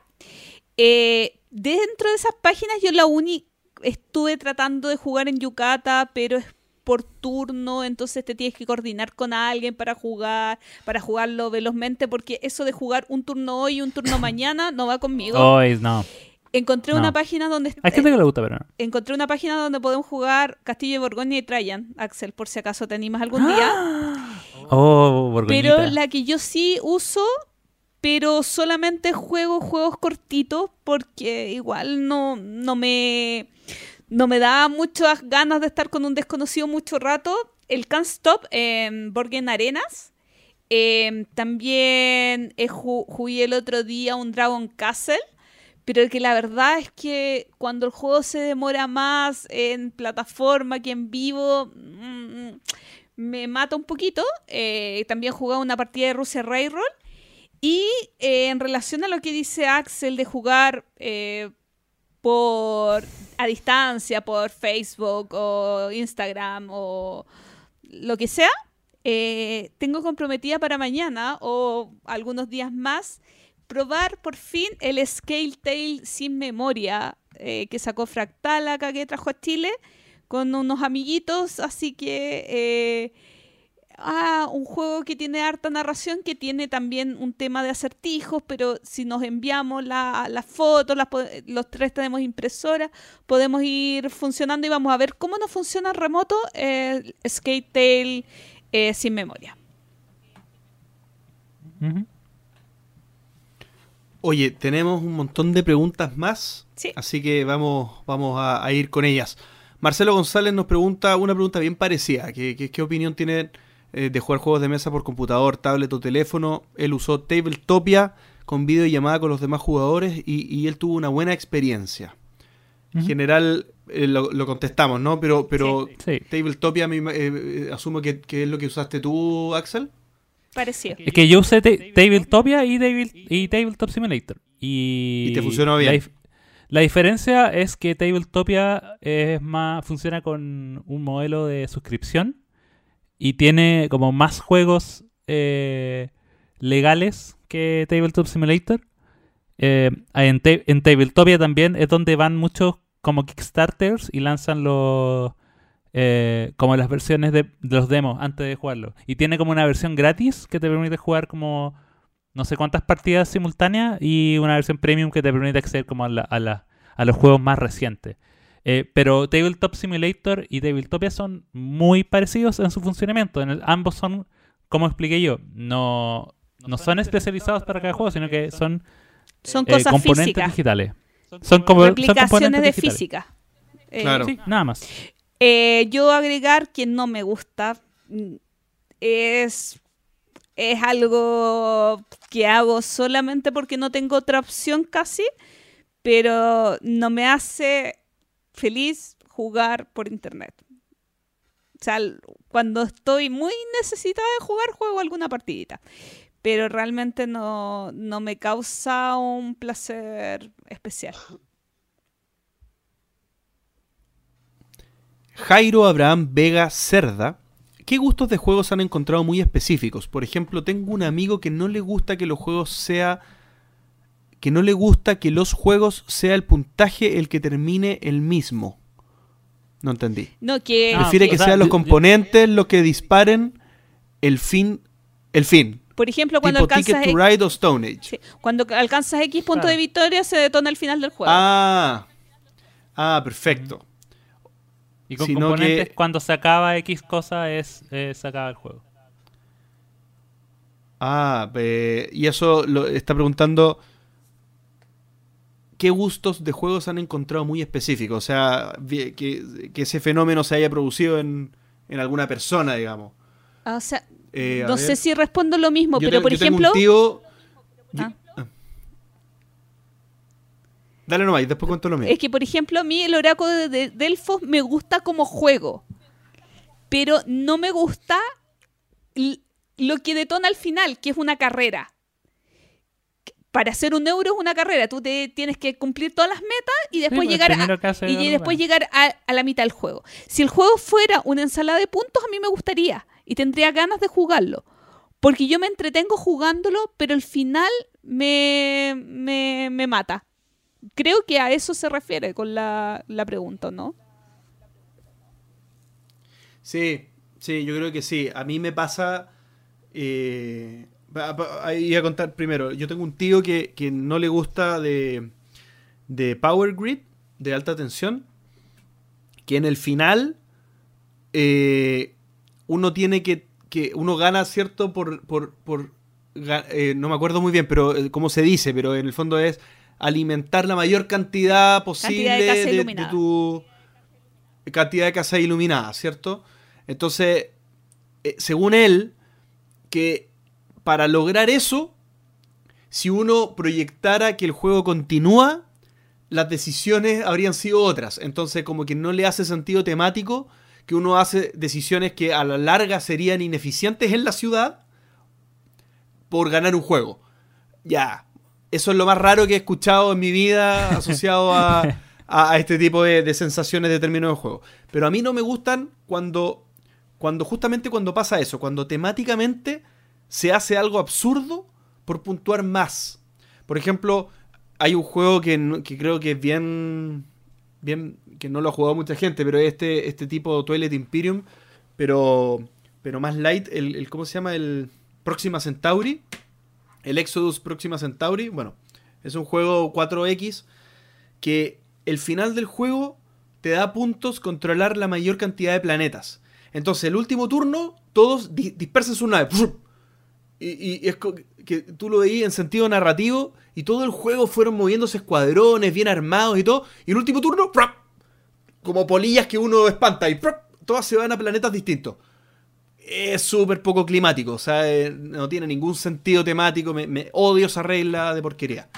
B: Eh, dentro de esas páginas yo la única estuve tratando de jugar en Yucata, pero es por turno, entonces te tienes que coordinar con alguien para jugar, para jugarlo velozmente, porque eso de jugar un turno hoy y un turno mañana no va conmigo.
C: Hoy no.
B: Encontré una página donde
C: Hay gente que le gusta, pero
B: Encontré una página donde podemos jugar Castillo de Borgoña y Trajan, Axel, por si acaso te animas algún día.
C: Oh, Borgoñita.
B: Pero la que yo sí uso, pero solamente juego juegos cortitos porque igual no, no me no me da muchas ganas de estar con un desconocido mucho rato. El Can't Stop en Borgen Arenas. Em, también jugué el otro día un Dragon Castle. Pero que la verdad es que cuando el juego se demora más en plataforma que en vivo, mm, me mata un poquito. Eh, también jugué una partida de Rusia Railroad. Y eh, en relación a lo que dice Axel de jugar eh, por a distancia, por Facebook o Instagram o lo que sea, eh, tengo comprometida para mañana o algunos días más probar por fin el Scale Tail sin memoria eh, que sacó Fractal acá que trajo a Chile con unos amiguitos, así que eh, ah, un juego que tiene harta narración, que tiene también un tema de acertijos, pero si nos enviamos las la fotos, los tres tenemos impresora, podemos ir funcionando y vamos a ver cómo nos funciona remoto el Skate Tail eh, sin memoria.
A: Oye, tenemos un montón de preguntas más, así que vamos, vamos a, ir con ellas. Marcelo González nos pregunta una pregunta bien parecida, ¿qué, qué opinión tiene eh, de jugar juegos de mesa por computador, tablet o teléfono. Él usó Tabletopia con videollamada con los demás jugadores y, él tuvo una buena experiencia. En general eh, lo, contestamos, ¿no? Pero, pero Tabletopia eh, asumo que, es lo que usaste tú, Axel.
B: parecido.
C: Es que yo usé Ta- Tabletopia y, Table, y Tabletop Simulator. Y,
A: Y te funcionó bien.
C: La, dif- la diferencia es que Tabletopia es más, funciona con un modelo de suscripción y tiene como más juegos eh, legales que Tabletop Simulator. Eh, en, Ta- en Tabletopia también es donde van muchos como Kickstarters y lanzan los eh, como las versiones de, de los demos antes de jugarlo. Y tiene como una versión gratis que te permite jugar como no sé cuántas partidas simultáneas y una versión premium que te permite acceder como a, la- a, la- a los juegos más recientes. Eh, pero Tabletop Simulator y Tabletopia son muy parecidos en su funcionamiento. En el- ambos son, como expliqué yo, no, no son especializados para cada juego, sino que son
B: Son
C: eh,
B: cosas
C: componentes
B: físicas.
C: digitales. Son como son componentes
B: de
C: digitales.
B: física. Eh,
A: Claro.
C: Sí, nada más.
B: Eh, yo agregar que no me gusta mm, es, es algo que hago solamente porque no tengo otra opción casi, pero no me hace feliz jugar por internet. O sea, cuando estoy muy necesitada de jugar, juego alguna partidita. Pero realmente no, no me causa un placer especial.
A: Jairo Abraham Vega Cerda. ¿Qué gustos de juegos han encontrado muy específicos? Por ejemplo, tengo un amigo que no le gusta que los juegos sea que no le gusta que los juegos sea el puntaje el que termine el mismo. No entendí.
B: No, que,
C: Ah,
A: Prefiere
C: o
A: que
C: sea,
A: sean los componentes los que disparen el fin el fin.
B: por ejemplo, cuando
A: tipo
B: alcanzas
A: Ticket to Ride o Stone Age.
B: Sí, Cuando alcanzas X punto
C: Claro.
B: de victoria, se detona el final del juego.
A: Ah. Ah, perfecto.
C: Y con
A: Sino
C: componentes,
A: que-
C: cuando se acaba X cosa, es eh, se acaba el juego.
A: Ah, eh, y eso lo está preguntando qué gustos de juegos han encontrado muy específicos. O sea, que, que ese fenómeno se haya producido en, en alguna persona, digamos.
B: Ah, o sea,
A: Eh,
B: no
A: ver.
B: sé si respondo lo mismo,
A: Yo
B: pero
A: te-
B: por
A: yo tengo
B: ejemplo,
A: un tío. yo-
B: Ah.
A: Dale nomás, y después cuento lo mío.
B: es que por ejemplo a mí el oráculo de, de Delfos me gusta como juego, pero no me gusta lo que detona al final, que es una carrera. Para hacer un euro es una carrera, tú te tienes que cumplir todas las metas y después
C: pues,
B: llegar a, y después
C: bueno.
B: llegar a, a la mitad del juego. Si el juego fuera una ensalada de puntos, a mí me gustaría y tendría ganas de jugarlo. Porque yo me entretengo jugándolo, pero el final me, me, me mata. Creo que a eso se refiere con la, la pregunta, ¿no?
A: Sí, sí, yo creo que sí. A mí me pasa. eh, ahí iba a contar primero. Yo tengo un tío que, que no le gusta de, de Power Grid, de alta tensión. Que en el final. eh, uno tiene que. que uno gana, ¿cierto? Por. por, por eh, no me acuerdo muy bien, pero eh, cómo se dice, pero en el fondo es alimentar la mayor cantidad posible
B: Cantidad de
A: de, tu cantidad de casas iluminadas, ¿cierto? Entonces, eh, según él, que para lograr eso, si uno proyectara que el juego continúa, las decisiones habrían sido otras. Entonces, como que no le hace sentido temático que uno hace decisiones que a la larga serían ineficientes en la ciudad por ganar un juego. Ya, eso es lo más raro que he escuchado en mi vida asociado a, a- este tipo de, de sensaciones de término de juego. Pero a mí no me gustan cuando, cuando justamente cuando pasa eso, cuando temáticamente se hace algo absurdo por puntuar más. Por ejemplo, hay un juego que, que creo que es bien, bien, que no lo ha jugado mucha gente, pero es este, este tipo Toilet Imperium, pero, pero más light, el, ¿cómo se llama? El Próxima Centauri, el Exodus Próxima Centauri, bueno, es un juego 4X que el final del juego te da puntos controlar la mayor cantidad de planetas. Entonces, el último turno, todos di- su nave. Y, y- es que tú lo veías en sentido narrativo y todo el juego fueron moviéndose escuadrones bien armados y todo. Y el último turno, como polillas que uno espanta y todas se van a planetas distintos. Es súper poco climático, o sea, eh, no tiene ningún sentido temático. Me, me odio esa regla de porquería.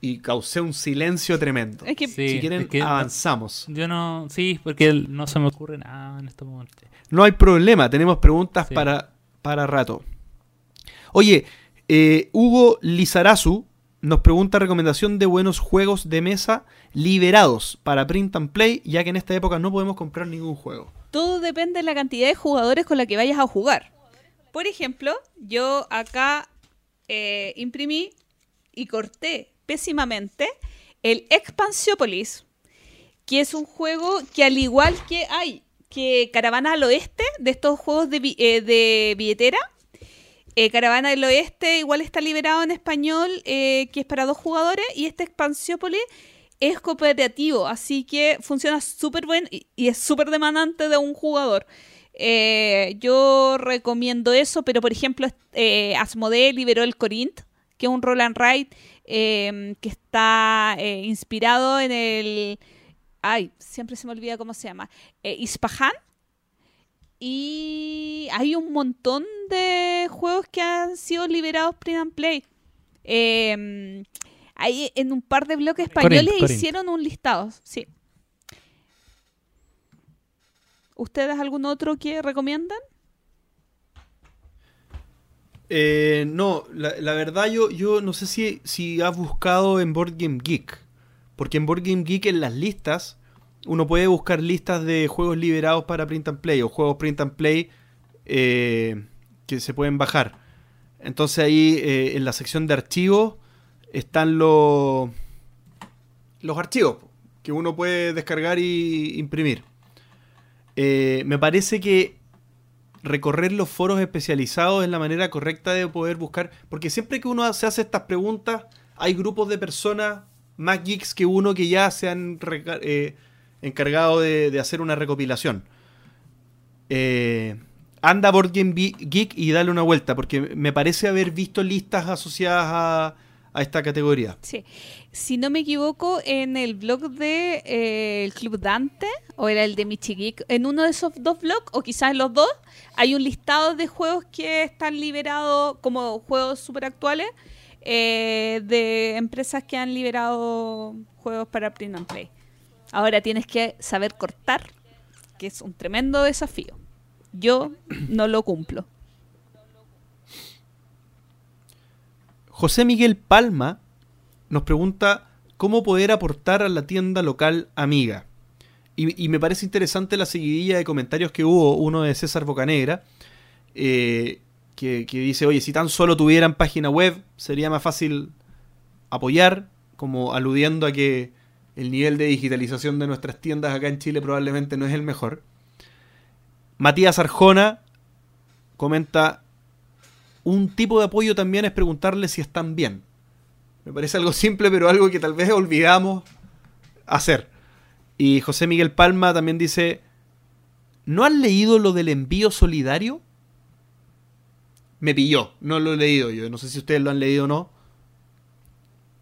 A: Y causé un silencio tremendo.
B: Es que
C: Sí,
A: si quieren,
C: es que-
A: avanzamos.
C: Yo no, sí, porque no se me ocurre nada en este momento.
A: No hay problema, tenemos preguntas
C: Sí.
A: para, para rato. Oye, eh, Hugo Lizarazu nos pregunta recomendación de buenos juegos de mesa liberados para print and play, ya que en esta época no podemos comprar ningún juego.
B: todo depende de la cantidad de jugadores con la que vayas a jugar. Por ejemplo, yo acá eh, imprimí y corté pésimamente el Expansiopolis, que es un juego que al igual que hay que Caravana al Oeste, de estos juegos de, eh, de billetera, eh, Caravana del Oeste igual está liberado en español, eh, que es para dos jugadores, y este Expansiópolis es cooperativo, así que funciona súper bien y, es súper demandante de un jugador. Yo recomiendo eso, pero por ejemplo, Asmodee liberó el Corinth, que es un roll and ride eh, que está eh, inspirado en el... Ay, siempre se me olvida cómo se llama. Eh, Ispahan. Y hay un montón de juegos que han sido liberados print and play. Eh, ahí en un par de bloques españoles
C: Corinth, Corinth.
B: hicieron un listado, sí. ¿Ustedes algún otro que recomiendan?
A: Eh, no, la, verdad yo, yo no sé si, si has buscado en Board Game Geek. Porque en Board Game Geek en las listas uno puede buscar listas de juegos liberados para print and play o juegos print and play eh, que se pueden bajar. Entonces ahí eh, en la sección de archivos están los, los archivos que uno puede descargar y imprimir. Eh, me parece que recorrer los foros especializados es la manera correcta de poder buscar, porque siempre que uno se hace estas preguntas, hay grupos de personas más geeks que uno que ya se han eh, encargado de, hacer una recopilación. Eh, anda Board Game Geek y dale una vuelta, porque me parece haber visto listas asociadas a, a esta categoría.
B: Sí. Si no me equivoco, en el blog de eh, el Club Dante, o era el de Michigeek, en uno de esos dos blogs, o quizás en los dos, hay un listado de juegos que están liberados como juegos super actuales eh, de empresas que han liberado juegos para print and play. Ahora tienes que saber cortar, que es un tremendo desafío. Yo no lo cumplo.
A: José Miguel Palma nos pregunta cómo poder aportar a la tienda local amiga. Y, me parece interesante la seguidilla de comentarios que hubo, uno de César Bocanegra, eh, que, que dice, oye, si tan solo tuvieran página web, sería más fácil apoyar, como aludiendo a que el nivel de digitalización de nuestras tiendas acá en Chile probablemente no es el mejor. Matías Arjona comenta, un tipo de apoyo también es preguntarle si están bien. Me parece algo simple, pero algo que tal vez olvidamos hacer. Y José Miguel Palma también dice, ¿no han leído lo del envío solidario? Me pilló, no lo he leído yo. No sé si ustedes lo han leído o no.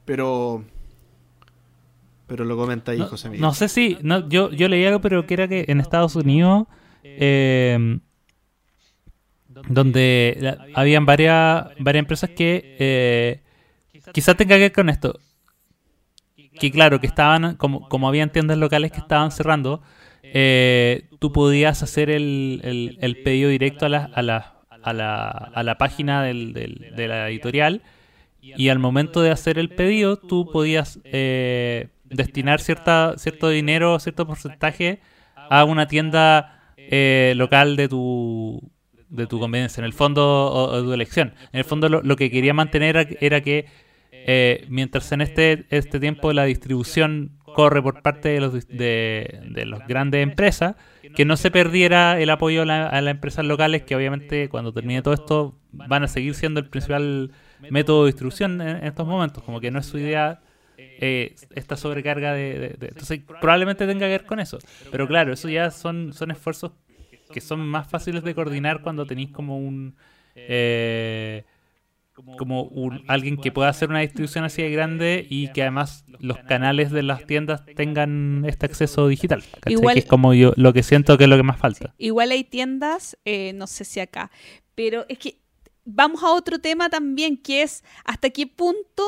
A: Pero... Pero lo comenta ahí
C: No,
A: José Miguel.
C: no sé si, no, yo, yo leí algo, pero que era que en Estados Unidos, eh, donde habían varias, varias empresas que eh, quizás tenga que ver con esto. Que claro, que estaban, como, como habían tiendas locales que estaban cerrando, eh, tú podías hacer el, el- el pedido directo a la, a la, a la, a la página del- del- de la editorial y al momento de hacer el pedido tú podías eh, destinar cierta, cierto dinero, cierto porcentaje a una tienda eh, local de tu de tu conveniencia, en el fondo o, de tu elección. En el fondo lo, lo que quería mantener era que eh, mientras en este, este tiempo la distribución corre por parte de los, de, las grandes empresas, que no se perdiera el apoyo a, la- a las empresas locales, que obviamente cuando termine todo esto van a seguir siendo el principal método de distribución en, estos momentos, como que no es su idea eh, esta sobrecarga de, de- de- Entonces probablemente tenga que ver con eso. Pero claro, eso ya son, son esfuerzos que son más fáciles de coordinar cuando tenéis como un... eh, como un, alguien que pueda hacer una distribución así de grande y que además los canales de las tiendas tengan este acceso digital. ¿cachai?
B: Igual-
C: Que es como yo lo que siento que es lo que más falta.
B: Igual hay tiendas, eh, no sé si acá, pero es que vamos a otro tema también, que es hasta qué punto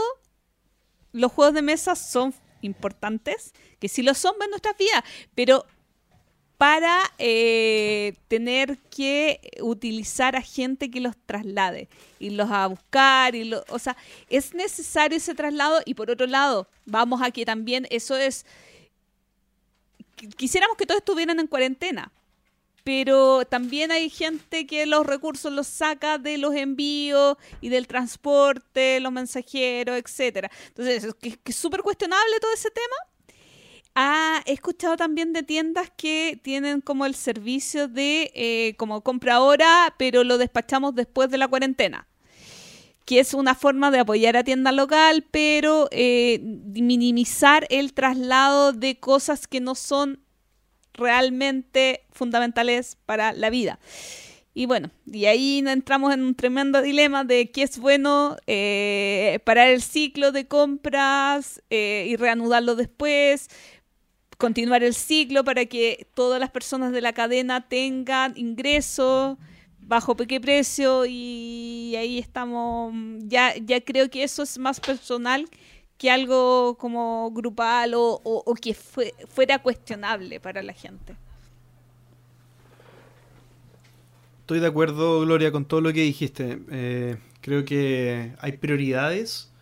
B: los juegos de mesa son importantes, que sí lo son en nuestras vidas, pero para eh, tener que utilizar a gente que los traslade, y los a buscar, y lo, o sea, es necesario ese traslado y por otro lado, vamos a que también eso es, quisiéramos que todos estuvieran en cuarentena, pero también hay gente que los recursos los saca de los envíos y del transporte, los mensajeros, etcétera. Entonces, es súper cuestionable todo ese tema Ah, he escuchado también de tiendas que tienen como el servicio de eh, como compra ahora, pero lo despachamos después de la cuarentena. Que es una forma de apoyar a tienda local, pero eh, minimizar el traslado de cosas que no son realmente fundamentales para la vida. Y bueno, y ahí entramos en un tremendo dilema de qué es bueno eh, parar el ciclo de compras y reanudarlo después, continuar el ciclo para que todas las personas de la cadena tengan ingresos bajo qué precio y ahí estamos ya ya creo que eso es más personal que algo como grupal o, que fuera cuestionable para la gente.
A: Estoy de acuerdo, Gloria, con todo lo que dijiste. Eh, creo que hay prioridades.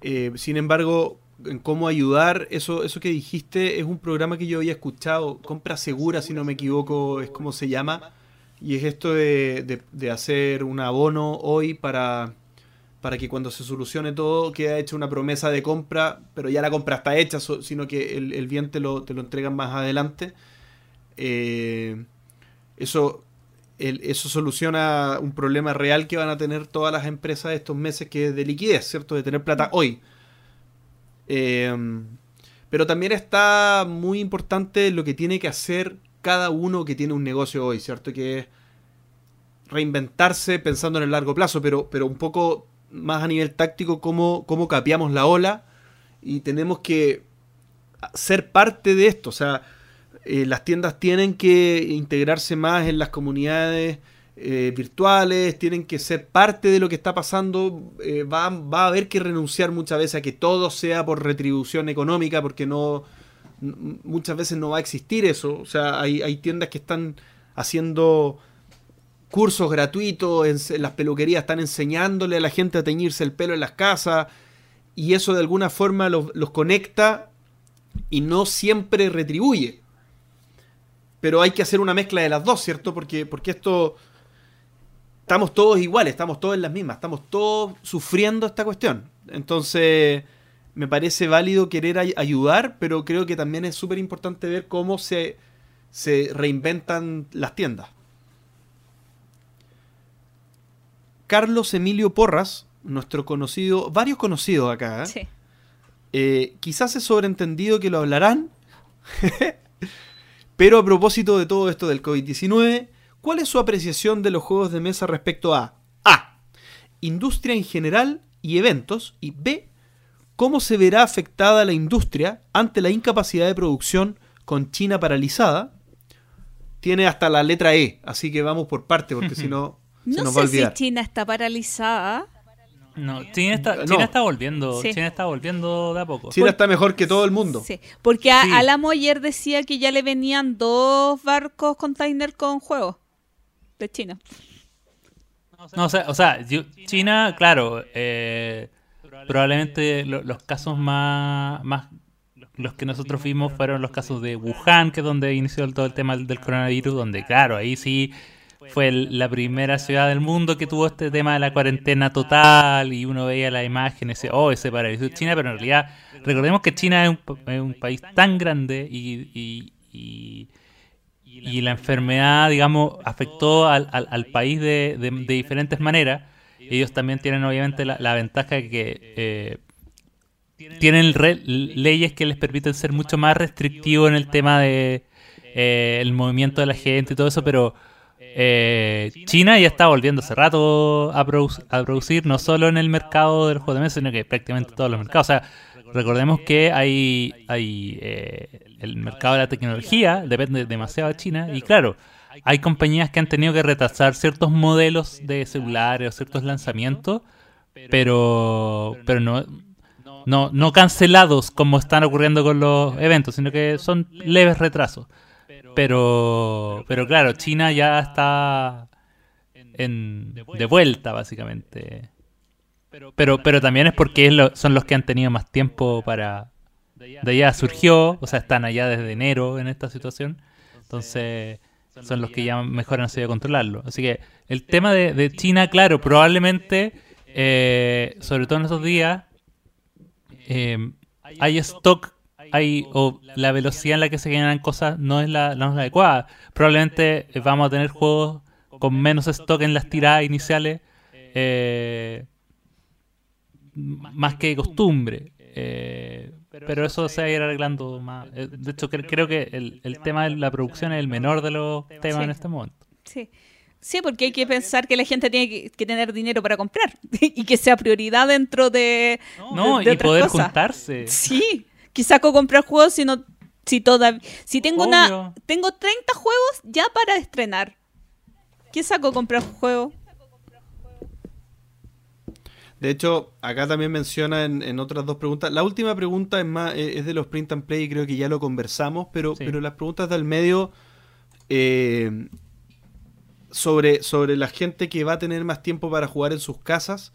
A: Eh, sin embargo, en cómo ayudar. Eso, eso que dijiste es un programa que yo había escuchado, Compra Segura, si no me equivoco, es como se llama. Y es esto de, de, hacer un abono hoy para, para que cuando se solucione todo quede hecha una promesa de compra, pero ya la compra está hecha, sino que el, el bien te lo, te lo entregan más adelante. Eh, eso, eso soluciona un problema real que van a tener todas las empresas estos meses, que es de liquidez, ¿cierto? De tener plata hoy. Em, pero también está muy importante lo que tiene que hacer cada uno que tiene un negocio hoy, ¿cierto? Que es reinventarse pensando en el largo plazo, pero, pero un poco más a nivel táctico, cómo, cómo capeamos la ola y tenemos que ser parte de esto. O sea, eh, las tiendas tienen que integrarse más en las comunidades eh, virtuales, tienen que ser parte de lo que está pasando, eh, va, a haber que renunciar muchas veces a que todo sea por retribución económica, porque no muchas veces no va a existir eso. O sea, hay, tiendas que están haciendo cursos gratuitos, las peluquerías están enseñándole a la gente a teñirse el pelo en las casas, y eso de alguna forma los, los conecta y no siempre retribuye. Pero hay que hacer una mezcla de las dos, ¿cierto? Porque, porque esto estamos todos iguales, estamos todos en las mismas, estamos todos sufriendo esta cuestión. Entonces, me parece válido querer ayudar, pero creo que también es súper importante ver cómo se, se reinventan las tiendas. Carlos Emilio Porras, nuestro conocido, varios conocidos acá, ¿eh? Eh, quizás es sobreentendido que lo hablarán, pero a propósito de todo esto del COVID-19, ¿Cuál es su apreciación de los juegos de mesa respecto a A. Industria en general y eventos y B. ¿Cómo se verá afectada la industria ante la incapacidad de producción con China paralizada? Tiene hasta la letra E, así que vamos por parte porque si no se nos va a olvidar.
B: si China está paralizada.
C: No, China está, China está volviendo, China está volviendo de a poco.
A: China está mejor que todo el mundo.
B: Sí, porque a, Alamo ayer decía que ya le venían dos barcos container con juegos de China.
C: No, o sea, o sea China, claro, eh, probablemente los casos más, más los que nosotros vimos fueron los casos de Wuhan, que es donde inició todo el tema del coronavirus, donde claro, ahí sí fue la primera ciudad del mundo que tuvo este tema de la cuarentena total y uno veía las imágenes y oh, ese paraíso China, pero en realidad recordemos que China es un, país tan grande y, y la enfermedad, digamos, afectó al, al, país de, de, diferentes maneras. Ellos también tienen obviamente la, ventaja de que eh, tienen leyes que les permiten ser mucho más restrictivos en el tema de eh, el movimiento de la gente y todo eso, pero eh, China ya está volviendo hace rato a, a, producir, no solo en el mercado del juego de mesa, sino que prácticamente todos los mercados. O sea, recordemos que hay, hay el mercado de la tecnología depende demasiado de China y claro, hay compañías que han tenido que retrasar ciertos modelos de celulares o ciertos lanzamientos, pero, pero no, no, no cancelados como están ocurriendo con los eventos, sino que son leves retrasos. Pero, pero claro, China ya está en, de vuelta, básicamente. Pero, pero también es porque son los que han tenido más tiempo para... De allá surgió, o sea, están allá desde enero en esta situación. Entonces, son los que ya mejor han sabido controlarlo. Así que el tema de, China, claro, probablemente, eh, sobre todo en estos días, eh, hay stock, hay, o la velocidad en la que se generan cosas no es la, no es la adecuada. Probablemente vamos a tener juegos con menos stock en las tiradas iniciales. Eh, más que costumbre. Eh, pero eso se va a ir arreglando más. Eh, de hecho, creo que el, tema de la producción es el menor de los temas en este momento.
B: Sí. Sí, porque hay que pensar que la gente tiene que, tener dinero para comprar y que sea prioridad dentro de.
C: No, y poder juntarse.
B: Sí, ¿qué saco comprar juegos si no. Si, toda, si tengo una tengo 30 juegos ya para estrenar. ¿Qué saco comprar juegos?
A: De hecho, acá también menciona en, otras dos preguntas. La última pregunta es más es de los print and play y creo que ya lo conversamos, pero, pero las preguntas del medio eh, sobre, sobre la gente que va a tener más tiempo para jugar en sus casas,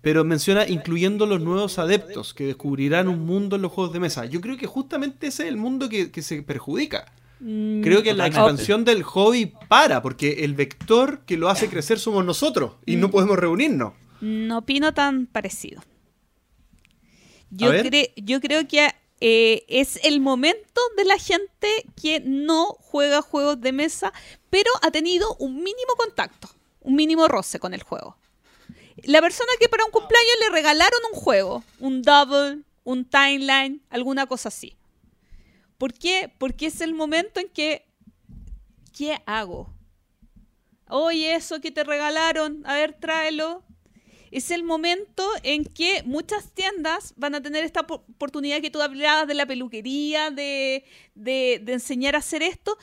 A: pero menciona incluyendo los nuevos adeptos que descubrirán un mundo en los juegos de mesa. Yo creo que justamente ese es el mundo que, se perjudica. Mm, creo que la expansión del hobby para, porque el vector que lo hace crecer somos nosotros y no mm. podemos reunirnos.
B: No opino tan parecido. Yo, yo creo que eh, es el momento de la gente que no juega juegos de mesa, pero ha tenido un mínimo contacto, un mínimo roce con el juego. La persona que para un cumpleaños le regalaron un juego, un double, un timeline, alguna cosa así. ¿Por qué? Porque es el momento en que, ¿qué hago? Oye, eso que te regalaron, a ver, tráelo es el momento en que muchas tiendas van a tener esta oportunidad que tú hablabas de la peluquería, de, enseñar a hacer esto,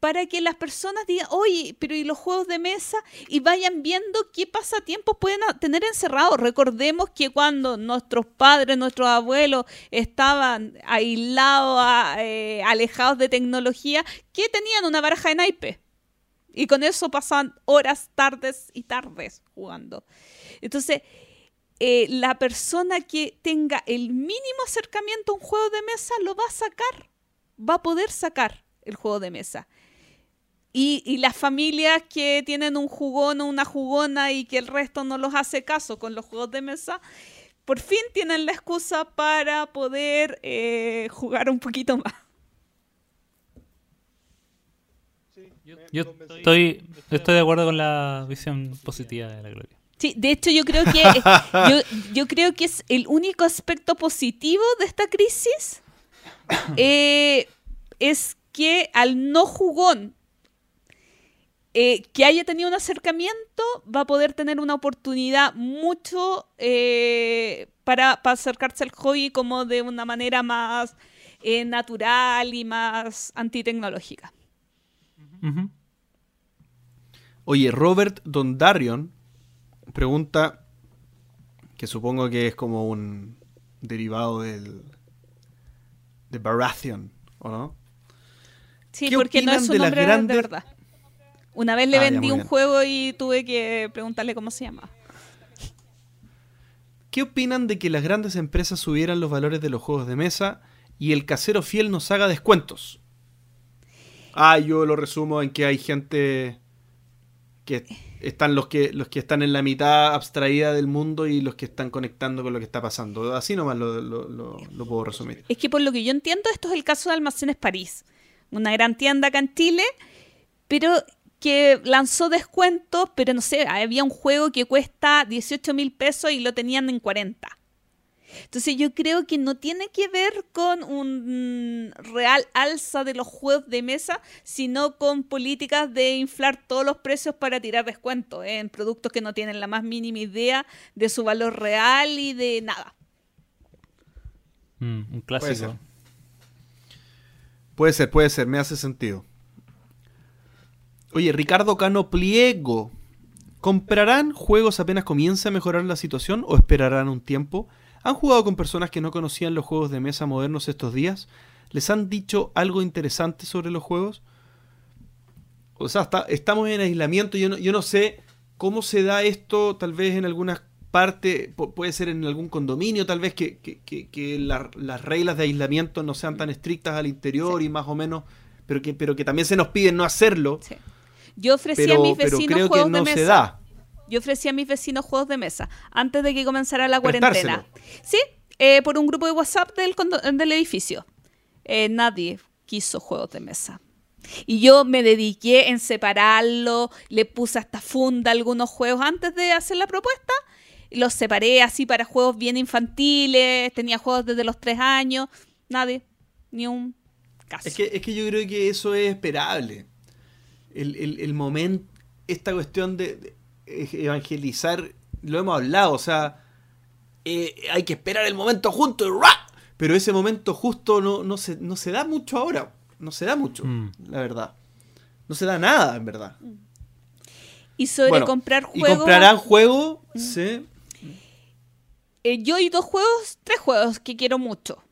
B: para que las personas digan, oye, pero ¿y los juegos de mesa? Y vayan viendo qué pasatiempos pueden tener encerrados. Recordemos que cuando nuestros padres, nuestros abuelos estaban aislados, eh, alejados de tecnología, ¿qué tenían? Una baraja de naipe. Y con eso pasaban horas, tardes y tardes jugando. Entonces, eh, la persona que tenga el mínimo acercamiento a un juego de mesa lo va a sacar, va a poder sacar el juego de mesa. Y, las familias que tienen un jugón o una jugona y que el resto no los hace caso con los juegos de mesa, por fin tienen la excusa para poder eh, jugar un poquito más.
C: Yo estoy, estoy de acuerdo con la visión positiva de la Gloria.
B: Sí, de hecho yo creo que yo, creo que es el único aspecto positivo de esta crisis eh, es que al no jugón eh, que haya tenido un acercamiento va a poder tener una oportunidad mucho eh, para, acercarse al hobby como de una manera más natural y más antitecnológica.
A: Oye, Robert Dondarion pregunta, que supongo que es como un derivado del de Baratheon, ¿o no?
B: Sí, porque no es un nombre de, verdad. Una vez le ah, vendí un juego y tuve que preguntarle cómo se llama.
A: ¿Qué opinan de que las grandes empresas subieran los valores de los juegos de mesa y el casero fiel nos haga descuentos? Ah, yo lo resumo en que hay gente que están los que los que están en la mitad abstraída del mundo y los que están conectando con lo que está pasando. Así nomás lo, lo, puedo resumir.
B: Es que por lo que yo entiendo, esto es el caso de Almacenes París, una gran tienda acá en Chile, pero que lanzó descuentos, pero no sé, había un juego que cuesta 18 mil pesos y lo tenían en 40. Entonces yo creo que no tiene que ver con un real alza de los juegos de mesa, sino con políticas de inflar todos los precios para tirar descuentos ¿eh? en productos que no tienen la más mínima idea de su valor real y de nada.
C: Mm, un clásico.
A: Puede ser. puede ser, me hace sentido. Oye, Ricardo Cano Pliego. ¿Comprarán juegos apenas comience a mejorar la situación o esperarán un tiempo? ¿Han jugado con personas que no conocían los juegos de mesa modernos estos días? ¿Les han dicho algo interesante sobre los juegos? O sea, está- estamos en aislamiento. Yo no, yo no sé cómo se da esto, tal vez en algunas partes, pu- puede ser en algún condominio, tal vez que, que- que- que la- las reglas de aislamiento no sean tan estrictas al interior
B: Sí.
A: y más o menos, pero que, pero que también se nos piden no hacerlo.
B: Sí. Yo ofrecí a
A: Pero,
B: mis
A: pero
B: vecinos
A: creo que no
B: de mesa.
A: se da.
B: Yo ofrecí a mis vecinos juegos de mesa antes de que comenzara la cuarentena. Sí, eh, por un grupo de WhatsApp del, del edificio. Eh, nadie quiso juegos de mesa. Y yo me dediqué en separarlo, le puse hasta funda algunos juegos antes de hacer la propuesta. Los separé así para juegos bien infantiles, tenía juegos desde los tres años. Nadie, ni un caso.
A: Es que, es que yo creo que eso es esperable. El, el- el momento, esta cuestión de, de evangelizar, lo hemos hablado, o sea, eh, hay que esperar el momento justo, y pero ese momento justo no, no, se, no se da mucho ahora, no se da mucho,
C: Mm.
A: la verdad. No se da nada, en verdad.
B: y sobre
A: Bueno,
B: comprar
A: ¿Y
B: juegos.
A: comprarán juegos? Sí.
B: Eh, yo hay dos juegos, tres juegos que quiero mucho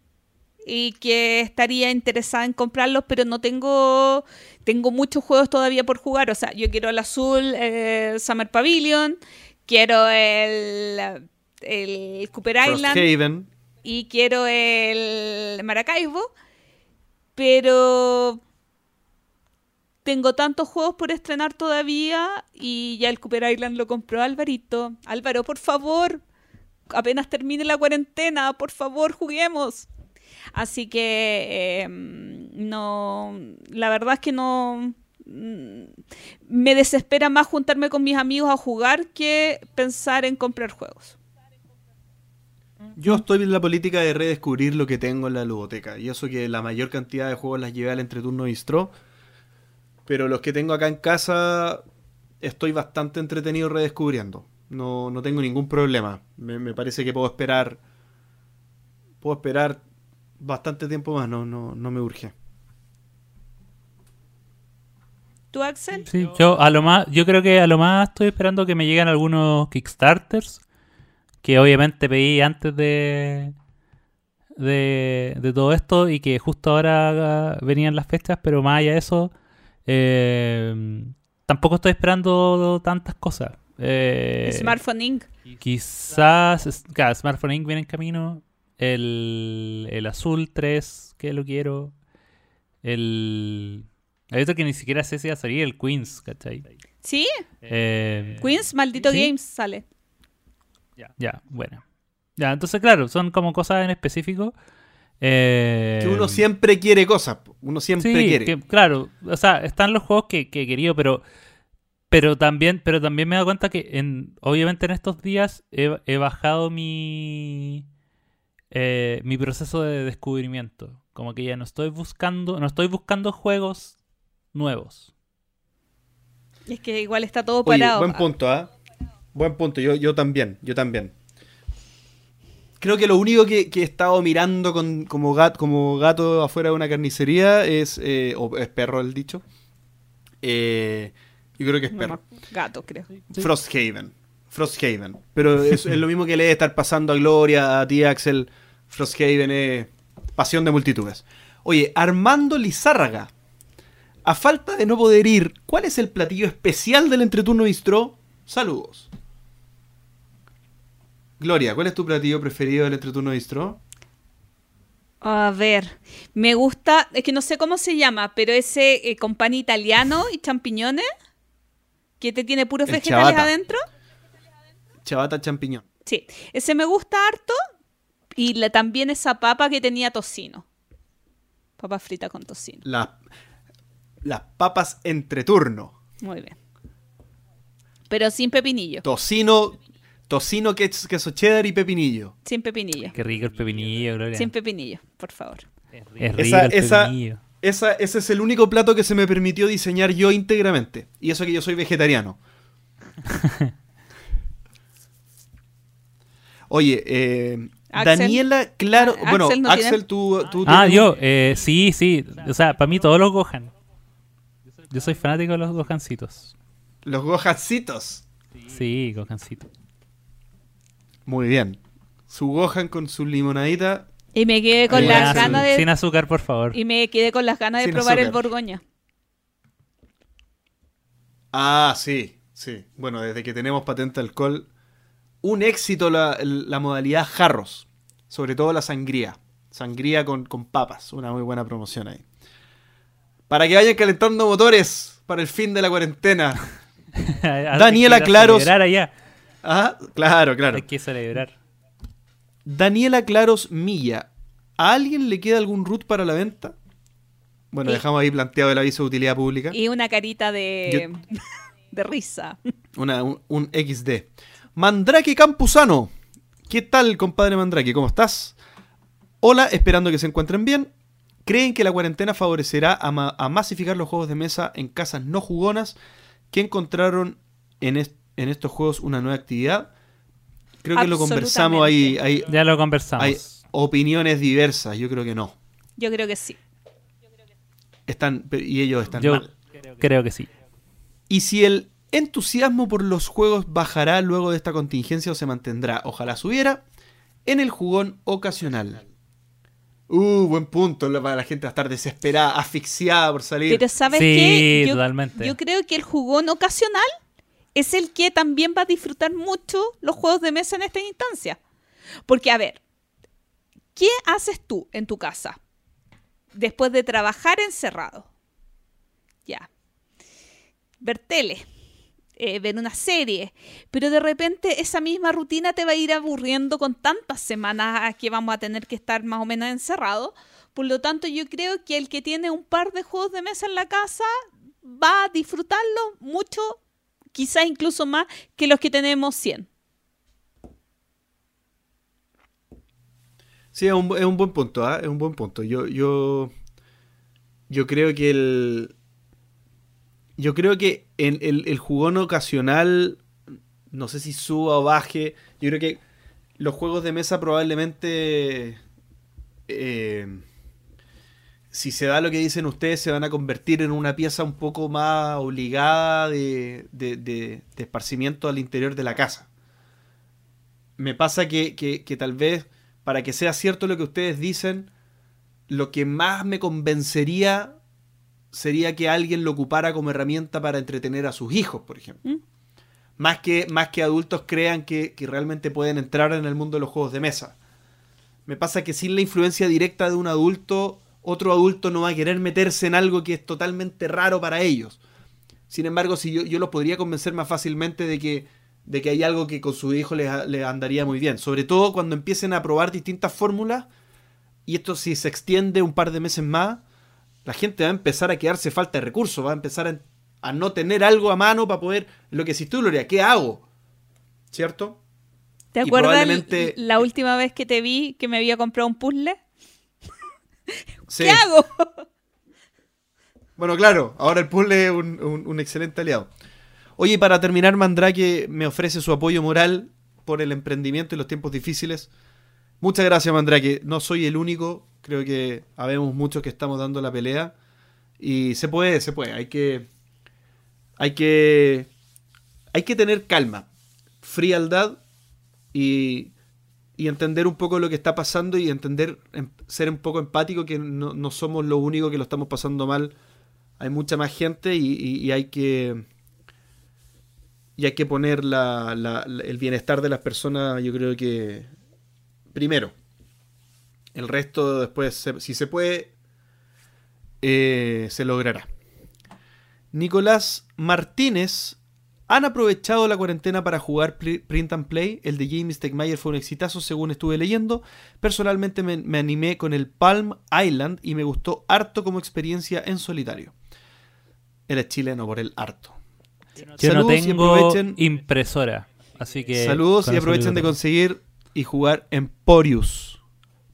B: y que estaría interesada en comprarlos, pero no tengo tengo muchos juegos todavía por jugar. O sea, yo quiero el azul eh, Summer Pavilion, quiero el el Cooper Island
A: Frosthaven.
B: y quiero el Maracaibo, pero tengo tantos juegos por estrenar todavía y ya el Cooper Island lo compró Alvarito. Álvaro, por favor, apenas termine la cuarentena, por favor, juguemos. Así que eh, no, la verdad es que no mm, me desespera más juntarme con mis amigos a jugar que pensar en comprar juegos.
A: Yo estoy en la política de redescubrir lo que tengo en la ludoteca. Y eso que la mayor cantidad de juegos las llevé al entreturno bistro. Pero los que tengo acá en casa estoy bastante entretenido redescubriendo. No, no tengo ningún problema. Me, me parece que puedo esperar. Puedo esperar bastante tiempo más. No, no, no me urge.
B: ¿Tú, Axel?
C: Sí, yo a lo más, yo creo que a lo más estoy esperando que me lleguen algunos Kickstarters que obviamente pedí antes de de, de todo esto y que justo ahora venían las fechas, pero más allá de eso, eh, tampoco estoy esperando tantas cosas. Eh,
B: Smartphone Inc.
C: Quizás, claro, Smartphone Inc. viene en camino. El, el Azul 3, que lo quiero. El. Hay otro que ni siquiera sé si va a salir, el Queens, ¿cachai?
B: ¿Sí?
C: Eh,
B: Queens, maldito
C: ¿sí?
B: Games sale.
C: Ya, bueno. Ya, entonces, claro, son como cosas en específico. Eh,
A: Que uno siempre quiere cosas. Uno siempre
C: sí,
A: quiere.
C: que, claro, o sea, están los juegos que, que he querido, pero pero también pero también me he dado cuenta que en obviamente en estos días he, he bajado mi eh, mi proceso de descubrimiento, como que ya no estoy buscando no estoy buscando juegos nuevos.
B: Y es que igual está todo
A: Oye,
B: parado.
A: buen punto, ¿ah? Buen punto, yo, yo también, yo también. Creo que lo único que, que he estado mirando con, como, gato, como gato afuera de una carnicería es, eh, o es perro el dicho, eh, yo creo que es perro.
B: gato, creo.
A: Frosthaven. Frosthaven. Pero es, es lo mismo que le debe estar pasando a Gloria, a ti Axel. Frosthaven es pasión de multitudes. Oye, Armando Lizárraga. A falta de no poder ir, ¿cuál es el platillo especial del entreturno bistró? Saludos. Gloria, ¿cuál es tu platillo preferido del entreturno bistró?
B: A ver, me gusta, es que no sé cómo se llama, pero ese eh, con pan italiano y champiñones, que te tiene puros
A: El
B: vegetales adentro.
A: Chabata champiñón.
B: Sí, ese me gusta harto. Y la- también esa papa que tenía tocino. Papa frita con tocino.
A: Las, las papas entreturno.
B: Muy bien. Pero sin pepinillo.
A: Tocino, tocino, queso queso cheddar y pepinillo.
B: Sin pepinillo.
C: Qué rico el pepinillo, Gloria.
B: Sin pepinillo, por favor.
C: Es rico
A: Esa-
C: el
A: esa-
C: pepinillo.
A: Esa- ese es el único plato que se me permitió diseñar yo íntegramente. Y eso que yo soy vegetariano. Oye, eh,
B: Axel.
A: Daniela, claro.
B: Ah,
A: bueno,
B: Axel no
A: Axel,
B: tiene-
A: tú, tú
C: Ah,
A: tienes-
C: yo, eh, sí, sí. O sea, para mí todos los Gohan. Yo soy fanático de los Gohancitos.
A: Los gojancitos.
C: Sí, Gohancitos.
A: Muy bien. su Gohan con su limonadita.
B: Y me quedé con las ganas de
C: Sin azúcar, por favor.
B: y me quedé con las ganas de
A: Sin
B: probar el. Borgoña.
A: Ah, sí, sí. Bueno, desde que tenemos patente alcohol, un éxito la, la modalidad jarros. Sobre todo la sangría. Sangría con, con papas. Una muy buena promoción ahí. Para que vayan calentando motores para el fin de la cuarentena. Daniela Claros.
C: celebrar allá.
A: Ah, claro, claro.
C: Hay que celebrar.
A: Daniela Claros Milla. ¿A alguien le queda algún root para la venta? Bueno,
B: Y-
A: dejamos ahí planteado el aviso de utilidad pública.
B: Y una carita de, de risa.
A: Una- un, un XD. Mandrake Campuzano. ¿Qué tal, compadre Mandrake? ¿Cómo estás? Hola, esperando que se encuentren bien. ¿Creen que la cuarentena favorecerá a, ma- a masificar los juegos de mesa en casas no jugonas que encontraron en, est- en estos juegos una nueva actividad? Creo que lo conversamos ahí. Hay,
C: Ya lo conversamos.
A: hay opiniones diversas. Yo creo que no.
B: Yo creo que sí.
A: Están, y ellos están
C: Yo
A: mal.
C: creo que sí.
A: Y si el entusiasmo por los juegos bajará luego de esta contingencia o se mantendrá, ojalá subiera, en el jugón ocasional. Uh, buen punto para la gente va a estar desesperada, asfixiada por salir.
B: Pero ¿sabes
C: Sí,
B: qué? Yo,
C: totalmente.
B: yo creo que el jugón ocasional es el que también va a disfrutar mucho los juegos de mesa en esta instancia. Porque, a ver, ¿qué haces tú en tu casa después de trabajar encerrado? Ya. Ver tele, eh, ver una serie, pero de repente esa misma rutina te va a ir aburriendo con tantas semanas que vamos a tener que estar más o menos encerrados. Por lo tanto, yo creo que el que tiene un par de juegos de mesa en la casa va a disfrutarlo mucho, quizás incluso más que los que tenemos 100.
A: Sí, es un, buen punto, ¿ah? es un buen punto. Yo, yo, yo creo que el, yo creo que en el, el jugón ocasional, no sé si suba o baje. Yo creo que los juegos de mesa probablemente, eh, si se da lo que dicen ustedes, se van a convertir en una pieza un poco más obligada de, de- de- de esparcimiento al interior de la casa. Me pasa que, que- que tal vez, para que sea cierto lo que ustedes dicen, lo que más me convencería sería que alguien lo ocupara como herramienta para entretener a sus hijos, por ejemplo.
B: ¿Mm?
A: Más que, más que adultos crean que, que realmente pueden entrar en el mundo de los juegos de mesa. Me pasa que sin la influencia directa de un adulto, otro adulto no va a querer meterse en algo que es totalmente raro para ellos. Sin embargo, si yo, yo los podría convencer más fácilmente de que, de que hay algo que con su hijo les, les andaría muy bien. Sobre todo cuando empiecen a probar distintas fórmulas. Y esto si se extiende un par de meses más, la gente va a empezar a quedarse falta de recursos, va a empezar a, a no tener algo a mano para poder... Lo que si tú, Gloria, ¿qué hago? ¿Cierto?
B: ¿Te
A: Y
B: acuerdas
A: probablemente-
B: la última vez que te vi que me había comprado un puzzle?
A: Sí.
B: ¿Qué hago?
A: Bueno, claro, ahora el puzzle es un, un- un excelente aliado. Oye, para terminar, Mandrake me ofrece su apoyo moral por el emprendimiento y los tiempos difíciles. Muchas gracias, Mandrake. No soy el único, creo que habemos muchos que estamos dando la pelea. Y se puede, se puede. Hay que. Hay que. Hay que tener calma, frialdad y, y entender un poco lo que está pasando y entender, em- ser un poco empático que no, no somos los únicos que lo estamos pasando mal. Hay mucha más gente y, y- hay que hay que poner la- la- el bienestar de las personas, yo creo que primero. El resto después, se- si se puede, eh, se logrará. Nicolás Martínez. ¿Han aprovechado la cuarentena para jugar Print and Play? El de James Stegmaier fue un exitazo según estuve leyendo. Personalmente me, me animé con el Palm Island y me gustó harto como experiencia en solitario. Él es chileno por el harto.
C: Yo no
A: Saludos y
C: tengo
A: aprovechen-
C: impresora. Así que.
A: Saludos y aprovechen de conseguir y jugar Emporius,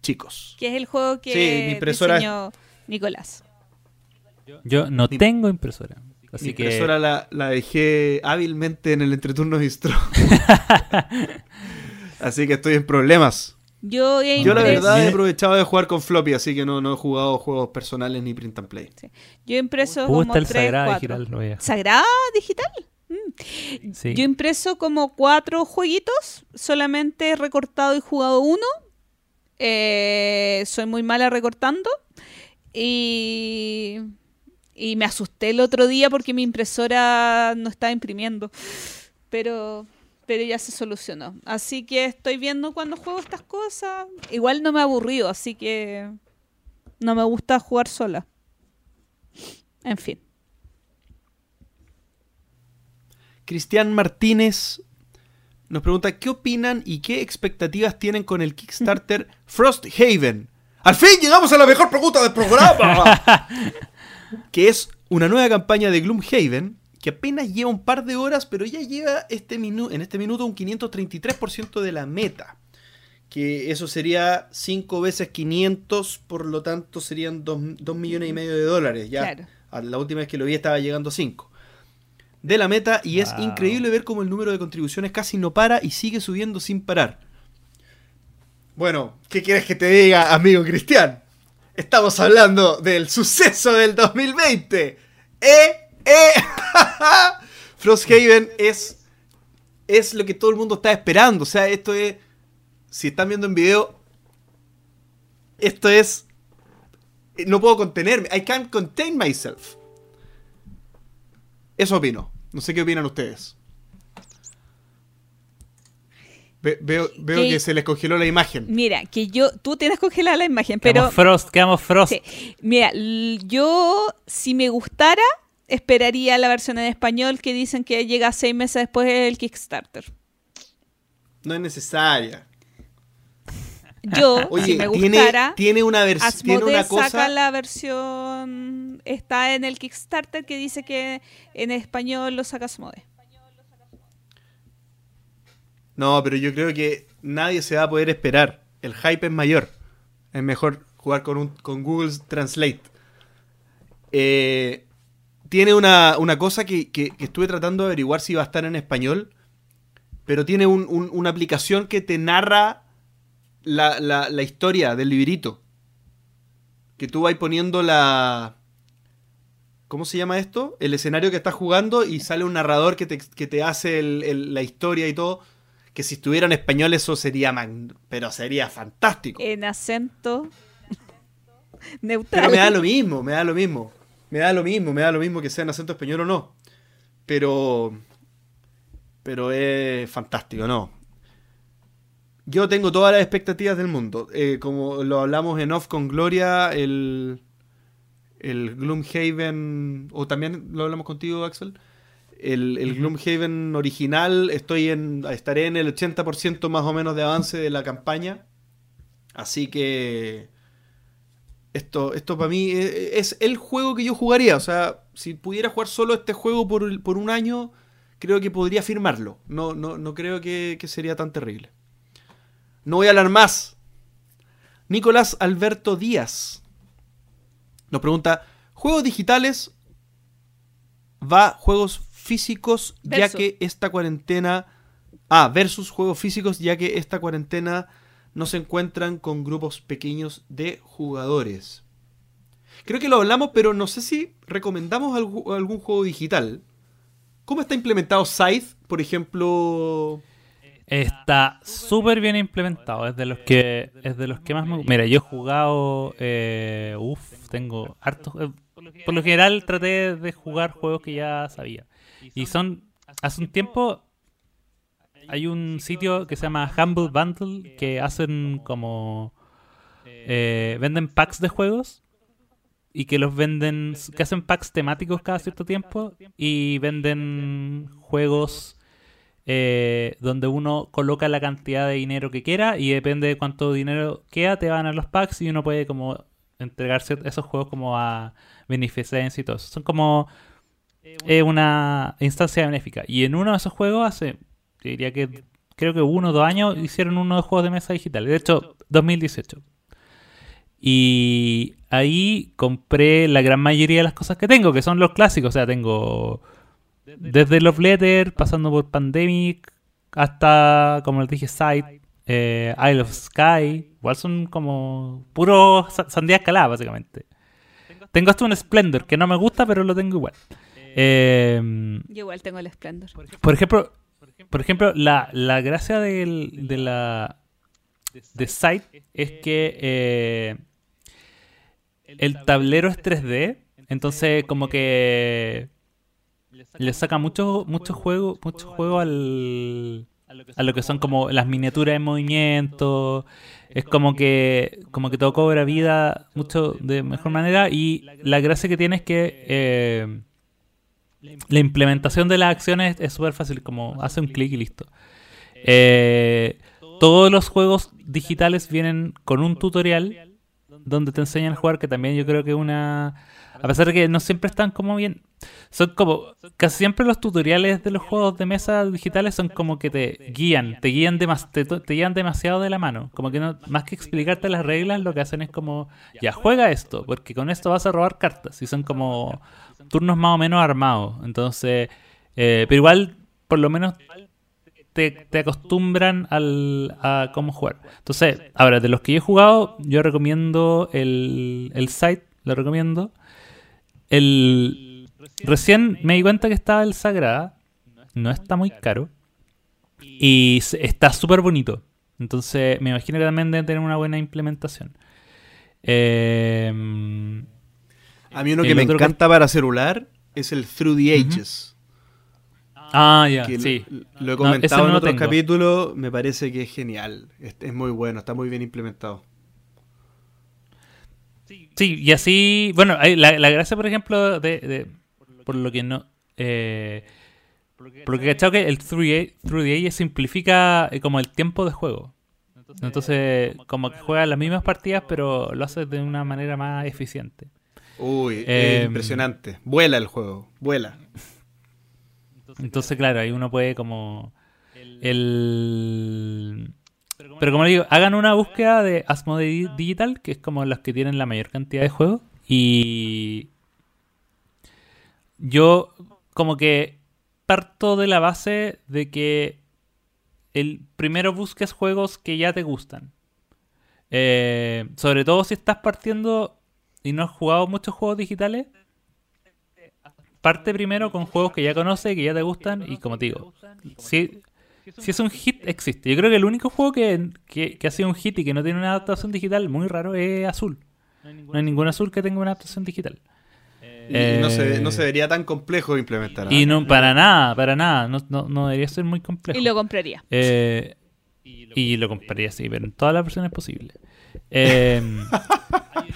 A: chicos.
B: Que es el juego que
A: Sí, mi impresora
B: diseñó Nicolás.
C: Yo no
A: Mi-
C: tengo impresora. Así
A: Mi
C: que.
A: impresora la, la dejé hábilmente en el entreturno distro. así que estoy en problemas.
B: Yo,
A: Yo la verdad he aprovechado de jugar con floppy, así que no, no he jugado juegos personales ni print and play.
B: yo he impreso
C: Me
B: como
C: gusta el
B: 3,
C: Sagrada
B: 4.
C: Digital.
B: ¿Sagrada digital? Mm.
C: Sí.
B: Yo he impreso como cuatro jueguitos, solamente he recortado y jugado uno. Eh, soy muy mala recortando. Y, y me asusté el otro día porque mi impresora no estaba imprimiendo. Pero, pero ya se solucionó. Así que estoy viendo cuando juego estas cosas. Igual no me aburrido, así que no me gusta jugar sola. En fin.
A: Cristian Martínez nos pregunta qué opinan y qué expectativas tienen con el Kickstarter Frosthaven. ¡Al fin llegamos a la mejor pregunta del programa! que es una nueva campaña de Gloomhaven que apenas lleva un par de horas, pero ya lleva este minu- en este minuto un 533% de la meta. Que eso sería 5 veces 500, por lo tanto serían 2 millones y medio de dólares. Ya
B: Claro.
A: a la última vez que lo vi estaba llegando a 5 de la meta y es increíble ver cómo el número de contribuciones casi no para y sigue subiendo sin parar. Bueno, ¿qué quieres que te diga, amigo Cristian? Estamos hablando del suceso del 2020. ¡Eh! ¡Eh! Frosthaven es, es lo que todo el mundo está esperando. O sea, esto es. Si están viendo en video, esto es. No puedo contenerme. I can't contain myself. Eso opino. No sé qué opinan ustedes. Ve- veo veo
B: Que-
A: que se les congeló la imagen.
B: Mira, que yo, tú tienes congelada la imagen, pero
C: Quedamos Frost, quedamos Frost.
B: Sí. Mira, yo, si me gustara, esperaría la versión en español que dicen que llega seis meses después del Kickstarter.
A: No es necesaria.
B: Yo,
A: Oye,
B: si me
A: tiene,
B: gustara,
A: tiene una versión. Cosa.
B: saca la versión. Está en el Kickstarter que dice que en español lo saca Asmodee.
A: No, pero yo creo que nadie se va a poder esperar. El hype es mayor. Es mejor jugar con, un, con Google Translate. Eh, tiene una, una cosa que, que- que estuve tratando de averiguar si va a estar en español. Pero tiene un- un- una aplicación que te narra la, la- la historia del librito. Que tú vas poniendo la... ¿Cómo se llama esto? El escenario que estás jugando y sale un narrador que te, que te hace el- el- la historia y todo. Que si estuviera en español eso sería... mag- Pero sería fantástico.
B: En acento neutral.
A: Pero me da lo mismo, me da lo mismo. Me da lo mismo, me da lo mismo que sea en acento español o no. Pero. Pero es fantástico, ¿no? Yo tengo todas las expectativas del mundo. Eh, como lo hablamos en off con Gloria, el. El Gloomhaven. O también lo hablamos contigo, Axel. El, el Gloomhaven original, estoy en, estaré en el 80% más o menos de avance de la campaña. Así que. Esto, esto para mí es, es el juego que yo jugaría. O sea, si pudiera jugar solo este juego por, por un año, creo que podría firmarlo. No, no, no creo que, que sería tan terrible. No voy a hablar más. Nicolás Alberto Díaz nos pregunta: ¿Juegos digitales va juegos físicos ya que esta cuarentena. Ah, versus juegos físicos ya que esta cuarentena no se encuentran con grupos pequeños de jugadores. Creo que lo hablamos, pero no sé si recomendamos algún juego digital. ¿Cómo está implementado Scythe, por ejemplo?
C: Está súper bien implementado. Es de los que es de los que más me gu- Mira, yo he jugado. Eh, uf, tengo hartos. eh, por lo general traté de jugar juegos que ya sabía. Y son. Hace un tiempo. Hay un sitio que se llama Humble Bundle que hacen como. eh, venden packs de juegos. Y que los venden. Que hacen packs temáticos cada cierto tiempo. Y venden juegos eh, donde uno coloca la cantidad de dinero que quiera y depende de cuánto dinero queda, te van a los packs y uno puede como entregar cier- esos juegos como a beneficencia y todo. Son como eh, una instancia benéfica. Y en uno de esos juegos hace, diría que creo que uno o dos años hicieron uno de juegos de mesa digital. De hecho, 2018. Y ahí compré la gran mayoría de las cosas que tengo, que son los clásicos. O sea, tengo desde Love Letter, pasando por Pandemic, hasta, como les dije, Sight, eh, Isle of Sky. Igual son como puro sa- sandía escalada, básicamente. Tengo hasta un Splendor, que no me gusta, pero lo tengo igual. Eh,
B: Yo igual tengo el Splendor.
C: por ejemplo, por ejemplo, la, la gracia del, de la de Site es que eh, el tablero es 3D, entonces como que le saca mucho mucho juego, mucho juego al a lo que son como las miniaturas en movimiento. Es como que como que todo cobra vida mucho de mejor manera y la gracia que tiene es que eh, la implementación de las acciones es súper fácil, como hace un clic y listo. Eh, todos los juegos digitales vienen con un tutorial donde te enseñan a jugar, que también yo creo que una... A pesar de que no siempre están como bien... Son como... Casi siempre los tutoriales de los juegos de mesa digitales son como que te guían, te guían, demas, te, te guían demasiado de la mano. Como que no, más que explicarte las reglas, lo que hacen es como, ya juega esto, porque con esto vas a robar cartas. Y son como turnos más o menos armados. Entonces, eh, pero igual, por lo menos te, te acostumbran al, a cómo jugar. Entonces, ahora, de los que yo he jugado, yo recomiendo el, el site, lo recomiendo. El, recién me di cuenta que estaba el Sagrada, no está muy caro y está súper bonito. Entonces, me imagino que también debe tener una buena implementación. Eh,
A: A mí uno que me
C: que-
A: encanta para celular es el Through the. Ages.
C: ah, ya,
A: lo-
C: sí.
A: Lo, he comentado
C: no
A: en otros capítulos, me parece que es genial. Es, es muy bueno, está muy bien implementado.
C: Sí, y así, bueno, hay- la, la gracia, por ejemplo, de, de- por lo que no, eh, por lo que he cachado que el Through the, Through the Ages simplifica eh, como el tiempo de juego. Entonces, como que juega las mismas partidas, pero lo hace de una manera más eficiente.
A: Uy,
C: Eh,
A: es impresionante. Vuela el juego, vuela.
C: Entonces, claro, ahí uno puede como el pero como digo, hagan una búsqueda de Asmodee Digital, que es como los que tienen la mayor cantidad de juegos y yo como que parto de la base de que el primero busques juegos que ya te gustan. Eh, sobre todo si estás partiendo y no has jugado muchos juegos digitales, parte primero con juegos que ya conoces, que ya te gustan y como te digo, si, si es un hit existe. Yo creo que el único juego que, que, que ha sido un hit y que no tiene una adaptación digital muy raro es Azul. No hay ningún Azul que tenga una adaptación digital.
A: Y no, se,
C: Eh,
A: no se vería tan complejo implementar. ¿ah?
C: Y no, para nada, para nada. No, no, no debería ser muy complejo.
B: Y lo compraría.
C: Eh, y lo compraría, sí, pero en todas las versiones posibles. Eh,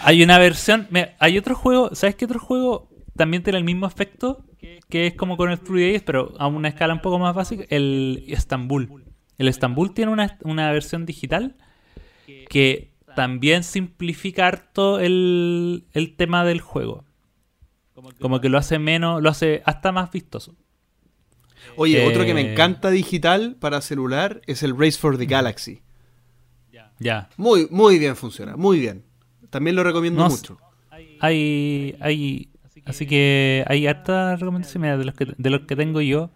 C: hay una versión. mira, hay otro juego. ¿Sabes qué otro juego también tiene el mismo efecto? Que es como con el Days, pero a una escala un poco más básica. El Estambul. El Estambul tiene una, una versión digital que también simplifica harto el, el tema del juego. Como que lo hace menos, lo hace hasta más vistoso.
A: Oye, otro que me
C: eh,
A: encanta digital para celular es el Race for the Galaxy.
C: Ya.
A: Muy, muy bien funciona, muy bien. También lo recomiendo
C: No,
A: mucho.
C: Hay, hay, así que hay hartas recomendaciones mira, de los que de los que tengo yo.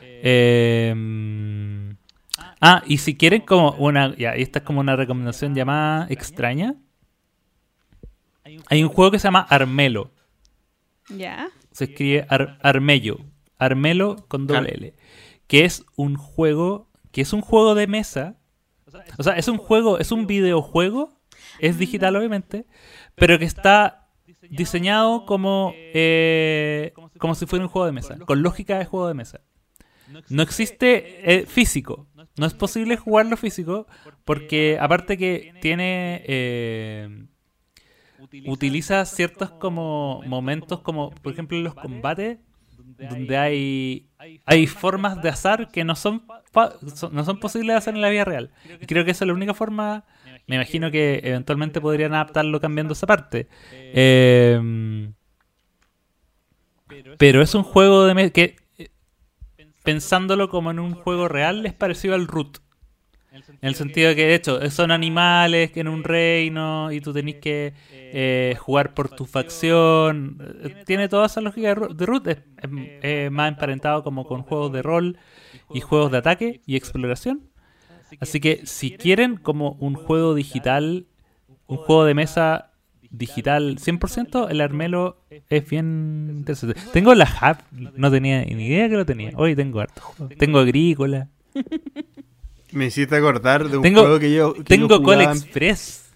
C: Eh, mm, ah, y si quieren como una, ya, esta es como una recomendación llamada extraña. Hay un juego que se llama Armelo.
B: ¿Ya?
C: Se escribe Ar- Armello. Armelo con doble L. Que es un juego. Que es un juego de mesa. O sea, es un juego, es un videojuego. Es digital, obviamente. Pero que está diseñado como. eh, como si fuera un juego de mesa. Con lógica de juego de mesa. No existe eh, físico. No es posible jugarlo físico. Porque aparte que tiene. eh, utiliza ciertos como momentos como por ejemplo en los combates donde hay hay formas de azar que no son, no son posibles de hacer en la vida real y creo que esa es la única forma me imagino que eventualmente podrían adaptarlo cambiando esa parte Eh, pero es un juego de que eh, pensándolo como en un juego real es parecido al root en el sentido de que, de hecho, son animales que en un reino y tú tenés que eh, jugar por tu facción. Eh, Tiene toda esa lógica de root. Es, es- es más emparentado como con juegos de rol y juegos de ataque y exploración. Así que si quieren como un juego digital, un juego de mesa digital 100%, el Armelo es bien interesante. Tengo la Hub, no tenía ni idea que lo tenía. Hoy tengo harto juego. Tengo Agrícola,
A: Me hiciste acordar de un
C: Tengo-
A: juego que yo. que
C: tengo
A: yo
C: Call Express.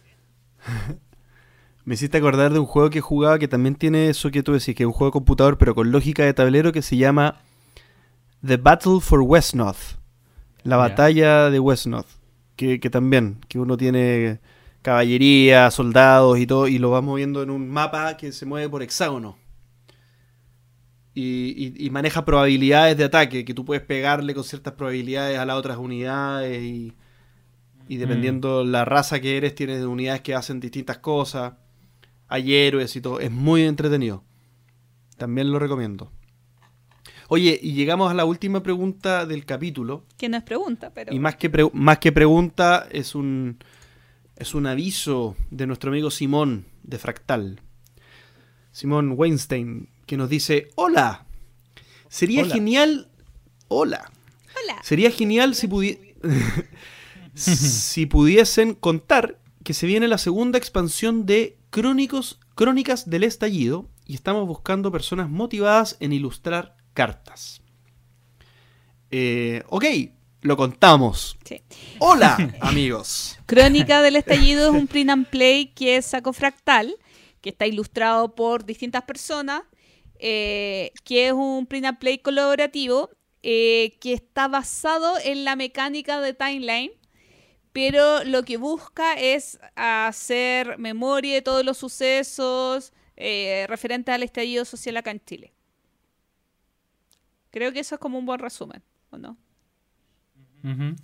A: Me hiciste acordar de un juego que jugaba que también tiene eso que tú decís, que es un juego de computador, pero con lógica de tablero que se llama The Battle for Westnorth. La batalla de Westnorth. Que, que también, que uno tiene caballería, soldados y todo, y lo vas moviendo en un mapa que se mueve por hexágono. Y, y- y maneja probabilidades de ataque, que tú puedes pegarle con ciertas probabilidades a las otras unidades y, y dependiendo la raza que eres, tienes unidades que hacen distintas cosas. Hay héroes y todo. Es muy entretenido. También lo recomiendo. Oye, y llegamos a la última pregunta del capítulo.
B: Que no es pregunta, pero.
A: Y más que, pre- más que pregunta, es un, es un aviso de nuestro amigo Simón de Fractal. Simón Weinstein, que nos dice, hola, sería
C: Hola.
A: genial... Hola.
B: Hola.
A: Sería genial si, pudi- si pudiesen contar que se viene la segunda expansión de Crónicos, Crónicas del Estallido y estamos buscando personas motivadas en ilustrar cartas. Eh, ok, lo contamos.
B: Sí.
A: Hola, amigos.
B: Crónica del Estallido es un print and play que es saco fractal, que está ilustrado por distintas personas, eh, que es un print and play colaborativo eh, que está basado en la mecánica de timeline, pero lo que busca es hacer memoria de todos los sucesos eh, referentes al estallido social acá en Chile. Creo que eso es como un buen resumen, ¿o no?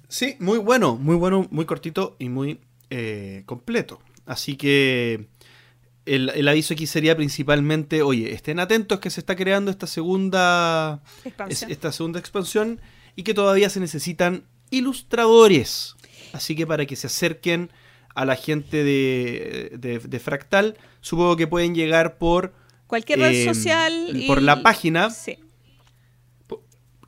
A: Sí, muy bueno, muy bueno, muy cortito y muy eh, completo. Así que el, el aviso aquí sería principalmente, oye, estén atentos que se está creando esta segunda, es-
B: Expansión.
A: esta segunda expansión y que todavía se necesitan ilustradores. Así que para que se acerquen a la gente de, de- de Fractal, supongo que pueden llegar por,
B: Cualquier red
A: eh,
B: social. y-
A: por la página.
B: Sí.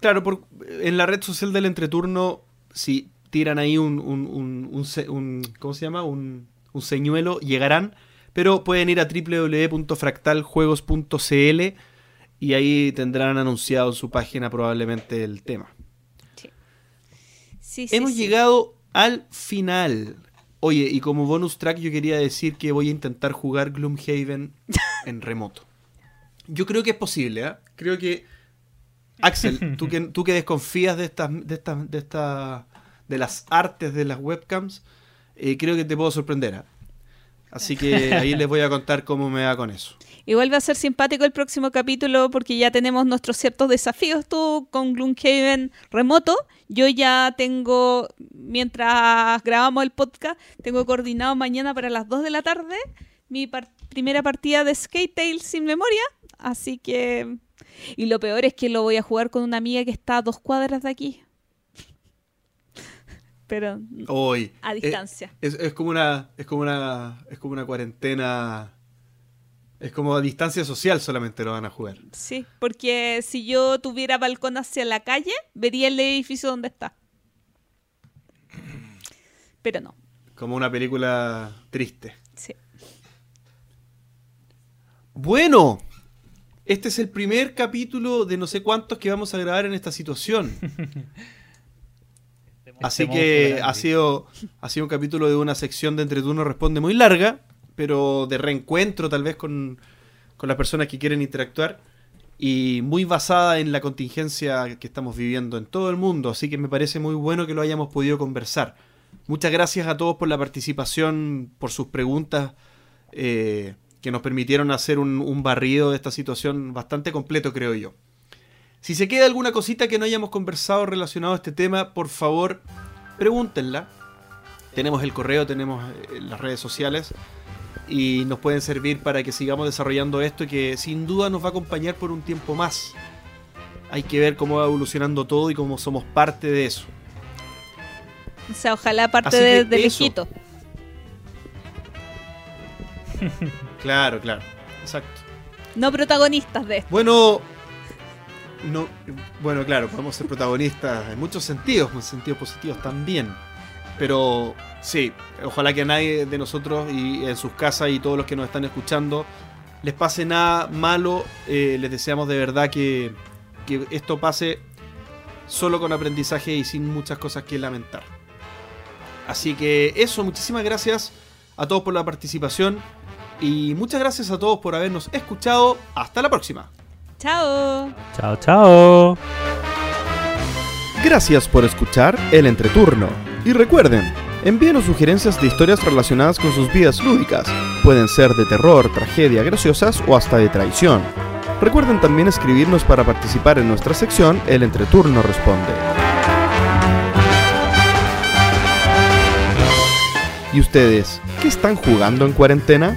A: Claro, por, en la red social del entreturno, si tiran ahí un, un, un- un se- un- ¿cómo se llama? Un, un señuelo, llegarán, pero pueden ir a www.fractaljuegos.cl y ahí tendrán anunciado en su página probablemente el tema.
B: Sí, sí,
A: Hemos
B: sí.
A: llegado al final. Oye, y como bonus track yo quería decir que voy a intentar jugar Gloomhaven en remoto. Yo creo que es posible, ¿ah? Creo que... Axel, tú que, tú que desconfías de estas, de estas, de estas, de las artes de las webcams, eh, creo que te puedo sorprender, ¿ah? Así que ahí les voy a contar cómo me va con eso.
B: Igual va a ser simpático el próximo capítulo porque ya tenemos nuestros ciertos desafíos. Tú con Gloomhaven remoto. Yo ya tengo, mientras grabamos el podcast, tengo coordinado mañana para las 2 de la tarde mi par- primera partida de Skate Tales sin memoria. Así que... Y lo peor es que lo voy a jugar con una amiga que está a dos cuadras de aquí. Pero
A: Hoy.
B: a distancia.
A: Es, es como una. Es como una. Es como una cuarentena. Es como a distancia social solamente lo van a jugar.
B: Sí, porque si yo tuviera balcón hacia la calle, vería el edificio donde está. Pero no,
A: Como una película triste.
B: sí.
A: Bueno, este es el primer capítulo de no sé cuántos que vamos a grabar en esta situación. Así
C: Este
A: que
C: monstruo
A: ha sido, ha sido un capítulo de una sección de Entreturno Responde muy larga, pero de reencuentro tal vez con, con las personas que quieren interactuar y muy basada en la contingencia que estamos viviendo en todo el mundo. Así que me parece muy bueno que lo hayamos podido conversar. Muchas gracias a todos por la participación, por sus preguntas eh, que nos permitieron hacer un, un barrido de esta situación bastante completo, creo yo. Si se queda alguna cosita que no hayamos conversado relacionado a este tema, por favor, pregúntenla. Tenemos el correo, tenemos eh, las redes sociales y nos pueden servir para que sigamos desarrollando esto que sin duda nos va a acompañar por un tiempo más. Hay que ver cómo va evolucionando todo y cómo somos parte de eso.
B: O sea, ojalá parte de, de lejito.
A: Claro, claro. Exacto.
B: No protagonistas de esto.
A: Bueno, no, bueno, claro, podemos ser protagonistas en muchos sentidos, en sentidos positivos también. Pero sí, ojalá que a nadie de nosotros y en sus casas y todos los que nos están escuchando les pase nada malo. Eh, les deseamos de verdad que, que esto pase solo con aprendizaje y sin muchas cosas que lamentar. Así que eso, muchísimas gracias a todos por la participación y muchas gracias a todos por habernos escuchado. Hasta la próxima.
B: Chao.
C: Chao, chao.
A: Gracias por escuchar el entreturno. Y recuerden, envíenos sugerencias de historias relacionadas con sus vidas lúdicas. Pueden ser de terror, tragedia, graciosas o hasta de traición. Recuerden también escribirnos para participar en nuestra sección El Entreturno Responde. ¿Y ustedes, qué están jugando en cuarentena?